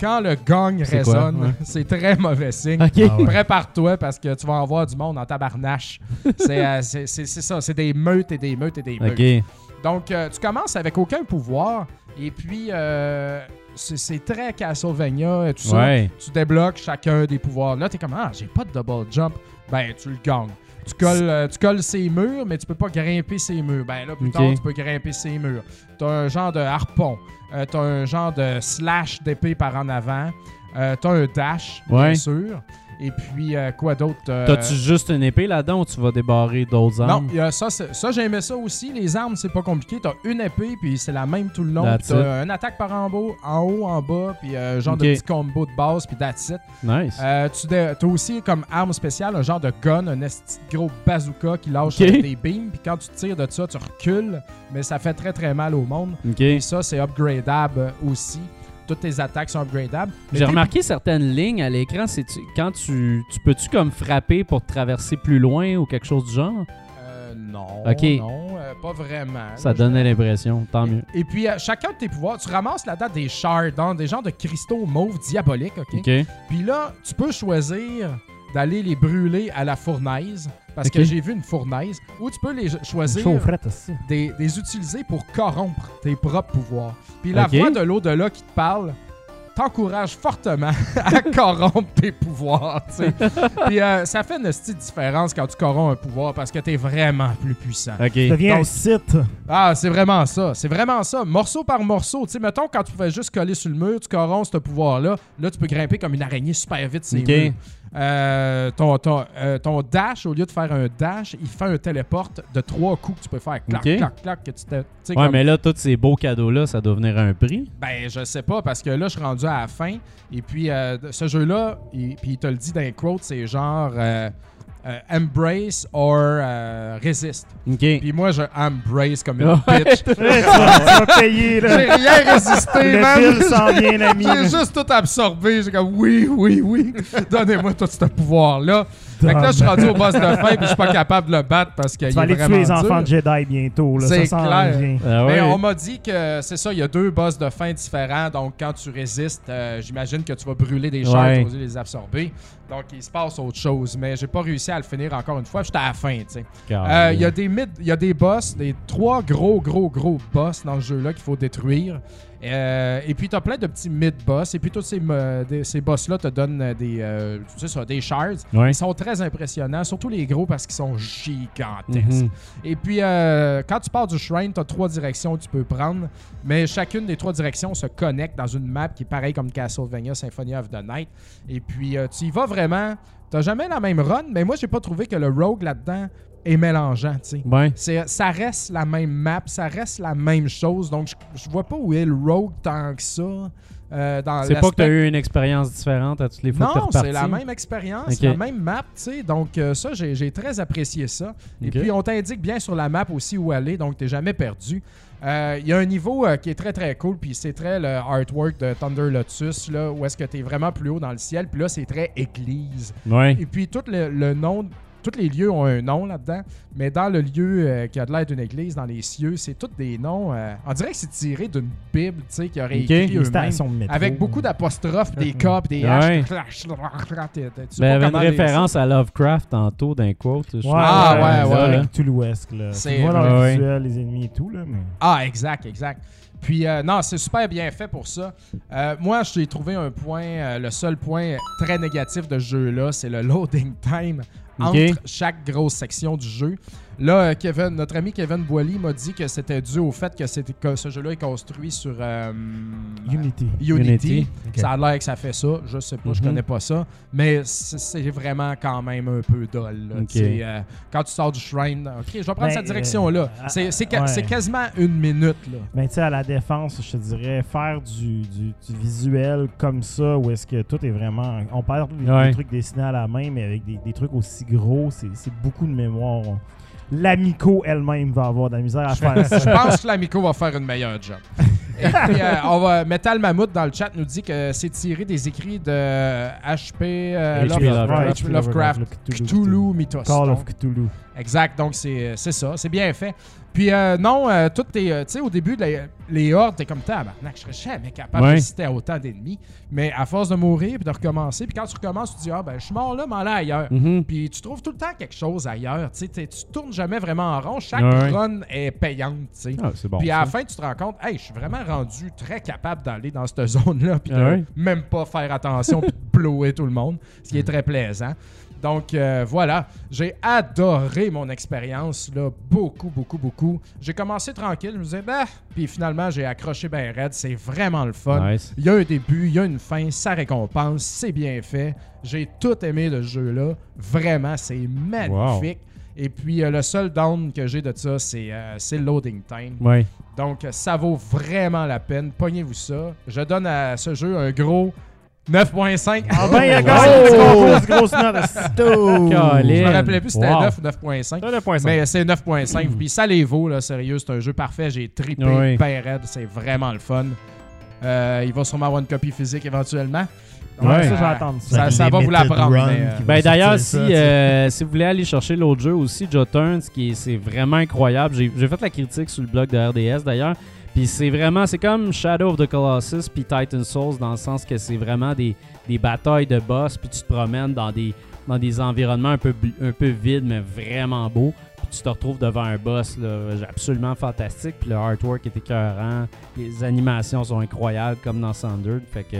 Quand le gong résonne,
Ouais.
c'est très mauvais signe.
Ah ouais.
Prépare-toi parce que tu vas en voir du monde en tabarnache. c'est euh, c'est- ça, c'est des meutes et des meutes et des meutes. Donc, euh, tu commences avec aucun pouvoir et puis euh, c'est très Castlevania et tout ça. Tu débloques chacun des pouvoirs. Là, t'es comme Ah, j'ai pas de double jump. Ben, tu le gagnes. Tu colles, euh, tu colles ces murs, mais tu peux pas grimper ces murs. Ben là, plus tard, tu peux grimper ces murs. T'as un genre de harpon. Euh, T'as un genre de slash d'épée par en avant. Euh, T'as un dash, bien sûr. Et puis, euh, quoi d'autre? Euh,
T'as-tu juste une épée là-dedans ou tu vas débarrer d'autres
non,
armes?
y a ça, j'aimais ça aussi. Les armes, c'est pas compliqué. T'as une épée, puis c'est la même tout le long. T'as une attaque par en haut, en haut, en bas, puis euh, un genre de petit combo de base, puis that's it.
Nice.
Euh, tu dé- as aussi comme arme spéciale un genre de gun, un esti gros bazooka qui lâche des beams. Puis quand tu tires de ça, tu recules, mais ça fait très très mal au monde.
OK.
Et ça, c'est upgradable aussi. Toutes tes attaques sont upgradables.
J'ai remarqué certaines lignes à l'écran. C'est tu- quand tu, tu peux-tu comme frapper pour traverser plus loin ou quelque chose du genre?
Euh, non,
Ok.
non, euh, pas vraiment.
Ça donnait l'impression. Tant mieux.
Et puis, euh, chacun de tes pouvoirs, tu ramasses là-dedans des shards, hein, des genres de cristaux mauves diaboliques, OK?
OK.
Puis là, tu peux choisir d'aller les brûler à la fournaise, parce que j'ai vu une fournaise, ou tu peux les choisir des, des utiliser pour corrompre tes propres pouvoirs. Puis la voix de l'au-delà qui te parle t'encourage fortement à corrompre tes pouvoirs. Puis euh, ça fait une petite différence quand tu corromps un pouvoir parce que t'es vraiment plus puissant.
OK.
Ça devient
Donc-
un site.
Ah, c'est vraiment ça. C'est vraiment ça. Morceau par morceau. Tu sais, mettons, quand tu pouvais juste coller sur le mur, tu corromps ce pouvoir-là. Là, tu peux grimper comme une araignée super vite ces
Ok.
murs. Euh, ton, ton, euh, ton dash, au lieu de faire un dash, il fait un téléporte de trois coups que tu peux faire. Clac, clac, clac. Que tu te,
Ouais,
comme-
mais là, tous ces beaux cadeaux-là, ça doit venir à un prix.
Ben, je sais pas, parce que là, je suis rendu à la fin. Et puis, euh, ce jeu-là, il- puis il te le dit dans les quotes, c'est genre euh, embrace or euh, resist.
OK.
Puis moi, je embrace comme une bitch.
Ouais, tu, vas, tu vas payer, là.
J'ai rien résisté,
Le
man.
s'en vient, ami.
J'ai juste tout absorbé. J'ai comme oui, oui, oui. Donnez-moi tout ce pouvoir-là. Fait que là, je suis rendu au boss de fin puis je suis pas capable de le battre parce qu'il
Tu
est
vas aller
vraiment
tuer les
dur.
enfants de Jedi bientôt. là.
C'est clair.
Ah
Mais on m'a dit que c'est ça, il y a deux boss de fin différents. Donc, quand tu résistes, euh, j'imagine que tu vas brûler des chars,
Ouais.
tu vas les absorber. Donc, il se passe autre chose. Mais j'ai pas réussi à le finir encore une fois. J'étais à la fin, tu sais. Euh, Il y a des il y a des boss, des trois gros, gros, gros boss dans ce jeu-là qu'il faut détruire. Euh, et puis, tu as plein de petits mid-boss. Et puis, tous ces, des- ces boss-là te donnent euh, des, euh, tu sais ça, des shards.
Ouais.
Ils sont très impressionnants, surtout les gros parce qu'ils sont gigantesques.
Mhm.
Et puis, euh, quand tu pars du shrine, tu as trois directions que tu peux prendre, mais chacune des trois directions se connecte dans une map qui est pareil comme Castlevania Symphony of the Night. Et puis, euh, tu y vas vraiment. Tu jamais la même run, mais moi, j'ai pas trouvé que le rogue là-dedans est mélangeant, tu sais.
Ouais.
C'est- Ça reste la même map, ça reste la même chose, donc je, je vois pas où est le rogue tant que ça. euh, dans
C'est pas que tu as eu une expérience différente à toutes les fois que tu es
non,
reparti.
c'est la même expérience, la même map, tu sais. Donc, euh, ça, j'ai j'ai très apprécié ça. Et puis, on t'indique bien sur la map aussi où aller, donc t'es jamais perdu. Euh, Il y a un niveau euh, qui est très très cool, puis c'est très le artwork de Thunder Lotus, là, où est-ce que t'es vraiment plus haut dans le ciel, puis là, c'est très église.
Ouais.
Et puis, tout le, le nom. Tous les lieux ont un nom là-dedans, mais dans le lieu euh, qui a de l'air d'une église, dans les cieux, c'est tous des noms. euh, on dirait que c'est tiré d'une Bible, tu sais, qui aurait
Ok.
écrit eux-mêmes. Avec beaucoup d'apostrophes, des. K, puis des
Ouais. Il y avait une référence à Lovecraft tantôt d'un quote. je
Ouais.
Ah,
ouais,
ouais.
Avec tout l'ouest, là.
C'est-
ouais.
visuel, les ennemis et tout, là, mais...
Ah, exact, exact. Puis, euh, non, c'est super bien fait pour ça. Euh, moi, j'ai trouvé un point, euh, le seul point très négatif de ce jeu-là, c'est le loading time entre chaque grosse section du jeu. Là, euh, Kevin, notre ami Kevin Boily m'a dit que c'était dû au fait que, ce jeu-là est construit sur euh,
Unity.
Unity. Ça a l'air que ça fait ça. Je sais pas, je
Mhm.
connais pas ça. Mais c'est vraiment quand même un peu sais, euh, quand tu sors du shrine, ok, je vais prendre
Ben,
cette direction-là.
euh,
c'est c'est
ah, ouais.
c'est quasiment une minute. Là.
Ben, tu sais, à la défense, je te dirais, faire du, du, du visuel comme ça, où est-ce que tout est vraiment. On parle des,
Ouais.
des trucs dessinés à la main, mais avec des, des trucs aussi gros, c'est c'est beaucoup de mémoire. L'Amico elle-même va avoir de la misère à faire
Je
ça.
pense que l'Amico va faire une meilleure job. Et puis, euh, on va, Metal Mammouth dans le chat nous dit que c'est tiré des écrits de HP, euh,
HP
Lovecraft,
Lovecraft.
Lovecraft, Cthulhu, Mythos.
Call
Donc,
of Cthulhu.
Exact, donc c'est c'est ça, c'est bien fait. Puis euh, non, euh, tout est, euh, tu sais, au début, les, les hordes, t'es comme tabarnak, je serais jamais capable
Ouais.
de résister à autant d'ennemis. Mais à force de mourir puis de recommencer, puis quand tu recommences, tu te dis, ah ben, je suis mort là, m'en aller ailleurs.
Mhm.
Puis tu trouves tout le temps quelque chose ailleurs, tu sais, tu tournes jamais vraiment en rond. Chaque
Ouais.
run est payante, tu sais.
Ah, bon.
puis à la fin, tu te rends compte, hey, je suis vraiment rendu très capable d'aller dans cette zone-là, puis de
Ah ouais?
même pas faire attention, puis de blower tout le monde, ce qui est très plaisant. Donc euh, voilà, j'ai adoré mon expérience, là, beaucoup, beaucoup, beaucoup. J'ai commencé tranquille, je me disais, bah, puis finalement, j'ai accroché bien raide, c'est vraiment le fun.
Nice.
Il y a un début, il y a une fin, ça récompense, c'est bien fait. J'ai tout aimé de ce jeu-là. Vraiment, c'est magnifique. Et puis, euh, le seul down que j'ai de ça, c'est euh, c'est le loading time.
Ouais.
Donc, ça vaut vraiment la peine. Pognez-vous ça. Je donne à ce jeu un gros 9.5.
Ah ben, il y a
Oh!
quand même une petite grosse note.
Je me rappelais plus si c'était
Wow.
9 ou 9.5.
T'as le point cinq.
Mais c'est 9.5. Puis ça les vaut, là, sérieux. C'est un jeu parfait. J'ai trippé,
Oui.
ben raide. C'est vraiment le fun. Euh, il va sûrement avoir une copie physique éventuellement.
Ouais,
Ouais.
ça, je vais attendre ça.
Ça- ça va vous l'apprendre, euh,
Ben d'ailleurs, si, euh, si vous voulez aller chercher l'autre jeu aussi, Joe Turns, qui est- c'est vraiment incroyable. J'ai fait la critique sur le blog de RDS d'ailleurs. Puis c'est vraiment, c'est comme Shadow of the Colossus puis Titan Souls dans le sens que c'est vraiment des, des batailles de boss puis tu te promènes dans des, dans des environnements un peu, un peu vides mais vraiment beaux. Puis tu te retrouves devant un boss là, absolument fantastique. Puis le artwork est écœurant. Les animations sont incroyables comme dans Sundered. Fait que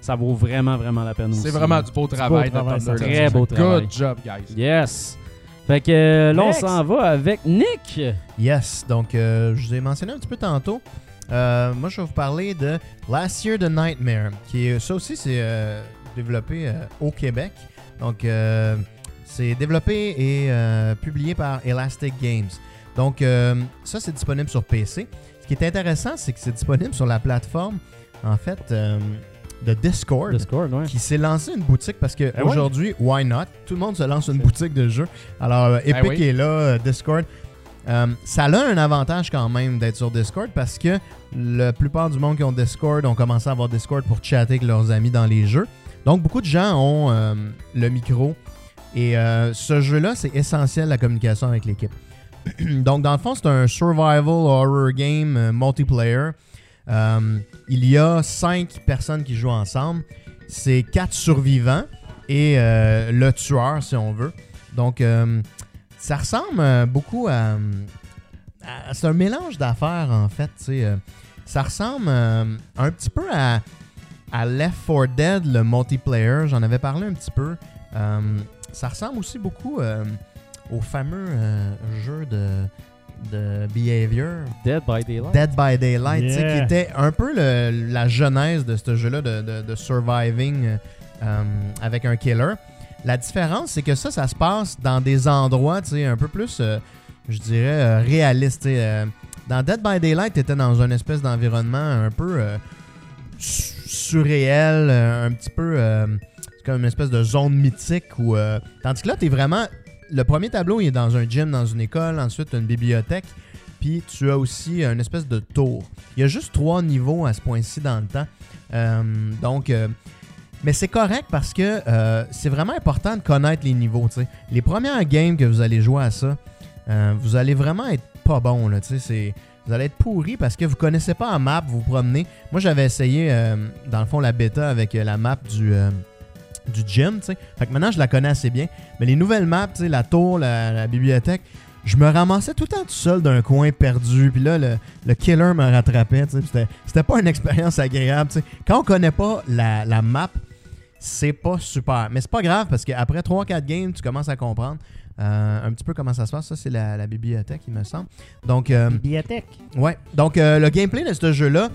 ça vaut vraiment, vraiment la peine aussi.
C'est vraiment du beau travail
beau travail,
de Thunder.
Très beau travail.
Good job, guys.
Yes. Fait que euh, là, on s'en va avec Nick.
Yes, donc euh, je vous ai mentionné un petit peu tantôt. Euh, moi, je vais vous parler de Last Year the Nightmare, qui est ça aussi, c'est euh, développé au Québec. Donc, c'est développé et publié par Elastic Games. Donc, ça, c'est disponible sur PC. Ce qui est intéressant, c'est que c'est disponible sur la plateforme, en fait, de Discord
Discord, ouais.
qui s'est lancé une boutique parce que
Eh
aujourd'hui, why not? Tout le monde se lance une boutique de jeux. Alors, euh, Epic
Eh oui.
est là, euh, Discord. Euh, ça a un avantage quand même d'être sur Discord parce que la plupart du monde qui ont Discord ont commencé à avoir Discord pour chatter avec leurs amis dans les jeux. Donc, beaucoup de gens ont euh, le micro. Et euh, ce jeu-là, c'est essentiel la communication avec l'équipe. Donc, dans le fond, c'est un survival horror game multiplayer. Euh, il y a cinq personnes qui jouent ensemble. C'est quatre survivants et euh, le tueur, si on veut. Donc, euh, ça ressemble beaucoup à. c'est un mélange d'affaires, en fait. ça ressemble un petit peu à, à Left 4 Dead, le multiplayer. J'en avais parlé un petit peu. Ça ressemble aussi beaucoup au fameux jeu de, de Behavior,
Dead by Daylight.
Dead by Daylight,
Yeah.
qui était un peu le- la genèse de ce jeu-là de, de- de surviving euh, avec un killer. La différence, c'est que ça, ça se passe dans des endroits, tu sais, un peu plus, euh, je dirais, euh, réalistes. dans Dead by Daylight, tu étais dans une espèce d'environnement un peu su- surréel, un petit peu c'est comme une espèce de zone mythique. Où, tandis que là, tu es vraiment. Le premier tableau, il est dans un gym, dans une école, ensuite, une bibliothèque. Puis tu as aussi une espèce de tour. Il y a juste trois niveaux à ce point-ci dans le temps. Euh, donc, euh, mais c'est correct parce que euh, c'est vraiment important de connaître les niveaux. Les premières games que vous allez jouer à ça, vous allez vraiment être pas bon. Là, c'est- vous allez être pourri parce que vous connaissez pas la map, vous vous promenez. Moi, j'avais essayé, dans le fond, la bêta avec la map du, du gym. tu sais. Fait que maintenant, je la connais assez bien. Mais les nouvelles maps, tu sais, la tour, la, la bibliothèque, je me ramassais tout le temps tout seul d'un coin perdu. Puis là, le, le killer me rattrapait. tu sais, C'était pas une expérience agréable. tu sais. Quand on connaît pas la, la map, c'est pas super. Mais c'est pas grave parce qu'après 3-4 games, tu commences à comprendre euh, un petit peu comment ça se passe. Ça, c'est la, la bibliothèque, il me semble. Donc, euh,
Bibliothèque.
Ouais. Donc, euh, le gameplay de ce jeu-là,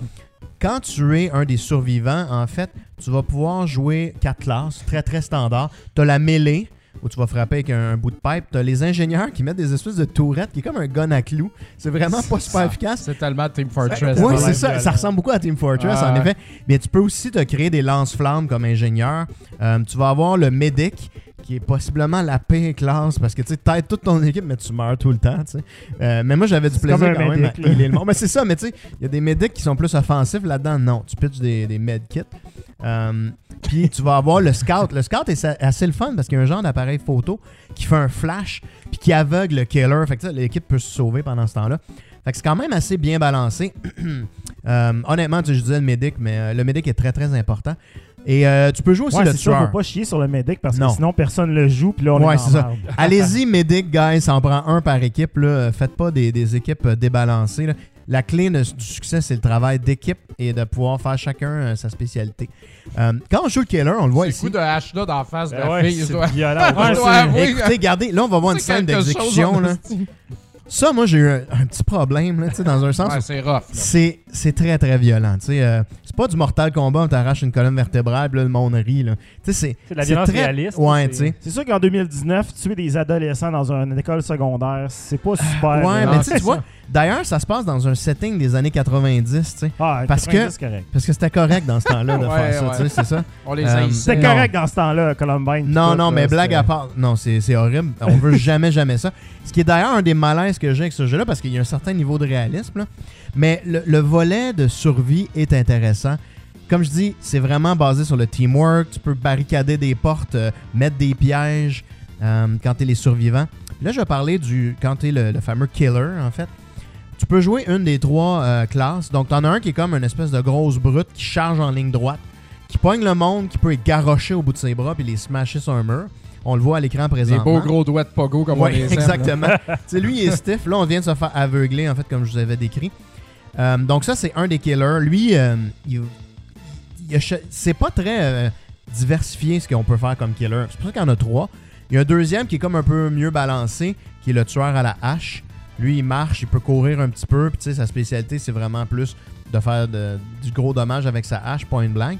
quand tu es un des survivants, en fait, tu vas pouvoir jouer quatre classes, très très standard. Tu as la mêlée, où tu vas frapper avec un, bout de pipe. Tu as les ingénieurs qui mettent des espèces de tourrettes, qui est comme un gun à clous. C'est vraiment pas super
Ça,
efficace.
C'est tellement Team Fortress.
Oui, c'est ça. Ça ressemble beaucoup à Team Fortress,
Ah
en
ouais.
effet. Mais tu peux aussi te créer des lance-flammes comme ingénieur. Euh, tu vas avoir le medic, qui est possiblement la pire classe, parce que tu sais, t'aides toute ton équipe, mais tu meurs tout le temps. tu sais. Euh, mais moi, j'avais du plaisir quand même à healer le monde. Mais c'est ça, mais tu sais, il y a des medics qui sont plus offensifs là-dedans. Non, tu pitches des, des medkits. Euh, puis tu vas avoir le scout. Le scout est assez le fun parce qu'il y a un genre d'appareil photo qui fait un flash puis qui aveugle le killer. Fait que l'équipe peut se sauver pendant ce temps-là. Fait que c'est quand même assez bien balancé. Euh, honnêtement, tu sais, je disais le medic, mais le medic est très très important. Et euh, tu peux jouer aussi
Ouais,
le
c'est ça,
tueur.
faut pas chier sur le medic parce
Non.
que sinon personne le joue puis là on
Ouais,
est dans
ça. Allez-y, Medic, guys. Ça en prend un par équipe. Là. Faites pas des, des équipes euh, débalancées. là. La clé de- du succès, c'est le travail d'équipe et de pouvoir faire chacun euh, sa spécialité. Euh, quand on joue le killer, on le voit ici.
coup de hache là d'en face de
Ben
la
ouais,
fille. dois-.
Écoutez, regardez, là, on va voir une scène d'exécution.
en
là. Ça, moi, j'ai eu un, un petit problème, là, tu sais, dans un sens.
Ouais, c'est rough.
c'est, très, très violent. tu sais, euh, c'est pas du Mortal Kombat où t'arraches une colonne vertébrale, puis là, le monde rit. Là. Tu sais, C'est,
C'est de la violence
très-
réaliste.
Ouais,
c'est-
tu sais.
C'est sûr qu'en 2019, tuer des adolescents dans une école secondaire, c'est pas super.
Ouais,
là.
mais tu vois, d'ailleurs, ça se passe dans un setting des années 90, tu sais.
Ah,
parce
90, c'est correct.
Parce que c'était correct dans ce temps-là de
Ouais,
faire ça,
ouais.
tu sais, c'est ça.
On les
Euh.
C'était correct dans ce temps-là, Columbine.
Non, non, mais blague à part. Non, c'est c'est horrible. On veut jamais, jamais ça. Ce qui est d'ailleurs un des malaises que j'ai avec ce jeu-là, parce qu'il y a un certain niveau de réalisme. Mais le, le volet de survie est intéressant. Comme je dis, c'est vraiment basé sur le teamwork. Tu peux barricader des portes, euh, mettre des pièges euh, quand tu es les survivants. Là, je vais parler du quand tu es le, le fameux killer, en fait. Tu peux jouer une des trois euh, classes. Donc, tu en as un qui est comme une espèce de grosse brute qui charge en ligne droite, qui pogne le monde, qui peut les garrocher au bout de ses bras puis les smasher sur un mur. On le voit à l'écran
Des
présentement.
beaux gros doigts de pogo comme on les aime.
exactement. tu sais, lui, il est stiff. Là, on vient de se faire aveugler, en fait, comme je vous avais décrit. Euh, donc, ça, c'est un des killers. Lui, euh, il, c'est pas très euh, diversifié ce qu'on peut faire comme killer. C'est pour ça qu'il y en a trois. Il y a un deuxième qui est comme un peu mieux balancé, qui est le tueur à la hache. Lui, il marche, il peut courir un petit peu. Puis, tu sais, sa spécialité, c'est vraiment plus de faire de- du gros dommage avec sa hache point blank.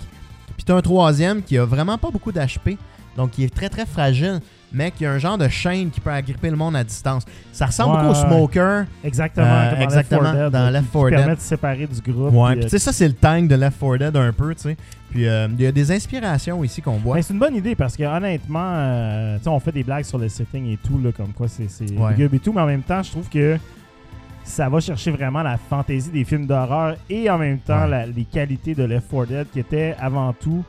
Puis, tu as un troisième qui a vraiment pas beaucoup d'HP. Donc, il est très, très fragile, mais qui a un genre de chaîne qui peut agripper le monde à distance. Ça ressemble
Ouais,
beaucoup au. Smoker.
Exactement.
Euh,
comme dans
exactement,
Left 4 Dead,
dans
là,
Left
qui-
4
qui
Dead.
permet de se séparer du groupe.
Ouais,
puis, euh,
tu sais, ça, c'est le tank de Left 4 Dead un peu, tu sais. Puis, euh, il y a des inspirations ici qu'on voit.
Ben, c'est une bonne idée parce que honnêtement, euh, tu sais, on fait des blagues sur le setting et tout, là, comme quoi c'est
Ouais.
et tout, mais en même temps, je trouve que ça va chercher vraiment la fantaisie des films d'horreur et en même temps
Ouais.
la- les qualités de Left 4 Dead qui étaient avant tout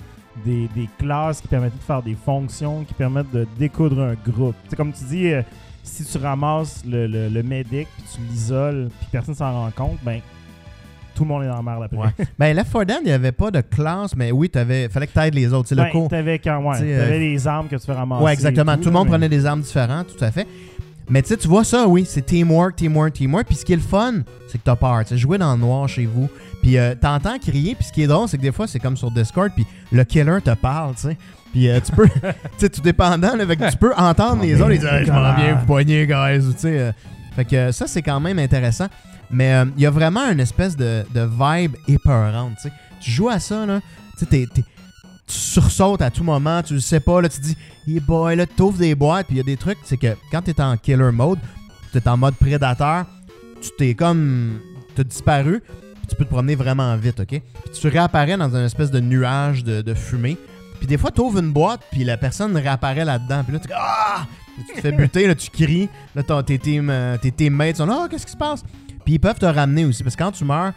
des, des classes qui permettaient de faire des fonctions, qui permettent de découdre un groupe. Sais, comme tu dis, euh, si tu ramasses le, le, le medic puis tu l'isoles puis personne s'en rend compte, ben tout le monde est dans la merde après.
Ouais. Ben, Left 4 Dead, il n'y avait pas de classe, mais oui, il fallait que tu aides les autres. C'est
Ben,
le cours.
t'avais quand ouais, t'avais
euh,
les armes que tu fais ramasser.
Ouais, exactement. Tout, le monde prenait des armes différentes, tout à fait. Mais tu sais, tu vois ça, oui, c'est teamwork, teamwork, teamwork. Puis ce qui est le fun, c'est que t'as peur. Tu jouer dans le noir chez vous. Puis euh, t'entends crier. Puis ce qui est drôle, c'est que des fois, c'est comme sur Discord. Puis le killer te parle, tu sais. Puis euh, tu peux, tu sais, tout dépendant, là, fait que tu peux entendre les autres. Disent, Hey, je m'en viens vous poigner, guys. Tu sais, euh, fait que ça, c'est quand même intéressant. Mais il y a vraiment une espèce de, vibe épeurante, tu sais. Tu joues à ça, là. Tu sais, tu sursautes à tout moment, tu le sais pas, là, tu dis, hey boy, là, t'ouvres des boîtes, puis il y a des trucs, c'est que quand t'es en killer mode, t'es en mode prédateur, tu t'es comme, t'as disparu, tu peux te promener vraiment vite, ok? Puis tu réapparais dans une espèce de nuage de, de fumée, puis des fois, t'ouvres une boîte, puis la personne réapparaît là-dedans, puis là, tu ah! Tu te fais buter, là, tu cries, là, ton- tes, team, euh, tes teammates sont là, oh, qu'est-ce qui se passe? Puis ils peuvent te ramener aussi, parce que quand tu meurs,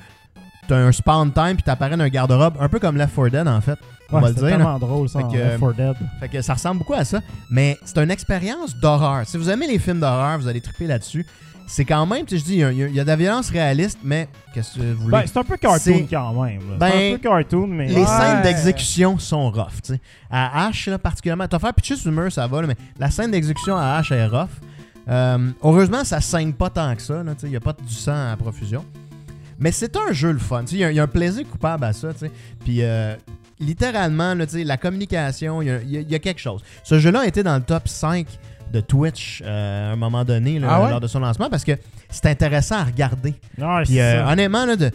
t'as un spawn time, puis t'apparais dans un garde-robe, un peu comme Left 4 Dead, en fait. On va le dire. là.
tellement drôle, ça,
Fait que,
Left 4 Dead.
Fait que ça ressemble beaucoup à ça. Mais c'est une expérience d'horreur. Si vous aimez les films d'horreur, vous allez triper là-dessus. C'est quand même, tu sais, je dis, il y a- il y, a- il y a de la violence réaliste, mais qu'est-ce que vous voulez?
Ben, c'est un peu cartoon
C'est-
quand même. là.
Ben,
c'est un peu cartoon, mais.
les
Ouais.
scènes d'exécution sont rough, tu sais. À H, là, particulièrement. T'as fait pitcher sur le mur, ça va, là, mais la scène d'exécution à H est rough. Euh, heureusement, ça saigne pas tant que ça, tu sais. Il n'y a pas du sang à profusion. Mais c'est un jeu le fun. tu sais, Il y, a- y a un plaisir coupable à ça, tu sais. Puis, euh, littéralement, là, tu sais, la communication, il y a, il y a- il y a quelque chose. Ce jeu-là a été dans le top 5 de Twitch euh, à un moment donné, là,
Ah ouais?
lors de son lancement, parce que c'est intéressant à regarder.
Ouais,
Puis euh, honnêtement, là, de-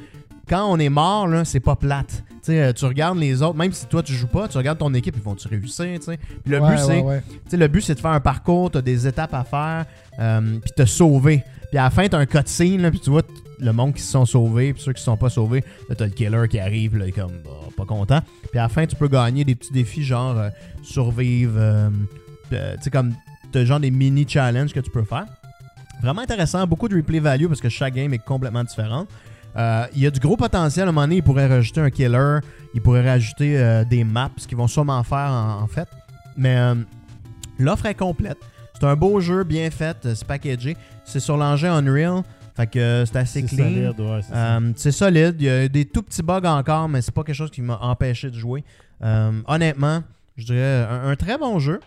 quand on est mort, c'est pas plate. Tu euh, tu regardes les autres, même si toi tu joues pas, tu regardes ton équipe, ils vont-tu réussir, tu. Puis le
Ouais,
but, c'est
ouais,
tu le but, c'est de faire un parcours, t'as des étapes à faire, euh, puis te sauver. Puis à la fin, t'as un cutscene, puis tu vois le monde qui se sont sauvés, puis ceux qui se sont pas sauvés. Là, t'as le killer qui arrive, là, il est comme bah, pas content. Puis à la fin, tu peux gagner des petits défis, genre euh, survivre, euh, tu sais, comme genre des mini-challenges que tu peux faire. Vraiment intéressant, beaucoup de replay value parce que chaque game est complètement différent. Euh, Il y a du gros potentiel. À un moment donné, ils pourraient rajouter un killer, ils pourraient rajouter euh, des maps, ce qu'ils vont sûrement faire en, en fait. Mais euh, l'offre est complète. C'est un beau jeu, bien fait, c'est packagé. C'est sur l'engin Unreal, fait que c'est assez
C'est
clean.
solide, ouais, c'est
solide. Il y a des tout petits bugs encore, mais c'est pas quelque chose qui m'a empêché de jouer. Honnêtement, je dirais un, un très bon jeu.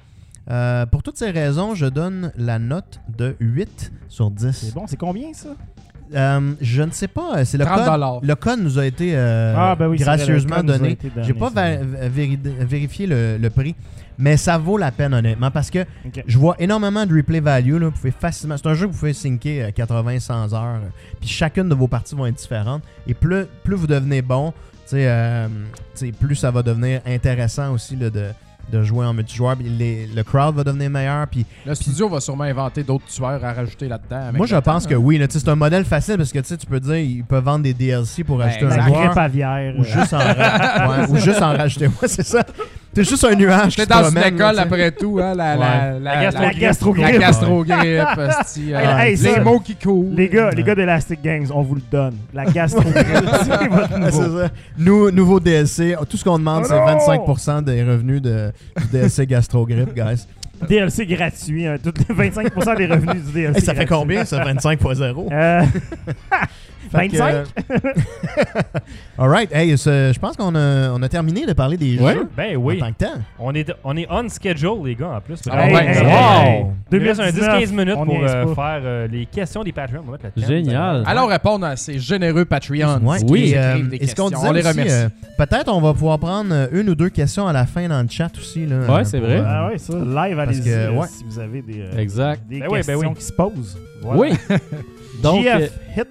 Euh, pour toutes ces raisons, je donne la note de 8 sur 10.
C'est bon, c'est combien ça?
Euh, je ne sais pas. euh, C'est le
30
code. Le code nous a été euh,
Ah, ben oui,
gracieusement donné. J'ai pas vérifié le, le prix, mais ça vaut la peine honnêtement parce que je vois énormément de replay value. Là. Vous pouvez facilement. C'est un jeu que vous pouvez syncer 80-100 heures. Puis chacune de vos parties vont être différentes. Et plus, plus vous devenez bon, euh, plus ça va devenir intéressant aussi là, de, de jouer en multijoueur. Puis les- le crowd va devenir meilleur. Puis
Le studio va sûrement inventer d'autres tueurs à rajouter là-dedans.
moi, je pense
temps,
que
hein.
oui. C'est un modèle facile parce que tu sais, tu peux dire ils peuvent vendre des DLC pour
Ben,
acheter un joueur. Ou juste, en ouais, ou juste en rajouter. Ouais, c'est ça. T'es juste un nuage. Qui
dans une
promène,
école après tout, hein, la, la, la,
La
La gastrogrippe.
La gastrogrippe, esti, euh,
Hey, hey,
les mots qui courent.
Les gars, les gars d'Elastic Gangs, on vous le donne. La gastrogrippe, c'est votre
Ouais, c'est
nouveau.
ça. Nous, nouveau DLC. Tout ce qu'on demande,
Oh
c'est
non!
25% des revenus de, du DLC Gastrogrippe, guys.
DLC gratuit. hein, toutes les 25% des revenus du DLC.
Hey, ça fait
gratuit.
combien, ça, 25 x 0?
Euh,
Fait que,
25?
euh, Alright. Hey, ce- je pense qu'on a, on a terminé de parler des
Ouais.
jeux
Ben
en
oui.
tant que temps.
On est, on est on schedule, les gars, en plus.
Ah
Hey,
ouais,
hey,
ça
hey,
va.
hey,
Il nous reste un
2019,
10-15 minutes
on
pour euh, faire euh, les questions des Patreons. On va mettre le thème,
Génial.
Allons répondre à ces généreux Patreons.
Ouais.
Oui.
Euh,
des
et ce qu'on
questions.
disait
On les remercie.
euh, peut-être on va pouvoir prendre une ou deux questions à la fin dans le chat aussi. Là,
Ouais,
euh,
c'est vrai.
euh,
Ah ouais, ça, live, allez-y si vous avez des, euh,
Exact.
des
Ben ben
questions
oui.
qui se posent. Voilà.
Oui. Donc, euh,
hit,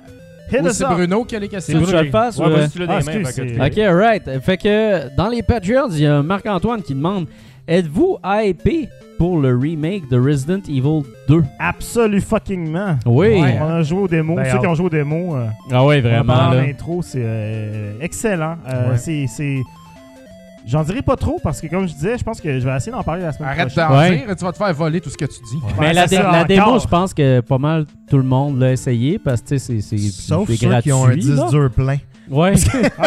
hit
Ou
us
c'est
up.
Bruno qui a les
C'est
questions.
Bruno. je le fasse,
Ouais,
ou,
vas-y,
euh,
tu l'as
Ah,
des mains.
excuse,
fait que
c'est-
tu-
Ok, alright. Fait que dans les Patreons, il y a Marc-Antoine qui demande Êtes-vous hypé pour le remake de Resident Evil 2
Absolu fuckingment.
Oui.
Ouais.
On a joué aux démos.
Ben,
Ceux qui ont joué aux démos, euh,
Ah
en
vraiment.
parle en
Là.
intro, c'est euh, excellent. Euh,
Ouais.
c'est- c'est... J'en dirai pas trop parce que, comme je disais, je pense que je vais essayer d'en parler la semaine
Arrête
prochaine.
d'en
Ouais.
dire, tu vas te faire voler tout ce que tu dis.
Mais
Ouais,
la,
c'est
dé-
ça,
la démo, je pense que pas mal tout le monde l'a essayé parce que tu sais, c'est c'est
Sauf ceux
gratuit.
qui ont un 10
là.
dur plein.
Ouais.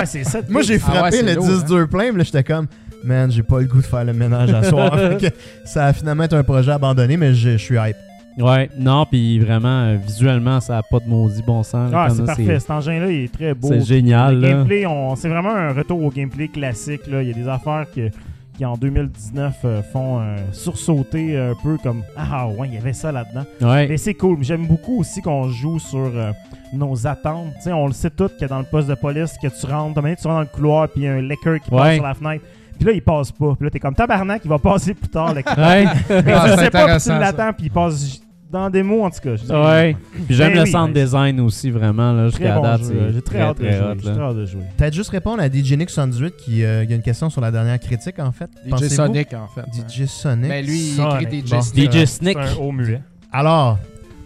C'est ça.
Moi, j'ai
Ah ouais,
frappé
c'est
le
lourd,
10
hein.
dur plein, mais là, j'étais comme, man, j'ai pas le goût de faire le ménage à soir. Ça a finalement été un projet abandonné, mais je suis hype.
Ouais, non, puis vraiment, euh, visuellement, ça a pas de maudit bon sens. là,
Ah, c'est parfait. Cet engin-là, il est très beau.
C'est génial,
Le
là.
gameplay, on- c'est vraiment un retour au gameplay classique. Là. Il y a des affaires que- qui, en 2019, euh, font euh, sursauter un peu comme Ah ouais, il y avait ça là-dedans.
Ouais.
Mais c'est cool. J'aime beaucoup aussi qu'on joue sur euh, nos attentes. Tu sais, on le sait tout que dans le poste de police, que tu rentres, t'as tu rentres dans le couloir, puis il y a un liquor qui
Ouais.
passe sur la fenêtre. Puis là, il passe pas. Puis là, t'es comme tabarnak, il va passer plus tard. Le
Ouais.
Ah,
je
c'est
sais pas, puis tu
intéressant, ça.
l'attends, puis il passe dans des mots, en tout cas. Je
ouais. Puis j'aime
Ben
le
oui,
sound
ben,
design aussi, vraiment, là,
Très
jusqu'à
bon
date.
J'ai très, hâte de
très
jouer.
hot,
J'ai
là.
très hâte de jouer.
Peut-être juste répondre à DJ Nick 118 qui euh, y a une question sur la dernière critique en fait.
DJ Sonic, en fait.
DJ Sonic?
Mais lui, il écrit DJ. Sonic.
DJ Snick.
C'est un haut muet.
Alors,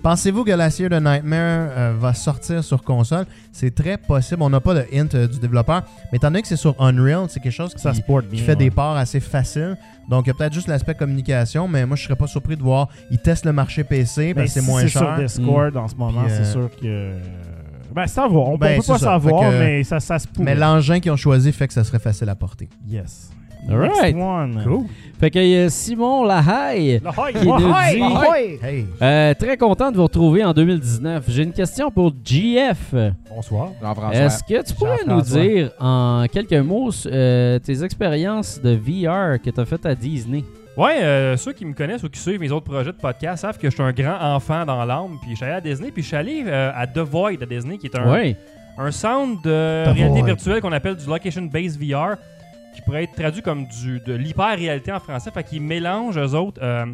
pensez-vous que la série de Nightmare euh, va sortir sur console? C'est très possible. On n'a pas de hint euh, du développeur, mais étant donné que c'est sur Unreal, c'est quelque chose qui,
Ça se porte
qui
bien.
fait
ouais.
des parts assez faciles. Donc, il y a peut-être juste l'aspect communication, mais moi, je serais pas surpris de voir. Ils testent le marché PC
Ben,
parce que c'est
si
moins
c'est
cher.
sur Discord en ce moment, c'est
euh,
sûr que. Ben, ça va. On,
Ben,
on peut pas
ça.
savoir,
que-
mais ça, ça se pourrait.
Mais l'engin qu'ils ont choisi fait que ça serait facile à porter.
Yes.
Alright.
Next one.
Cool.
Fait que euh, Simon Lahaye,
high,
Qui nous dit-
high.
Hey!
euh, très content de vous retrouver en 2019. J'ai une question pour GF.
Bonsoir.
Jean-François.
Est-ce que tu pourrais nous
Jean-François.
dire en quelques mots euh, tes expériences de VR que tu as faites à Disney?
Ouais, euh, ceux qui me connaissent ou qui suivent mes autres projets de podcast savent que je suis un grand enfant dans l'âme. Puis je suis allé à Disney, puis je suis allé euh, à The Void à Disney, qui est un,
Oui.
un sound de
The
réalité
Void.
virtuelle qu'on appelle du Location Based VR, qui pourrait être traduit comme du, de l'hyper-réalité en français. Fait qu'ils mélangent, eux autres, euh,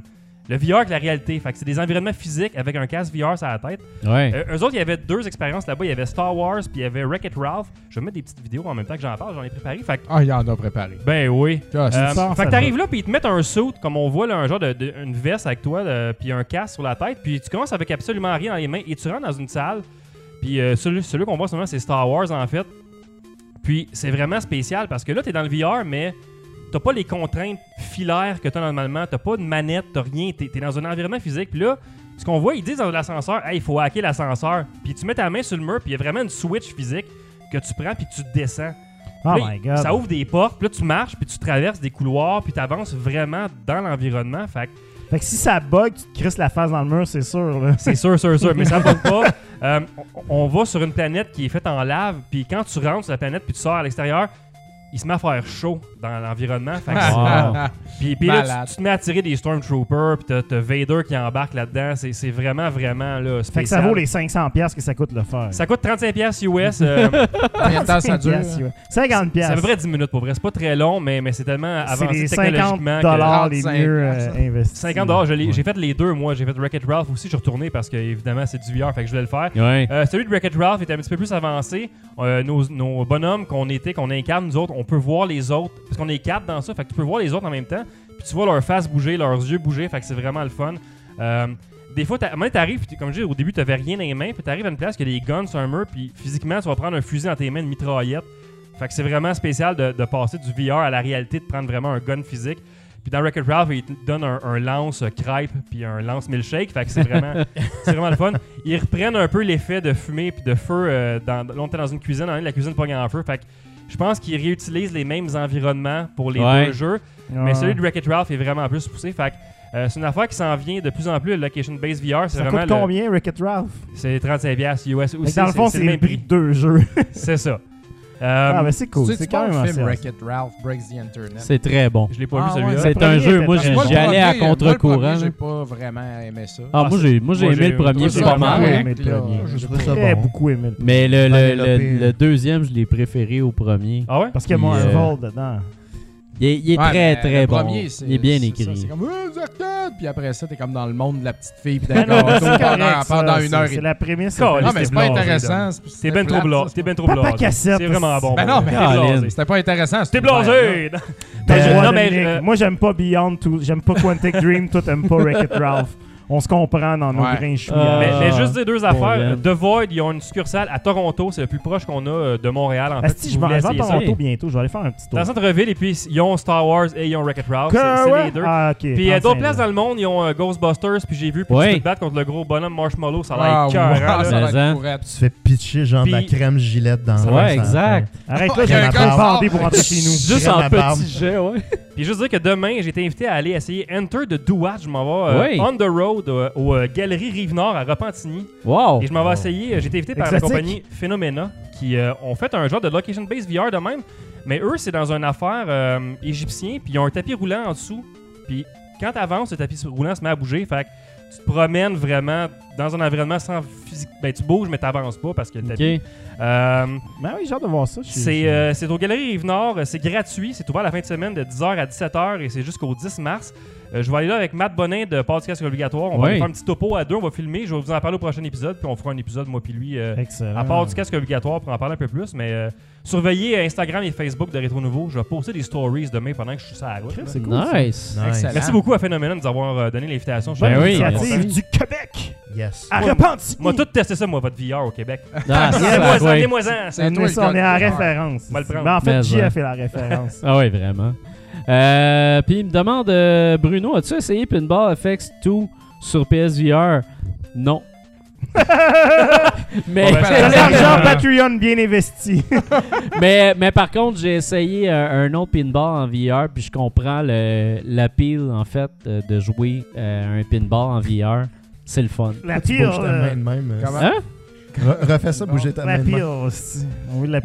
le VR avec la réalité. Fait que c'est des environnements physiques avec un casque VR sur la tête.
Ouais.
Euh, eux autres, il y avait deux expériences là-bas. Il y avait Star Wars, puis il y avait Wreck-It Ralph. Je vais mettre des petites vidéos en même temps que j'en parle, j'en ai préparé. Fait que,
Ah, il en a préparé.
ben oui.
Ah,
Euh,
ça,
fait que t'arrives là, puis ils te mettent un suit, comme on voit, là, un genre de, de- une veste avec toi, là, puis un casque sur la tête, puis tu commences avec absolument rien dans les mains, et tu rentres dans une salle, puis euh, celui, celui qu'on voit en ce moment, c'est Star Wars, en fait. Puis c'est vraiment spécial, parce que là, t'es dans le VR, mais t'as pas les contraintes filaires que t'as normalement, t'as pas de manette, t'as rien, t'es es dans un environnement physique, puis là, ce qu'on voit, ils disent dans l'ascenseur, hey, il faut hacker l'ascenseur, puis tu mets ta main sur le mur, puis il y a vraiment une switch physique que tu prends, puis tu descends.
Oh
là,
my god.
Ça ouvre des portes, puis là tu marches, puis tu traverses des couloirs, puis tu avances vraiment dans l'environnement. Fait que
Fait que si ça bug, tu te crisses la face dans le mur, c'est sûr. Là.
c'est sûr, sûr, sûr, mais ça va pas. Euh, on, on va sur une planète qui est faite en lave, puis quand tu rentres sur la planète, puis tu sors à l'extérieur, il se met à faire chaud dans l'environnement. Fait que c'est-
Wow.
Puis, puis là, tu, te mets à tirer des Stormtroopers, puis t'as, Vader qui embarque là-dedans. C'est, vraiment, vraiment là,
Fait que ça vaut les 500$ piastres que ça coûte le faire.
Ça coûte 35$ piastres US. euh,
ça dure?
50$.
c'est à peu près 10 minutes pour vrai. C'est pas très long, mais, mais c'est tellement
C'est
avancé
les 50$
technologiquement. que-
dollars les
35
mieux euh, investis.
50 dollars,
Ouais.
j'ai fait les deux moi, j'ai fait Wreck-It Ralph aussi, je suis retourné parce que évidemment c'est du VR, fait que je voulais le faire.
Ouais.
Euh, celui de Wreck-It Ralph était un petit peu plus avancé. Euh, nos, nos bonhommes qu'on était, qu'on incarne, nous autres, on peut voir les autres, parce qu'on est quatre dans ça, fait que tu peux voir les autres en même temps, puis tu vois leur face bouger, leurs yeux bouger, fait que c'est vraiment le fun. Euh, des fois, à un moment t'arrives, comme je dis, au début, t'avais rien dans les mains, puis t'arrives à une place a des guns sur un mur, puis physiquement, tu vas prendre un fusil dans tes mains, une mitraillette. Fait que c'est vraiment spécial de, de passer du VR à la réalité, de prendre vraiment un gun physique. Puis dans Wreck-It Ralph, il te donne un, un lance crêpe puis un lance milkshake. Fait que c'est vraiment, vraiment le fun. Ils reprennent un peu l'effet de fumée puis de feu. Euh, dans, là, on était dans une cuisine, la cuisine pogne en feu. Fait que je pense qu'ils réutilisent les mêmes environnements pour les
Ouais.
deux jeux. Mais celui de Wreck-It Ralph est vraiment plus poussé. Fait que euh, c'est une affaire qui s'en vient de plus en plus. Le Location Based VR, c'est
Ça
vraiment
coûte
le-
combien, Wreck-It Ralph?
c'est 35$ piastres US aussi.
que dans le fond, c'est le prix de deux jeux.
C'est ça. Euh,
ah, mais c'est cool.
C'est quand
même assez.
film
awesome.
Wreck-It Ralph Breaks the Internet.
C'est très bon.
je l'ai pas
Ah,
vu celui-là.
ouais,
C'est un jeu, moi j'y allais à contre-courant.
J'ai pas vraiment aimé ça.
Ah, moi j'ai moi j'ai
moi,
aimé le premier, c'est
j'ai
pas
vraiment
mal.
J'ai très beaucoup aimé le premier.
Mais le, deuxième, je l'ai préféré au premier.
Ah ouais?
Parce qu'il y a Marvel
euh,
dedans.
Il est, il est
Ouais,
très très
le
bon.
premier, c'est-
il est bien
c'est
écrit.
C'est comme euh, arcades, puis après ça, t'es comme dans le monde de la petite fille, puis
Ben
gâteau pendant, une heure et
C'est
demie.
la prémisse.
Non, mais c'est pas intéressant. c'est-
T'es ben trop blasé. T'es ben trop
Papa
blasé.
cassette.
C'est vraiment bon.
Ben non, mais-. C'était pas intéressant.
T'es blasé! Non, mais, euh,
Moi, j'aime pas Beyond, tout- j'aime pas Quantic Dream, toi, t'aimes pas Wreck-It Ralph. On se comprend dans nos
Ouais.
grains
Euh.
Mais, mais
Ah,
juste dire deux affaires. The Void, ils ont une succursale à Toronto. C'est le plus proche qu'on a euh, de Montréal, en fait. Si
je m'en vais à. Toronto bientôt, je vais aller faire un petit tour.
Dans le centre-ville, et puis ils ont Star Wars et ils ont Wreck-It Ralph. C'est les deux.
Ah, ok.
Puis il y a
35
d'autres places dans le monde, ils ont euh, Ghostbusters, puis j'ai vu, puis
Ouais.
tu te battre contre le gros bonhomme Marshmallow, ça a
Ah,
l'air
ouais,
écœurant, là.
ça a
Mais,
l'air
hein.
courette.
Tu te fais pitcher genre de la crème gilette dans
Ouais, exact.
Arrête là, j'ai
un
bandée pour rentrer chez nous.
Juste en petit jet, ouais.
Puis juste dire que demain, j'ai été invité à aller essayer Enter the Do-What. Je m'en vais euh,
Oui.
on the road euh, aux euh, Galeries Rive-Nord à Repentigny.
Wow!
Et je m'en vais
Wow.
essayer. euh, J'ai été invité par la
Exotique.
compagnie Phenomena qui euh, ont fait un genre de location-based VR de même. Mais eux, c'est dans une affaire euh, égyptien. Puis ils ont un tapis roulant en dessous. Puis quand tu avances, le tapis roulant se met à bouger. Fait que tu te promènes vraiment dans un environnement sans physique. Ben, tu bouges, mais tu n'avances pas parce que le tapis.
Ok.
Euh,
Ben oui, j'ai hâte de voir ça.
C'est euh, c'est aux Galeries Rive-Nord, c'est gratuit, c'est ouvert la fin de semaine de 10h à 17h et c'est jusqu'au 10 mars. Euh, je vais aller là avec Matt Bonin de Podcast Obligatoire. On va
Oui.
aller faire un petit topo à deux, on va filmer. Je vais vous en parler au prochain épisode, puis on fera un épisode, moi puis lui, euh,
Excellent.
à part du casque obligatoire pour en parler un peu plus. Mais euh, surveillez Instagram et Facebook de Rétro Nouveau. Je vais poster des stories demain pendant que je suis sur la route.
C'est cool.
Nice!
Nice.
Excellent.
Merci beaucoup à Phénomène de nous avoir euh, donné l'invitation. Je suis
Ben oui,
initiative du Québec
Yes.
à
Moi-
Repentigny.
Moi, tout testé ça, moi, votre VR au Québec.
Ah.
C'est toi
Mais
le
ça, on est en référence.
On va le prendre.
Mais en fait,
Mais,
J
ouais.
a fait la référence.
Ah oui, vraiment. Euh, Puis il me demande, euh, Bruno, as-tu essayé Pinball FX 2 sur PSVR? Non. mais,
Bon, ben,
C'est l'argent Patreon bien investi.
mais, mais par contre, j'ai essayé euh, un autre pinball en VR, puis je comprends le, l'appeal, en fait, euh, de jouer euh, un pinball en VR. C'est le fun.
La
euh,
Comment?
Hein?
Re- Refais ça, bouger ta
La
main.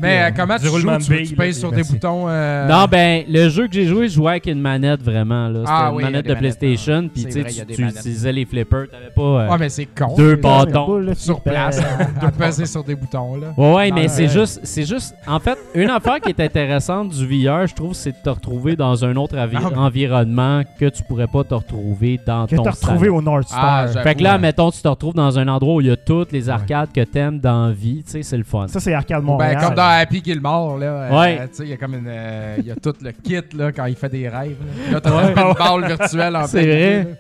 Mais euh, comment
Du
tu joues? Tu, tu
billes,
pèses sur des boutons. euh,
Non, ben, le jeu que j'ai joué, je jouais avec une manette vraiment. Là. C'était
Ah
une
oui,
manette de PlayStation,
hein.
puis tu tu, tu utilisais les flippers. T'avais pas. euh,
Ouais, mais c'est con.
Deux bâtons.
Sur place, hein, à peser sur des boutons. là.
Ouais, ouais, mais c'est juste, c'est juste. En fait, une affaire qui est intéressante du VR, je trouve, c'est de te retrouver dans un autre
Ah,
environnement que tu pourrais pas te retrouver dans
Que
ton
t'as retrouvé
salon.
au North Star.
Ah.
Fait que là, mettons, tu te retrouves dans un endroit où il y a toutes les arcades que t'aimes dans la vie, tu sais, c'est le fun.
ça, c'est Arcade
Ben,
Montréal.
comme dans Happy Gilmore, là. euh,
Ouais.
tu sais, il y a comme une. euh, Il y a tout le kit, là, quand il fait des rêves. Là, Là, t'as une balle virtuelle en
C'est vrai.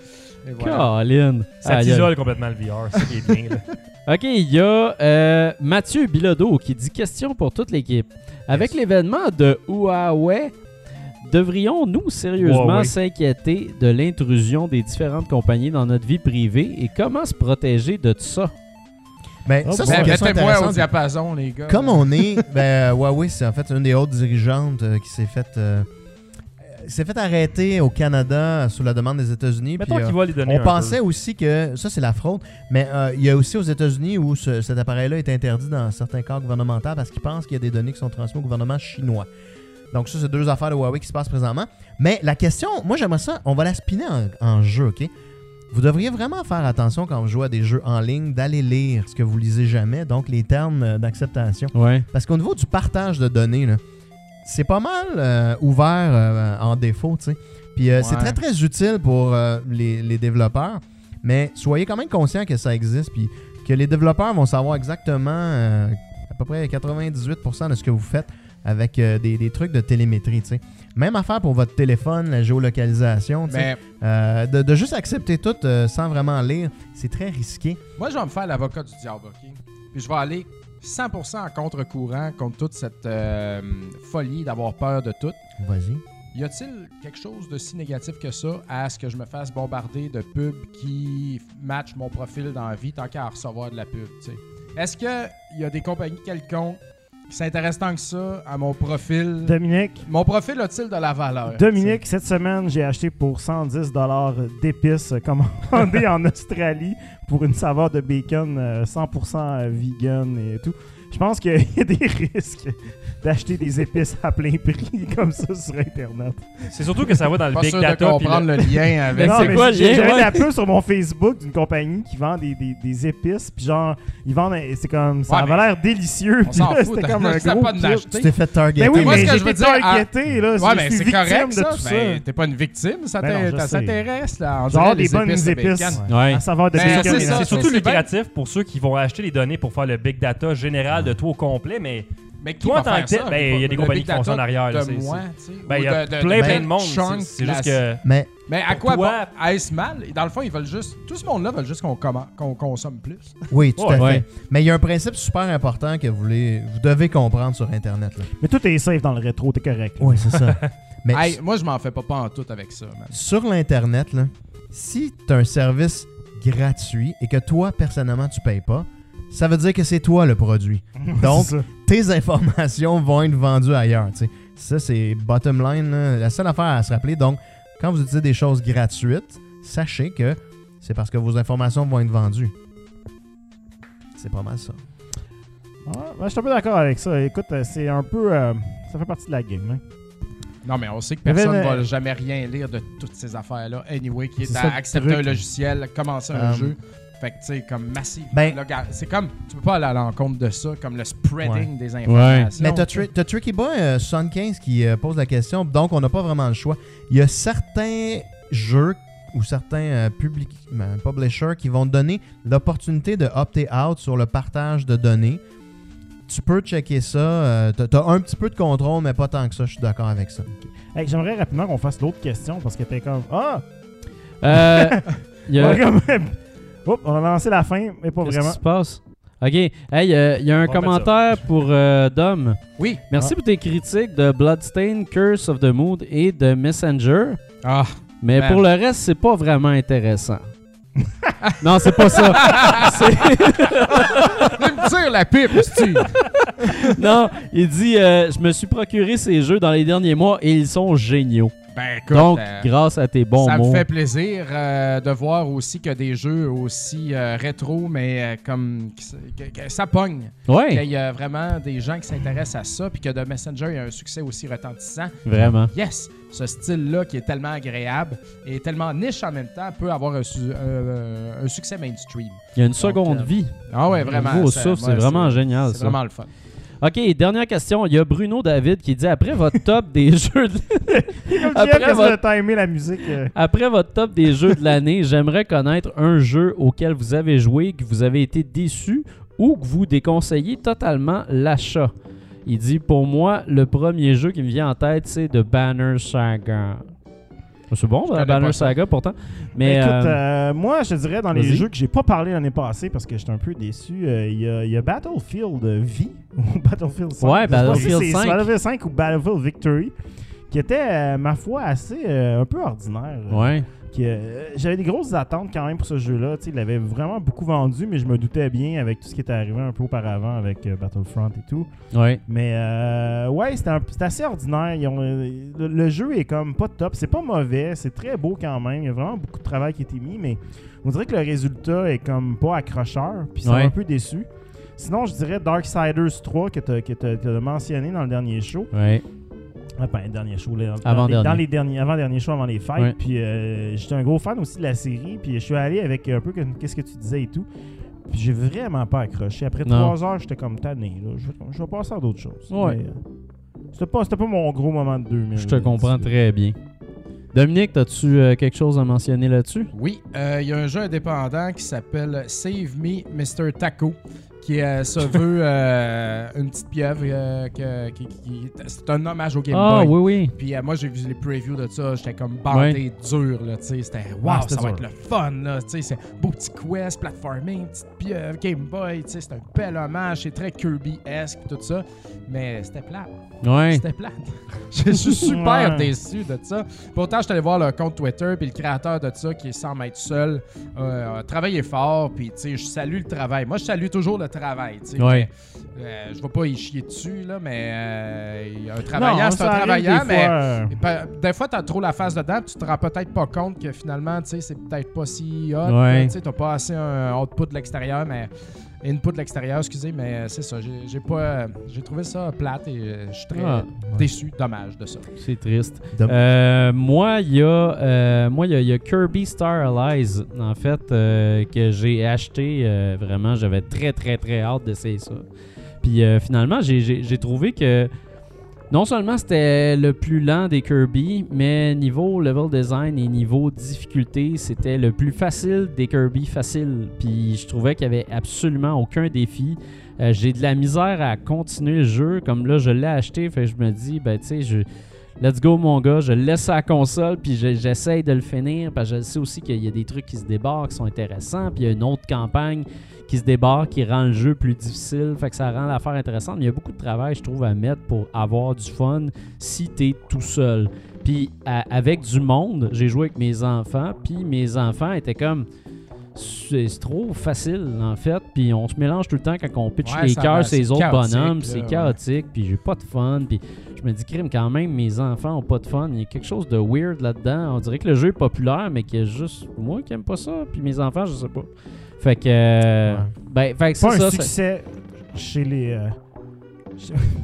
Et voilà.
Ça t'isole complètement le VR, c'est ça qui est bien. là.
Ok, il y a euh, Mathieu Bilodeau qui dit question pour toute l'équipe. Avec l'événement de Huawei, devrions-nous sérieusement
Huawei.
s'inquiéter de l'intrusion des différentes compagnies dans notre vie privée et comment se protéger de ça?
Ben,
Oh,
ça, c'est
Ben, Mettez-moi au diapason, les gars.
Comme on est, ben, Huawei, c'est en fait une des hautes dirigeantes euh, qui s'est fait, euh, euh, s'est fait arrêter au Canada sous la demande des États-Unis. Euh, on pensait
peu.
aussi que ça c'est la fraude, mais euh, il y a aussi aux États-Unis où ce- cet appareil-là est interdit dans certains cas gouvernementaux parce qu'ils pensent qu'il y a des données qui sont transmises au gouvernement chinois. Donc ça c'est deux affaires de Huawei qui se passent présentement. Mais la question, moi j'aimerais ça, on va la spinner en, en jeu, ok? Vous devriez vraiment faire attention quand vous jouez à des jeux en ligne d'aller lire ce que vous lisez jamais, donc les termes euh, d'acceptation.
Ouais.
Parce qu'au niveau du partage de données, c'est pas mal euh, ouvert euh, en défaut, tu sais. Puis euh, c'est très très utile pour les, les développeurs, mais soyez quand même conscients que ça existe, puis que les développeurs vont savoir exactement à peu près 98% de ce que vous faites avec des, des trucs de télémétrie, tu sais. Même affaire pour votre téléphone, la géolocalisation.
Mais
Euh, de, de juste accepter tout euh, sans vraiment lire, c'est très risqué.
moi, je vais me faire l'avocat du diable, OK? Puis je vais aller 100% en contre-courant contre toute cette euh, folie d'avoir peur de tout.
Vas-y.
Y a-t-il quelque chose de si négatif que ça à ce que je me fasse bombarder de pubs qui matchent mon profil dans la vie tant qu'à recevoir de la pub, tu sais? Est-ce qu'il y a des compagnies quelconques qui s'intéressent tant que ça à mon profil?
Dominique,
Mon profil a-t-il de la valeur?
Dominique, cette semaine, j'ai acheté pour 110 dollars d'épices commandées en Australie pour une saveur de bacon euh, 100% vegan et tout. Je pense qu'il y a des risques d'acheter des épices à plein prix comme ça sur Internet.
C'est surtout que ça va dans le
Pas
big
sûr de
data. puis
comprendre
le-
le lien avec...
Mais
Non,
c'est
mais
quoi
j'ai- J'avais
ouais?
la pub sur mon Facebook d'une compagnie qui vend des, des, des épices, puis genre, ils vendent, un- c'est comme, ça
Ouais,
avait
mais
l'air délicieux.
On
puis
s'en fout,
comme un gros
pas de.
Tu t'es fait targeter.
Ben oui,
Moi,
mais
ce que
j'ai
je veux
été
dire, à-
targeté, là.
Ouais, mais c'est
victime
correct,
de
ça.
tout ça.
T'es pas une victime, ça t'intéresse, là.
Genre des bonnes
épices de.
La saveur de bacon.
c'est
surtout lucratif pour ceux qui vont acheter les données pour faire le big data général de tout au complet, mais
Mais qui
Toi,
va
en tant que tel,
ça?
ben, il y a des
Le
compagnie
big
qui font ça en arrière, là,
De
c'est-
moi, tu sais.
ben, il y a plein,
de
plein de monde.
chunk
C'est- juste que.
Mais
Mais à quoi
Toi-
bon, est-ce mal? Dans le fond, ils veulent juste. Tout ce monde-là veut juste qu'on consomme plus.
oui, tout à
Ouais.
fait. Mais il y a un principe super important que vous, voulez, vous devez comprendre sur Internet. Là.
Mais tout est safe dans le rétro, t'es correct.
Oui, c'est ça. Mais
Hey, moi, je m'en fais pas pas en tout avec ça, man.
sur l'Internet, là, si tu as un service gratuit et que toi, personnellement, tu payes pas, ça veut dire que c'est toi le produit. Donc, tes informations vont être vendues ailleurs. tu sais. Ça, c'est bottom line. là. La seule affaire à se rappeler, donc, quand vous utilisez des choses gratuites, sachez que c'est parce que vos informations vont être vendues. C'est pas mal ça.
Ouais, ben, je suis un peu d'accord avec ça. Écoute, euh, c'est un peu. euh, ça fait partie de la game. hein.
Non, mais on sait que personne ne
une-
va jamais rien lire de toutes ces affaires-là. Anyway, qui est,
C'est
à accepter
truc.
un logiciel, commencer un
Um,
jeu. Fait que, tu sais, comme massif.
Ben-
c'est comme, tu peux pas aller à l'encontre de ça, comme le spreading des
Ouais.
informations.
Mais t'as Tri- t'as Tricky Boy euh, 75 qui euh, pose la question, donc on n'a pas vraiment le choix. Il y a certains jeux ou certains euh, public- ben, publishers qui vont te donner l'opportunité de opter out sur le partage de données. Tu peux checker ça. euh, t'as- un petit peu de contrôle, mais pas tant que ça. Je suis d'accord avec ça.
Hey, J'aimerais rapidement qu'on fasse l'autre question parce que t'es comme. Ah!
Euh, il y a-
Oups, on a lancé la fin, mais pas
Qu'est-ce
vraiment.
qui se passe? OK. Hey, euh, il y a un
On va mettre
commentaire pour euh, Dom.
Oui.
Merci
Ah.
pour tes critiques de Bloodstain, Curse of the Mood et de Messenger.
Ah,
Mais
Man.
pour le reste, c'est pas vraiment intéressant. non, c'est pas ça. C'est-
me tire la pipe, Steve.
non, il dit euh, Je me suis procuré ces jeux dans les derniers mois et ils sont géniaux.
Ben, écoute,
Donc,
euh,
grâce à tes bons
ça
mots.
me fait plaisir euh, de voir aussi que des jeux aussi euh, rétro, mais comme que, que- que ça pogne.
Ouais,
Qu'il y a vraiment des gens qui s'intéressent à ça, puis que The Messenger il y a un succès aussi retentissant.
vraiment.
Yes, ce style-là qui est tellement agréable et tellement niche en même temps peut avoir un, su- un succès mainstream.
Il y a une seconde vie.
Ah ouais, vraiment.
Nouveau
ça-
souffle, c'est vraiment génial,
C'est
ça.
vraiment le fun.
OK, dernière question. Il y a Bruno David qui dit Après votre top des jeux de... Après votre-
la musique. euh.
Après votre top des jeux de l'année, j'aimerais connaître un jeu auquel vous avez joué, que vous avez été déçu ou que vous déconseillez totalement l'achat. Il dit Pour moi, le premier jeu qui me vient en tête, c'est The Banner Saga. C'est bon,
connais
Banner. Saga pourtant. Mais
Écoute,
euh,
euh, moi, je dirais, dans les jeux que j'ai pas parlé l'année passée parce que j'étais un peu déçu, euh, il y, a- il y a Battlefield V ou Battlefield 5.
Ouais,
si
Battlefield
c'est
5.
Battlefield 5 ou Battlefield Victory, qui était, ma foi, assez un peu ordinaire.
ouais.
Euh, J'avais des grosses attentes quand même pour ce jeu-là. Il avait vraiment beaucoup vendu, mais je me doutais bien avec tout ce qui était arrivé un peu auparavant avec euh, Battlefront et tout.
Ouais.
Mais euh, ouais, c'était assez ordinaire. Ils ont- le, le jeu est comme pas top. C'est pas mauvais, c'est très beau quand même. Il y a vraiment beaucoup de travail qui a été mis, mais on dirait que le résultat est comme pas accrocheur. Puis ça
Ouais.
un peu déçu. Sinon, je dirais Darksiders 3 que tu as, mentionné dans le dernier show.
Ouais.
Ah, pas le dernier show, là, dans,
Avant
les,
dernier.
dans les derniers, avant dernier show, avant les fêtes.
Ouais.
Puis euh, j'étais un gros fan aussi de la série. Puis je suis allé avec un peu qu'est-ce que tu disais et tout. Puis j'ai vraiment pas accroché. Après
Non.
trois heures, j'étais comme tanné. Là. Je, vais- je vais passer à d'autres choses.
Ouais.
Mais, euh, c'était pas, c'était pas mon gros moment de 2000.
Je te comprends très bien. Dominique, as-tu euh, quelque chose à mentionner là-dessus?
Oui, euh, il y a un jeu indépendant qui s'appelle Save Me Mr. Taco, qui euh, se veut euh, une petite pieuvre. euh, que- qui- qui- c'est un hommage au Game
Ah,
Boy.
oui, oui.
Puis euh, moi, j'ai vu les previews de ça, j'étais comme bandé dur, là, tu sais, c'était wow,
c'était
ça va
dur.
être le fun, là, tu sais, c'est beau petit quest, platforming, petite pieuvre, Game Boy, tu sais, c'est un bel hommage, c'est très Kirby-esque, tout ça, mais c'était plat.
Ouais.
C'était plate. Je suis super
Ouais.
déçu de ça. Pourtant, je suis allé voir le compte Twitter, puis le créateur de ça, qui est sans être seul, euh, a travaillé fort, puis tu sais, je salue le travail. Moi, je salue toujours le travail, tu sais.
Ouais.
euh, je vais pas y chier dessus, là, mais euh, un travaillant, c'est un travaillant,
des
mais
fois,
Des fois, t'as trop la face dedans, tu te rends peut-être pas compte que finalement, tu sais, c'est peut-être pas si hot.
Ouais.
Tu sais, t'as pas assez un output de l'extérieur, mais input de l'extérieur, excusez, mais euh, c'est ça. J'ai j'ai pas, euh, j'ai trouvé ça plate et euh, je suis très
Ah.
déçu, dommage de ça.
C'est triste. Euh, moi, il y, a, euh, moi, il y a- il y a Kirby Star Allies, en fait, euh, que j'ai acheté. euh, vraiment, j'avais très, très, très hâte d'essayer ça. Puis euh, finalement, j'ai- j'ai j'ai trouvé que non seulement c'était le plus lent des Kirby, mais niveau level design et niveau difficulté, c'était le plus facile des Kirby faciles. Puis je trouvais qu'il y avait absolument aucun défi. Euh, j'ai de la misère à continuer le jeu. Comme là, je l'ai acheté, fait je me dis, ben tu sais, je. Let's go mon gars, je le laisse à la console puis je- j'essaye de le finir parce que je sais aussi qu'il y a des trucs qui se débarquent qui sont intéressants puis il y a une autre campagne qui se débarque qui rend le jeu plus difficile, fait que ça rend l'affaire intéressante. Mais il y a beaucoup de travail je trouve à mettre pour avoir du fun si t'es tout seul. Puis à- avec du monde, j'ai joué avec mes enfants puis mes enfants étaient comme c'est trop facile, en fait. Puis on se mélange tout le temps quand on pitch
Ouais,
les cœurs
c'est
autres bonhommes. C'est chaotique, puis j'ai pas de fun. Puis je me dis, crime, quand même, mes enfants ont pas de fun. Il y a quelque chose de weird là-dedans. On dirait que le jeu est populaire, mais qu'il y a juste moi qui aime pas ça. Puis mes enfants, je sais pas. Fait que. euh,
Ouais.
Ben, fait que c'est
un
ça.
succès chez les. euh,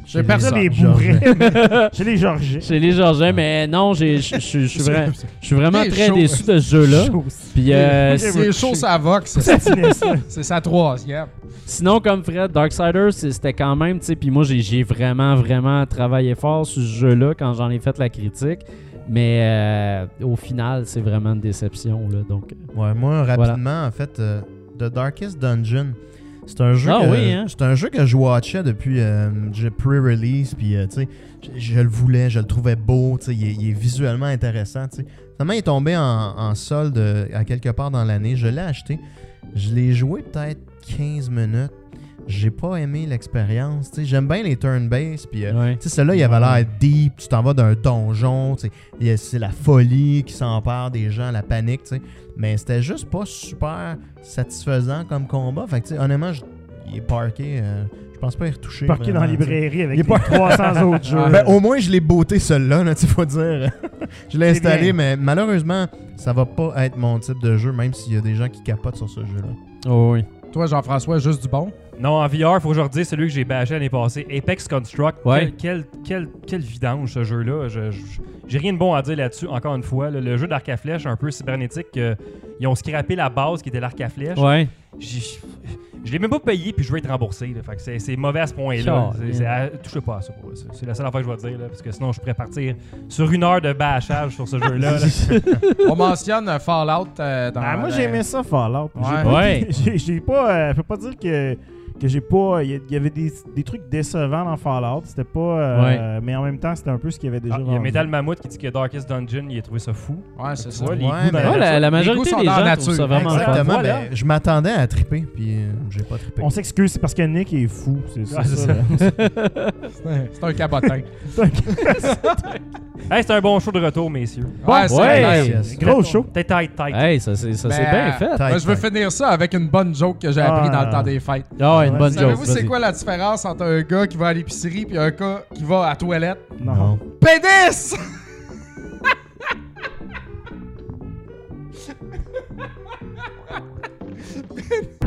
J'ai personne.
les bourrés. mais chez les Georgiens.
Chez les Georgiens, mais non, j'ai- je suis vra- je suis vraiment très déçu de ce jeu-là. Puis euh,
C'est chaud, ça Vox. c'est-
Patiné, ça.
C'est sa troisième.
Sinon, comme Fred, Darksiders, c'est- c'était quand même, tu sais, puis moi, j'ai- j'ai vraiment, vraiment travaillé fort sur ce jeu-là quand j'en ai fait la critique. Mais euh, au final, c'est vraiment une déception, là. Donc, euh,
Ouais, moi, rapidement, en fait, euh, The Darkest Dungeon, c'est un jeu
Ah
que,
oui, hein?
c'est un jeu que je watchais depuis euh, je- pre-release, puis euh, tu sais, je, je le voulais, je le trouvais beau, tu sais, il, est- il est visuellement intéressant, tu sais. Finalement, il est tombé en, en solde euh, à quelque part dans l'année, je l'ai acheté, je l'ai joué peut-être 15 minutes, j'ai pas aimé l'expérience, tu sais, j'aime bien les turn-based, puis euh,
ouais.
tu sais, celui-là, il avait l'air deep. Tu t'en vas d'un donjon. tu sais, il y a- C'est la folie qui s'empare des gens, la panique. tu sais. Mais c'était juste pas super satisfaisant comme combat. Fait que, tu sais, honnêtement, je- il est parké. euh, je pense pas y retoucher.
Parqué dans la librairie avec
Il est
les
pas-
300 autres jeux.
Ah,
Ben, au moins, je l'ai booté celui-là, là, tu faut dire. je l'ai installé,
bien.
mais malheureusement, ça va pas être mon type de jeu, même s'il y a des gens qui capotent sur ce jeu-là.
Oh, oui.
Toi, Jean-François, juste du bon?
Non, en VR, faut que je redise celui que j'ai bâché l'année passée, Apex Construct.
Ouais.
Quel, quel, quel, quel vidange ce jeu-là. Je- je- J'ai rien de bon à dire là-dessus, encore une fois. là. le jeu d'arc à flèche, un peu cybernétique, euh, ils ont scrappé la base qui était l'arc à flèche.
Ouais.
J'ai- Je l'ai même pas payé, puis je veux être remboursé. là. Fait que c'est- c'est mauvais à ce point-là.
Calme.
C'est- c'est à- Touchez pas à ça. pour- c'est- la seule affaire que je vais dire, là, parce que sinon je pourrais partir sur une heure de bâchage sur ce jeu-là. là.
On mentionne euh, Fallout euh, dans
Ah, moi,
la-
j'ai aimé ça, Fallout. J'ai
Ouais.
pas-
Ouais.
j'ai- J'ai pas. euh, je peux pas dire que, que j'ai pas. Il y, avait des, des trucs décevants dans Fallout. C'était pas. euh, Mais en même temps, c'était un peu ce qu'il y avait déjà
Ah, Il y a. Metal Mammoth qui dit que Darkest Dungeon, il a trouvé ça fou.
Ouais, c'est ça.
vois, les
Ouais, mais-
la, la majorité
goûts
des gens trouvent ça
nature.
vraiment
Exactement.
fun.
Ben, je m'attendais à triper, puis euh, j'ai pas trippé.
On s'excuse, c'est parce que Nick est fou. C'est
c'est
ça.
C'est un- C'est un cabotin.
Hey, c'est un bon show de retour, messieurs.
ouais, c'est.
Gros show.
Peut-être tight, tight.
Hey, ça, c'est ça, c'est
Ben,
bien fait.
Tight,
Moi, je veux finir ça avec une bonne joke que j'ai appris
Ah.
dans le temps des fêtes.
Une bonne joke.
Savez-vous c'est quoi la différence entre un gars qui va à l'épicerie puis un gars qui va à la toilette?
Non.
Pénis!